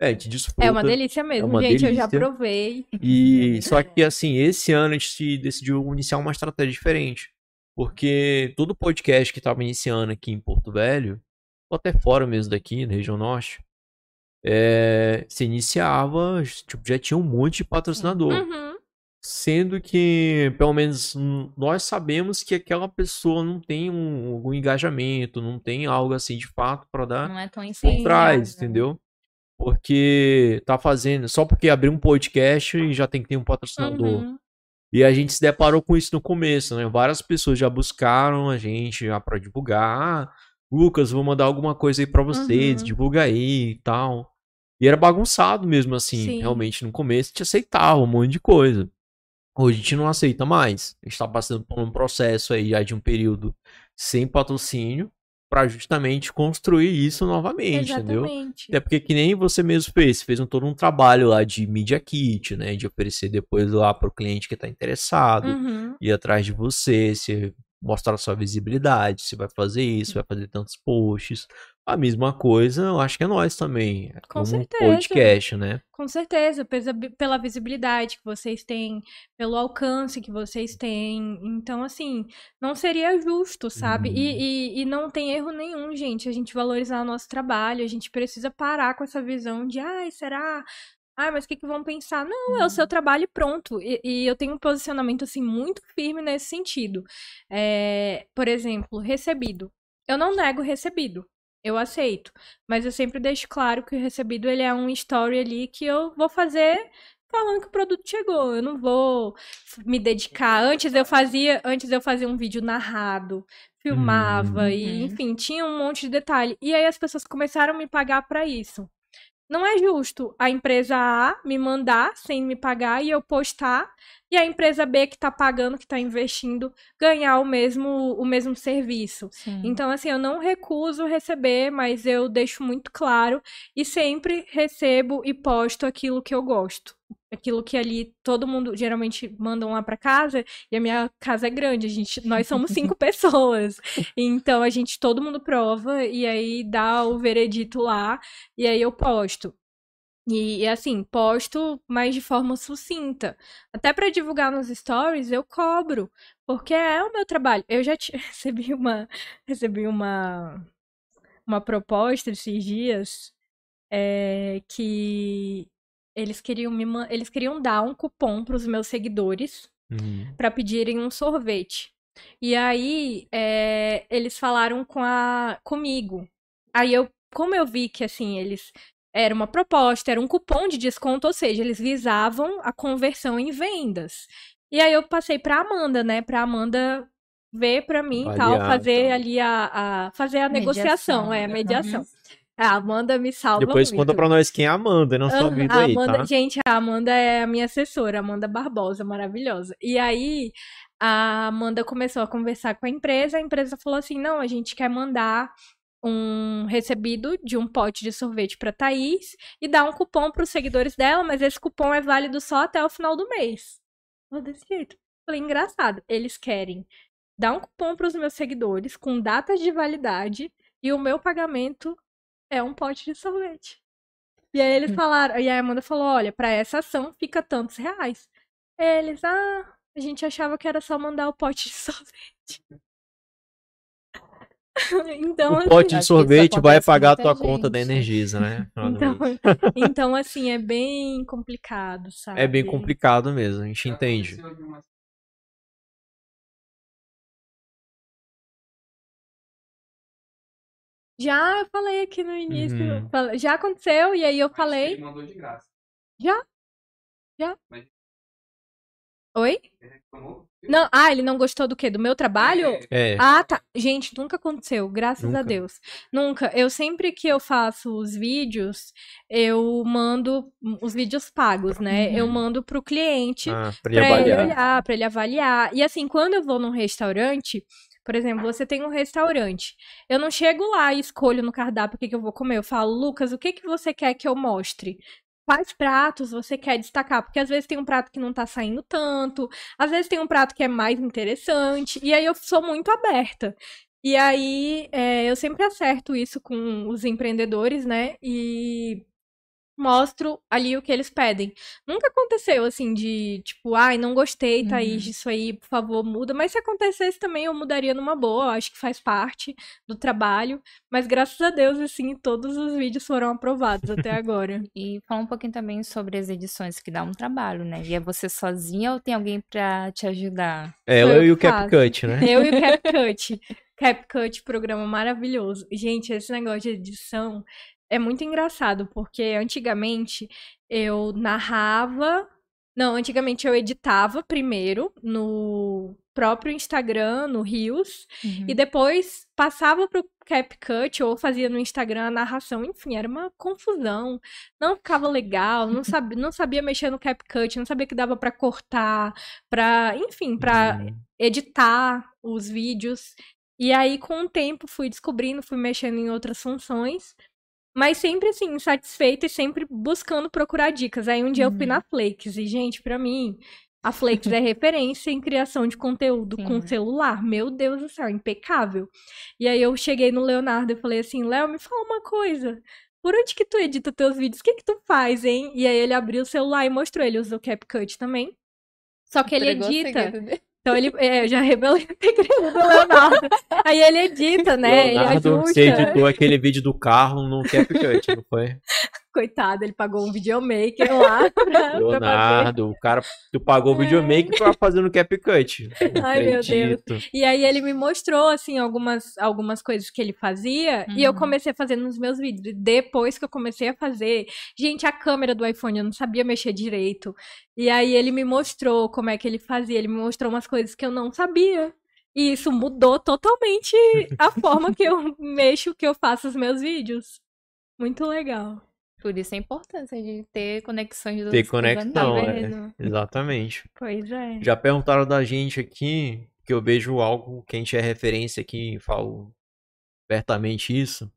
É, te desfruta. É uma delícia mesmo, uma gente. Eu já delícia. provei. E só que assim, esse ano a gente decidiu iniciar uma estratégia diferente, porque todo podcast que estava iniciando aqui em Porto Velho, ou até fora mesmo daqui, na região norte, é, se iniciava, tipo, já tinha um monte de patrocinador. Uhum. Sendo que, pelo menos, nós sabemos que aquela pessoa não tem um, algum engajamento, não tem algo assim de fato para dar Não é tão por trás, entendeu? Porque tá fazendo, só porque abriu um podcast e já tem que ter um patrocinador. Uhum. E a gente se deparou com isso no começo, né? Várias pessoas já buscaram a gente já para divulgar. Ah, Lucas, vou mandar alguma coisa aí pra vocês, Uhum. divulga aí e tal. E era bagunçado mesmo assim, Sim. realmente no começo a gente aceitava um monte de coisa. Hoje a gente não aceita mais. A gente tá passando por um processo aí já de um período sem patrocínio pra justamente construir isso novamente, entendeu? Exatamente. Até porque que nem você mesmo fez, você fez um, todo um trabalho lá de media kit, né? De oferecer depois lá pro cliente que tá interessado, Uhum. ir atrás de você, você mostrar sua visibilidade, você vai fazer isso, vai fazer tantos posts. A mesma coisa, eu acho que é nós também, Com como um certeza. podcast, né? Com certeza, pela visibilidade que vocês têm, pelo alcance que vocês têm. Então, assim, não seria justo, sabe? Uhum. E, e, e não tem erro nenhum, gente, a gente valorizar o nosso trabalho, a gente precisa parar com essa visão de, ai, será? Ai, mas o que, que vão pensar? Não, é o seu trabalho e pronto. E, e eu tenho um posicionamento, assim, muito firme nesse sentido. É, por exemplo, recebido. Eu não nego recebido. Eu aceito. Mas eu sempre deixo claro que o recebido ele é um story ali que eu vou fazer falando que o produto chegou. Eu não vou me dedicar. Antes eu fazia, antes eu fazia um vídeo narrado, filmava Hum. e Uhum. enfim, tinha um monte de detalhe. E aí as pessoas começaram a me pagar pra isso. Não é justo a empresa A me mandar sem me pagar e eu postar e a empresa B que tá pagando, que tá investindo, ganhar o mesmo o mesmo serviço. Sim. Então, assim, eu não recuso receber, mas eu deixo muito claro e sempre recebo e posto aquilo que eu gosto. Aquilo que ali todo mundo geralmente mandam lá pra casa e a minha casa é grande, a gente, nós somos cinco pessoas. Então a gente todo mundo prova e aí dá o veredito lá e aí eu posto. E, e, assim, posto, mas de forma sucinta. Até pra divulgar nos stories eu cobro, porque é o meu trabalho. Eu já recebi uma recebi uma uma proposta esses dias é, que eles queriam me eles queriam dar um cupom para os meus seguidores Uhum. para pedirem um sorvete. E aí, é, eles falaram com a, comigo. Aí eu, como eu vi que assim, eles era uma proposta, era um cupom de desconto, ou seja, eles visavam a conversão em vendas. E aí eu passei pra Amanda, né, pra Amanda ver pra mim e tal, fazer então. ali a, a fazer a negociação, Mediação. é, a mediação. A Amanda me salva Depois muito. conta pra nós quem é a Amanda na sua Aham, vida a aí, Amanda- tá? Gente, a Amanda é a minha assessora, a Amanda Barbosa, maravilhosa. E aí, a Amanda começou a conversar com a empresa, a empresa falou assim: não, a gente quer mandar um recebido de um pote de sorvete pra Thaís e dar um cupom pros seguidores dela, mas esse cupom é válido só até o final do mês. Falei, desse jeito. Falei, engraçado, eles querem dar um cupom pros meus seguidores com datas de validade e o meu pagamento é um pote de sorvete. E aí eles falaram, e a Amanda falou: olha, pra essa ação fica tantos reais. Eles, ah, a gente achava que era só mandar o pote de sorvete. então, O pote Acho de sorvete vai pagar a tua conta da gente. Energisa, né? Então, então, assim, é bem complicado, sabe? É bem complicado mesmo, a gente entende. Já Já eu falei aqui no início. Uhum. Já aconteceu, e aí eu Mas falei. Ele mandou de graça. Oi? Ele reclamou. Não, ah, ele não gostou do quê? Do meu trabalho? É, É, Ah, tá. Gente, nunca aconteceu, graças a Nunca? Deus. Nunca. Eu sempre que eu faço os vídeos, eu mando os vídeos pagos, né? Eu Uhum. mando pro cliente ah, pra ele avaliar. olhar, pra ele avaliar. E assim, quando eu vou num restaurante, por exemplo, você tem um restaurante. Eu não chego lá e escolho no cardápio o que, que eu vou comer. Eu falo, Lucas, o que, que você quer que eu mostre? Quais pratos você quer destacar? Porque às vezes tem um prato que não tá saindo tanto, às vezes tem um prato que é mais interessante, e aí eu sou muito aberta. E aí é, eu sempre acerto isso com os empreendedores, né? E mostro ali o que eles pedem. Nunca aconteceu assim de tipo, ai, não gostei, Thaís, Uhum. disso aí, por favor, muda. Mas se acontecesse também, eu mudaria numa boa. Eu acho que faz parte do trabalho. Mas graças a Deus, assim, todos os vídeos foram aprovados até agora. E falar um pouquinho também sobre as edições, que dá um trabalho, né? E é você sozinha ou tem alguém pra te ajudar? É, eu eu e o. CapCut, né? Eu e o CapCut. CapCut, programa maravilhoso. Gente, esse negócio de edição é muito engraçado, porque antigamente eu narrava. Não, antigamente eu editava primeiro no próprio Instagram, no Reels, Uhum. e depois passava pro CapCut ou fazia no Instagram a narração. Enfim, era uma confusão. Não ficava legal, não sabia, não sabia mexer no CapCut, não sabia que dava pra cortar, pra, enfim, pra Hum. editar os vídeos. E aí, com o tempo, fui descobrindo, fui mexendo em outras funções. Mas sempre assim, insatisfeita e sempre buscando procurar dicas. Aí um dia eu fui Uhum. na Flakes e, gente, pra mim, A Flakes é referência em criação de conteúdo Sim. com celular. Meu Deus do céu, impecável. E aí eu cheguei no Leonardo e falei assim, Léo, me fala uma coisa. Por onde que tu edita teus vídeos? O que que tu faz, hein? E aí ele abriu o celular e mostrou. Ele usa o CapCut também. Só que ele Entregou edita. Então ele, é, eu já revelei o segredo do Leonardo. Aí ele edita, né? Leonardo, ele você ajusta. editou aquele vídeo do carro no CapCut, não foi? Coitado, ele pagou um videomaker lá pra, pra. Leonardo, o cara, tu pagou o videomaker pra fazer no CapCut. Ai, meu Deus. E aí ele me mostrou, assim, algumas, algumas coisas que ele fazia. E eu Uhum. comecei a fazer nos meus vídeos. Depois que eu comecei a fazer, gente, a câmera do iPhone eu não sabia mexer direito. E aí ele me mostrou como é que ele fazia. Ele me mostrou umas coisas que eu não sabia. E isso mudou totalmente a forma que eu mexo, que eu faço os meus vídeos. Muito legal. Por isso a importância de ter conexões dos Ter conexão, é. Exatamente. Pois é. Já perguntaram da gente aqui, que eu vejo algo que a gente é referência aqui, falo abertamente isso,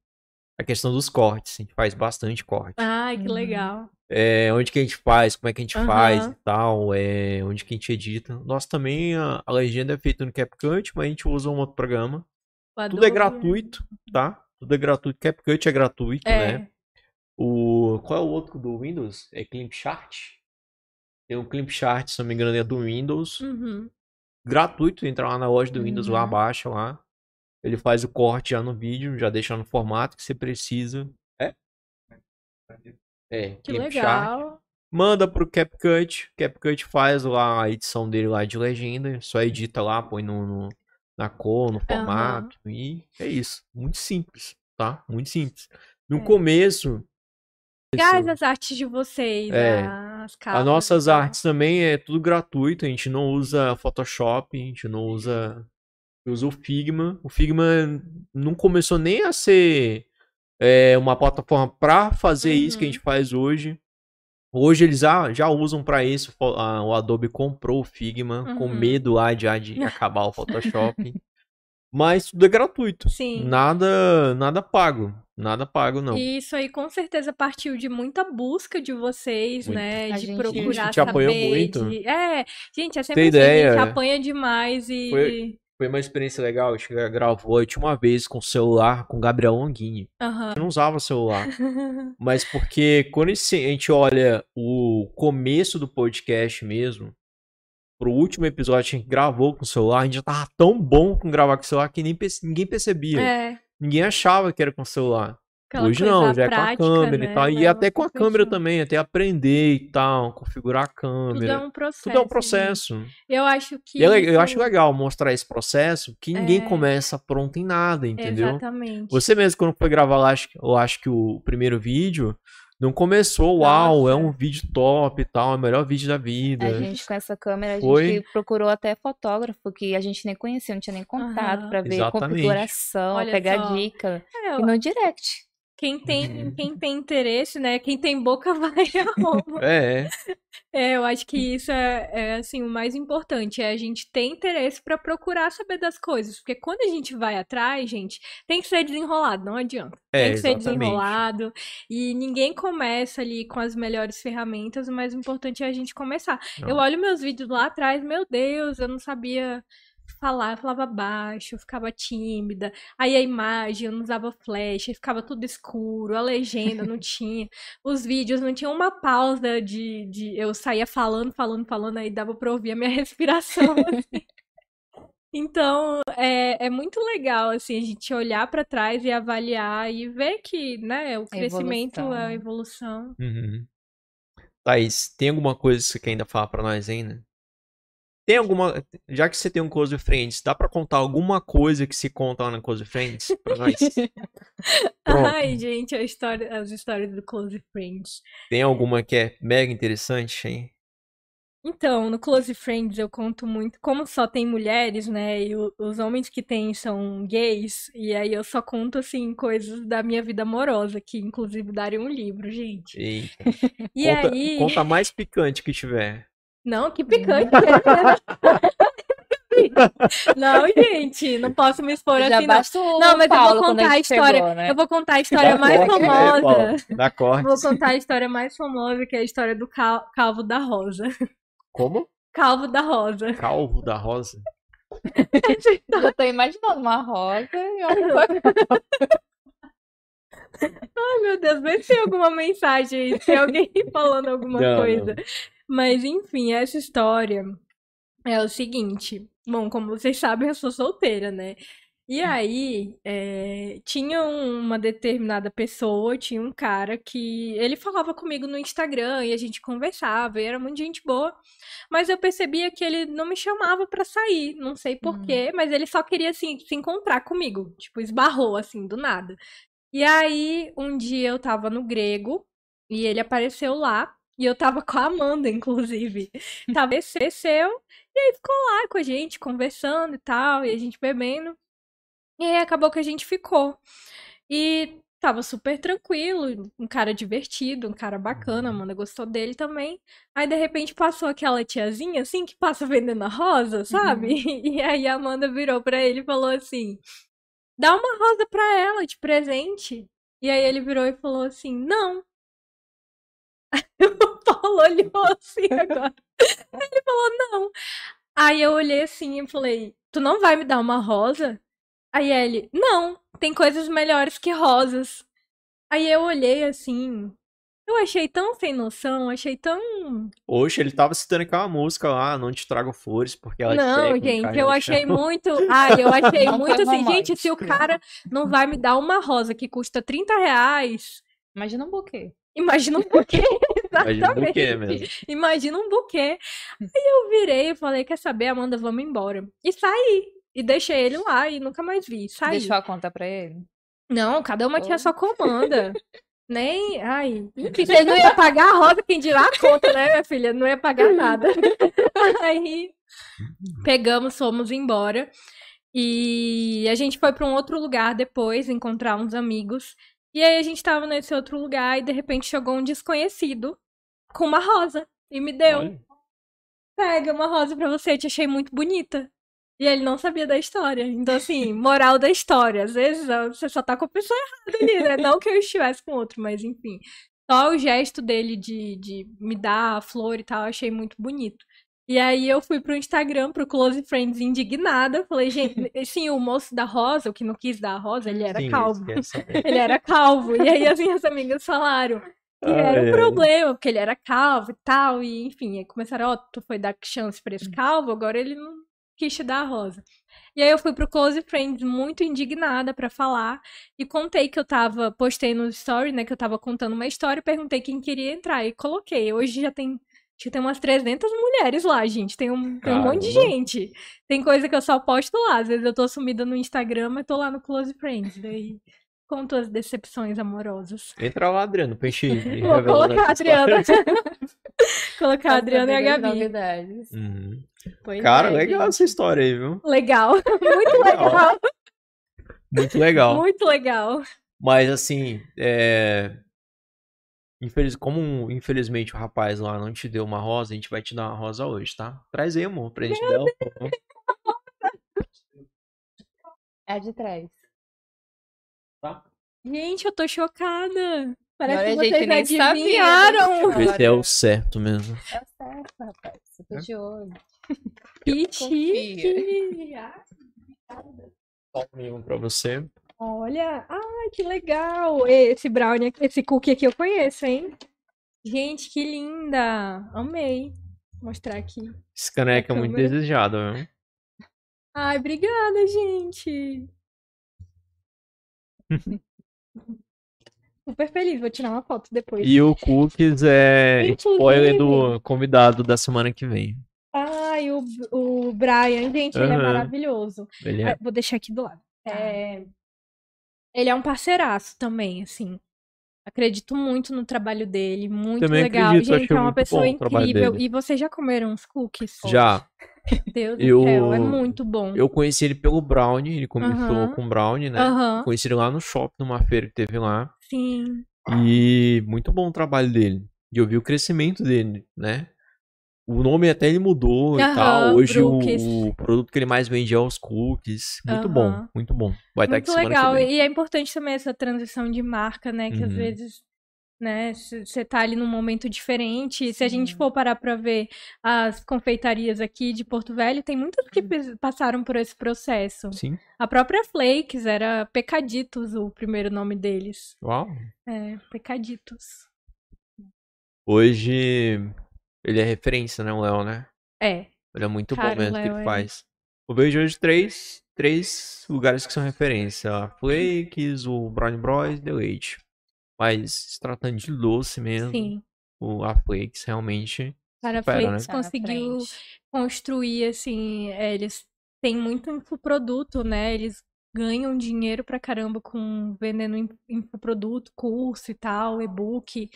a questão dos cortes. A gente faz bastante corte. Ai, que Uhum. legal. É, onde que a gente faz, como é que a gente Aham. faz e tal, é, onde que a gente edita. Nós também, a, a legenda é feita no CapCut, mas a gente usa um outro programa. Tudo é gratuito, tá? Tudo é gratuito. CapCut é gratuito, É. né? O, qual é o outro do Windows? É Clipchart? Tem um Clipchart, se não me engano, é do Windows. Uhum. Gratuito, entra lá na loja do Windows, lá Uhum. baixa lá. Ele faz o corte já no vídeo, já deixa no formato que você precisa. É? É, Que Clipchart. legal. Manda pro CapCut. CapCut faz lá a edição dele lá de legenda. Só edita lá, põe no, no- na cor, no formato. E é isso. Muito simples, tá? Muito simples. No É. começo. Legais isso- as artes de vocês, É. as As nossas tal. artes também é tudo gratuito. A gente não usa Photoshop, a gente não usa. Usa o Figma. O Figma não começou nem a ser é, uma plataforma para fazer isso que a Uhum. gente faz hoje. Hoje eles já, já usam para isso. O Adobe comprou o Figma com Uhum. medo lá de, de acabar o Photoshop. Mas tudo é gratuito. Sim. Nada, nada pago. Nada pago, não. E isso aí com certeza partiu de muita busca de vocês, Muito. né? A De gente- procurar A gente apoiou saber. muito. de- É, gente, é sempre Tem assim, a ideia, gente é. apanha demais e. Foi- Foi uma experiência legal. A gente gravou a última vez com o celular com o Gabriel Longini. Aham. Eu não usava celular. Mas porque quando a gente olha o começo do podcast mesmo, pro último episódio que a gente gravou com o celular, a gente já tava tão bom com gravar com o celular que nem ninguém percebia. É. Ninguém achava que era com o celular. aquela Hoje não, já é com a prática, câmera e né? tal. E até com a câmera também, até aprender e tal, configurar a Tudo é câmera. um processo. Tudo é um gente. processo. Eu acho que. E é eu acho legal mostrar esse processo, que ninguém É. começa pronto em nada, entendeu? Exatamente. Você mesmo, quando foi gravar lá, acho eu acho que o primeiro vídeo não começou, uau, é Nossa. um vídeo top e tal, é o melhor vídeo da vida. A gente com essa câmera, a Foi. gente procurou até fotógrafo que a gente nem conhecia, não tinha nem contato Aham. pra ver Exatamente. configuração, Olha pegar só. dica. É, E no direct. Quem tem, Uhum. quem tem interesse, né? Quem tem boca vai a Roma. É, É, eu acho que isso é, é, assim o mais importante, é a gente ter interesse pra procurar saber das coisas, porque quando a gente vai atrás, gente, tem que ser desenrolado, não adianta. É, tem que ser exatamente. desenrolado e ninguém começa ali com as melhores ferramentas, o mais importante é a gente começar. Não. Eu olho meus vídeos lá atrás, meu Deus, eu não sabia falar, eu falava baixo, eu ficava tímida. Aí a imagem, eu não usava flash, aí ficava tudo escuro, a legenda não tinha. Os vídeos não tinha uma pausa de, de eu saía falando, falando, falando, aí dava pra ouvir a minha respiração. assim. Então, é, é muito legal, assim, a gente olhar pra trás e avaliar e ver que, né, o crescimento, evolução, a evolução. Uhum. Thaís, tem alguma coisa que você quer ainda falar pra nós ainda? Tem alguma. Já que você tem um Close Friends, dá pra contar alguma coisa que se conta lá no Close Friends pra nós? Ai, gente, a história, as histórias do Close Friends. Tem alguma que é mega interessante, hein? Então, no Close Friends eu conto muito, como só tem mulheres, né, e os homens que tem são gays, e aí eu só conto, assim, coisas da minha vida amorosa, que inclusive daria um livro, gente. Eita. E conta, aí... conta mais picante que tiver. Não, que picante. Não, gente, não posso me expor Já assim, não. basta Não, mas eu Paulo vou quando contar a história. chegou, né? Eu vou contar a história mais corte, né, famosa. Dá corte. Vou contar a história mais famosa, que é a história do cal- calvo da Rosa. Como? Calvo da Rosa. Calvo da Rosa. Eu tô imaginando uma rosa e uma Ai, meu Deus, vê se tem alguma mensagem aí, se tem alguém falando alguma Não, coisa. Mas, enfim, essa história é o seguinte. Bom, como vocês sabem, eu sou solteira, né? E aí, é, tinha um- uma determinada pessoa, tinha um cara que ele falava comigo no Instagram e a gente conversava, e era muito gente boa, mas eu percebia que ele não me chamava pra sair, não sei por Hum. mas ele só queria assim se encontrar comigo, tipo, esbarrou assim do nada. E aí, um dia eu tava no grego e ele apareceu lá. E eu tava com a Amanda, inclusive. Tava desceu e aí ficou lá com a gente, conversando e tal, e a gente bebendo. E aí acabou que a gente ficou. E tava super tranquilo, um cara divertido, um cara bacana, a Amanda gostou dele também. Aí de repente passou aquela tiazinha assim que passa vendendo a rosa, sabe? E aí a Amanda virou pra ele e falou assim: dá uma rosa pra ela de presente. E aí ele virou e falou assim: não. O Paulo olhou assim agora. Ele falou: não. Aí eu olhei assim e falei: tu não vai me dar uma rosa? Aí ele: não, tem coisas melhores que rosas. Aí eu olhei assim. Eu achei tão sem noção, achei tão. Hoje ele tava citando aquela música lá, Não Te Trago Flores, porque ela Não, seca, gente, eu achei muito. Ai, eu achei Não muito assim, gente, se o cara não vai me dar uma rosa que custa 30 reais, Imagina um buquê. Imagina um buquê. Imagina um buquê Exatamente. mesmo. Imagina um buquê. Aí eu virei e falei: quer saber, Amanda, vamos embora. E saí. E deixei ele lá e nunca mais vi. Saí. Deixou a conta pra ele? Não, cada uma tinha Oh. sua comanda. Nem. Ai. Enfim, vocês não iam pagar a rosa, quem dirá a conta, né, minha filha? Não ia pagar nada. Aí pegamos, fomos embora. E a gente foi pra um outro lugar depois, encontrar uns amigos. E aí a gente tava nesse outro lugar e de repente chegou um desconhecido com uma rosa. E me deu. Olha, Pega uma rosa pra você, te achei muito bonita. E ele não sabia da história. Então, assim, moral da história. Às vezes você só tá com a pessoa errada ali, né? Não que eu estivesse com outro, mas enfim. Só o gesto dele de, de me dar a flor e tal, eu achei muito bonito. E aí eu fui pro Instagram, pro Close Friends, indignada. Falei, gente, sim, o moço da rosa, o que não quis dar a rosa, ele era sim, calvo. Ele era calvo. E aí as minhas amigas falaram que era Ai, um ai. problema, porque ele era calvo e tal. E enfim, aí começaram, ó, tu foi dar chance pra esse calvo, agora ele não quis te dar a rosa. E aí eu fui pro Close Friends muito indignada pra falar e contei que eu tava, postei no story, né, que eu tava contando uma história e perguntei quem queria entrar e coloquei. Hoje já tem Acho que tem umas 300 mulheres lá, gente. Tem um, tem um monte de gente. Tem coisa que eu só posto lá. Às vezes eu tô sumida no Instagram, mas tô lá no Close Friends. Daí conto as decepções amorosas. Entra lá, Adriano, pra gente Vou colocar a Adriana. colocar a Adriana e a Gabi. Novidades. Uhum. Cara, é, legal gente. essa história aí, viu? Legal. Muito Legal. legal. Muito legal. Muito legal. Mas assim, é. Infeliz... Como infelizmente o rapaz lá não te deu uma rosa, a gente vai te dar uma rosa hoje, tá? Traz aí, amor, pra gente dela. por favor. É de trás. Tá? Gente, eu tô chocada. Parece Agora que a gente vocês nem adivinharam. Ver se é o certo mesmo. É certo, rapaz. Você tá de olho. Que Confia. chique. Só um pra você. Olha, ai, que legal. Esse brownie, aqui- esse cookie aqui eu conheço, hein? Gente, que linda. Amei. Vou mostrar aqui. Esse caneca é muito desejado, viu? Ai, obrigada, gente. Super feliz, vou tirar uma foto depois. E o cookies é Inclusive- spoiler do convidado da semana que vem. Ai, o, o Brian, gente, ele é maravilhoso. Ele Ah, é. Vou deixar aqui do lado. É, Ele é um parceiraço também, assim. Acredito muito no trabalho dele, muito Também legal. acredito, Gente, é uma pessoa incrível. E vocês já comeram uns cookies? Já. Deus Eu- do céu, é muito bom. Eu conheci ele pelo Brownie, ele começou Aham. com Brownie, né? Aham, Conheci ele lá no shopping, numa feira que teve lá. sim. E muito bom o trabalho dele. E eu vi o crescimento dele, né? O nome até ele mudou e tal. Hoje o, o produto que ele mais vende é os cookies. Muito bom, muito bom. Vai estar aqui legal. E é importante também essa transição de marca, né? Que às Uhum. vezes né? Você tá ali num momento diferente. Se a gente for parar pra ver as confeitarias aqui de Porto Velho, tem muitas que passaram por esse processo. Sim. A própria Flakes era Pecaditos, o primeiro nome deles. Uau. É, Pecaditos. Hoje ele é referência, né, o Léo, né? É, Ele é muito Cara, bom mesmo que ele é- faz. Eu vejo hoje três, três lugares que são referência. A Flakes, o Brownie Bros e The Leite. Mas se tratando de doce mesmo, sim. o, a Flakes realmente Cara, a supera, Flakes né? Tá na conseguiu frente. construir, assim, é, eles têm muito infoproduto, né? Eles ganham dinheiro pra caramba com vendendo in- infoproduto, curso e tal, e-book.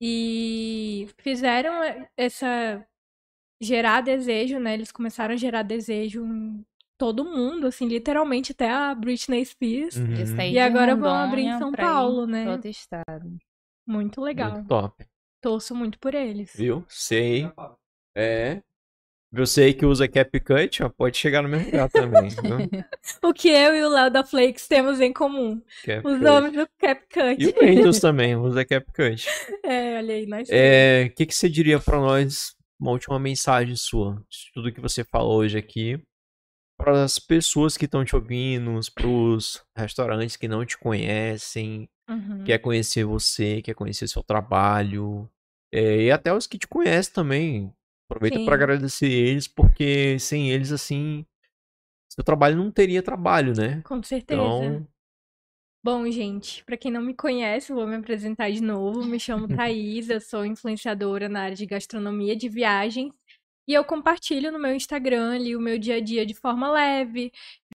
E fizeram essa gerar desejo, né? Eles começaram a gerar desejo em todo mundo, assim, literalmente até a Britney Spears. Uhum. E agora vão abrir em São Paulo, né? outro estado. Muito legal. Muito top. Torço muito por eles. Viu? Sei. É. Você que usa CapCut, ó, pode chegar no meu lugar também. viu? O que eu e o Léo da Flakes temos em comum? Os nomes do CapCut. E o Windows também usa CapCut. É, olha aí, nós É, O que, que você diria pra nós, uma última mensagem sua, de tudo que você falou hoje aqui, para as pessoas que estão te ouvindo, para os restaurantes que não te conhecem, Uhum. quer conhecer você, quer conhecer seu trabalho, é, e até os que te conhecem também. Aproveita Sim. para agradecer eles, porque sem eles, assim, seu trabalho não teria trabalho, né? Com certeza. Então, Bom, gente, pra quem não me conhece, eu vou me apresentar de novo. Me chamo Thaís, eu sou influenciadora na área de gastronomia de viagens. E eu compartilho no meu Instagram ali o meu dia a dia de forma leve,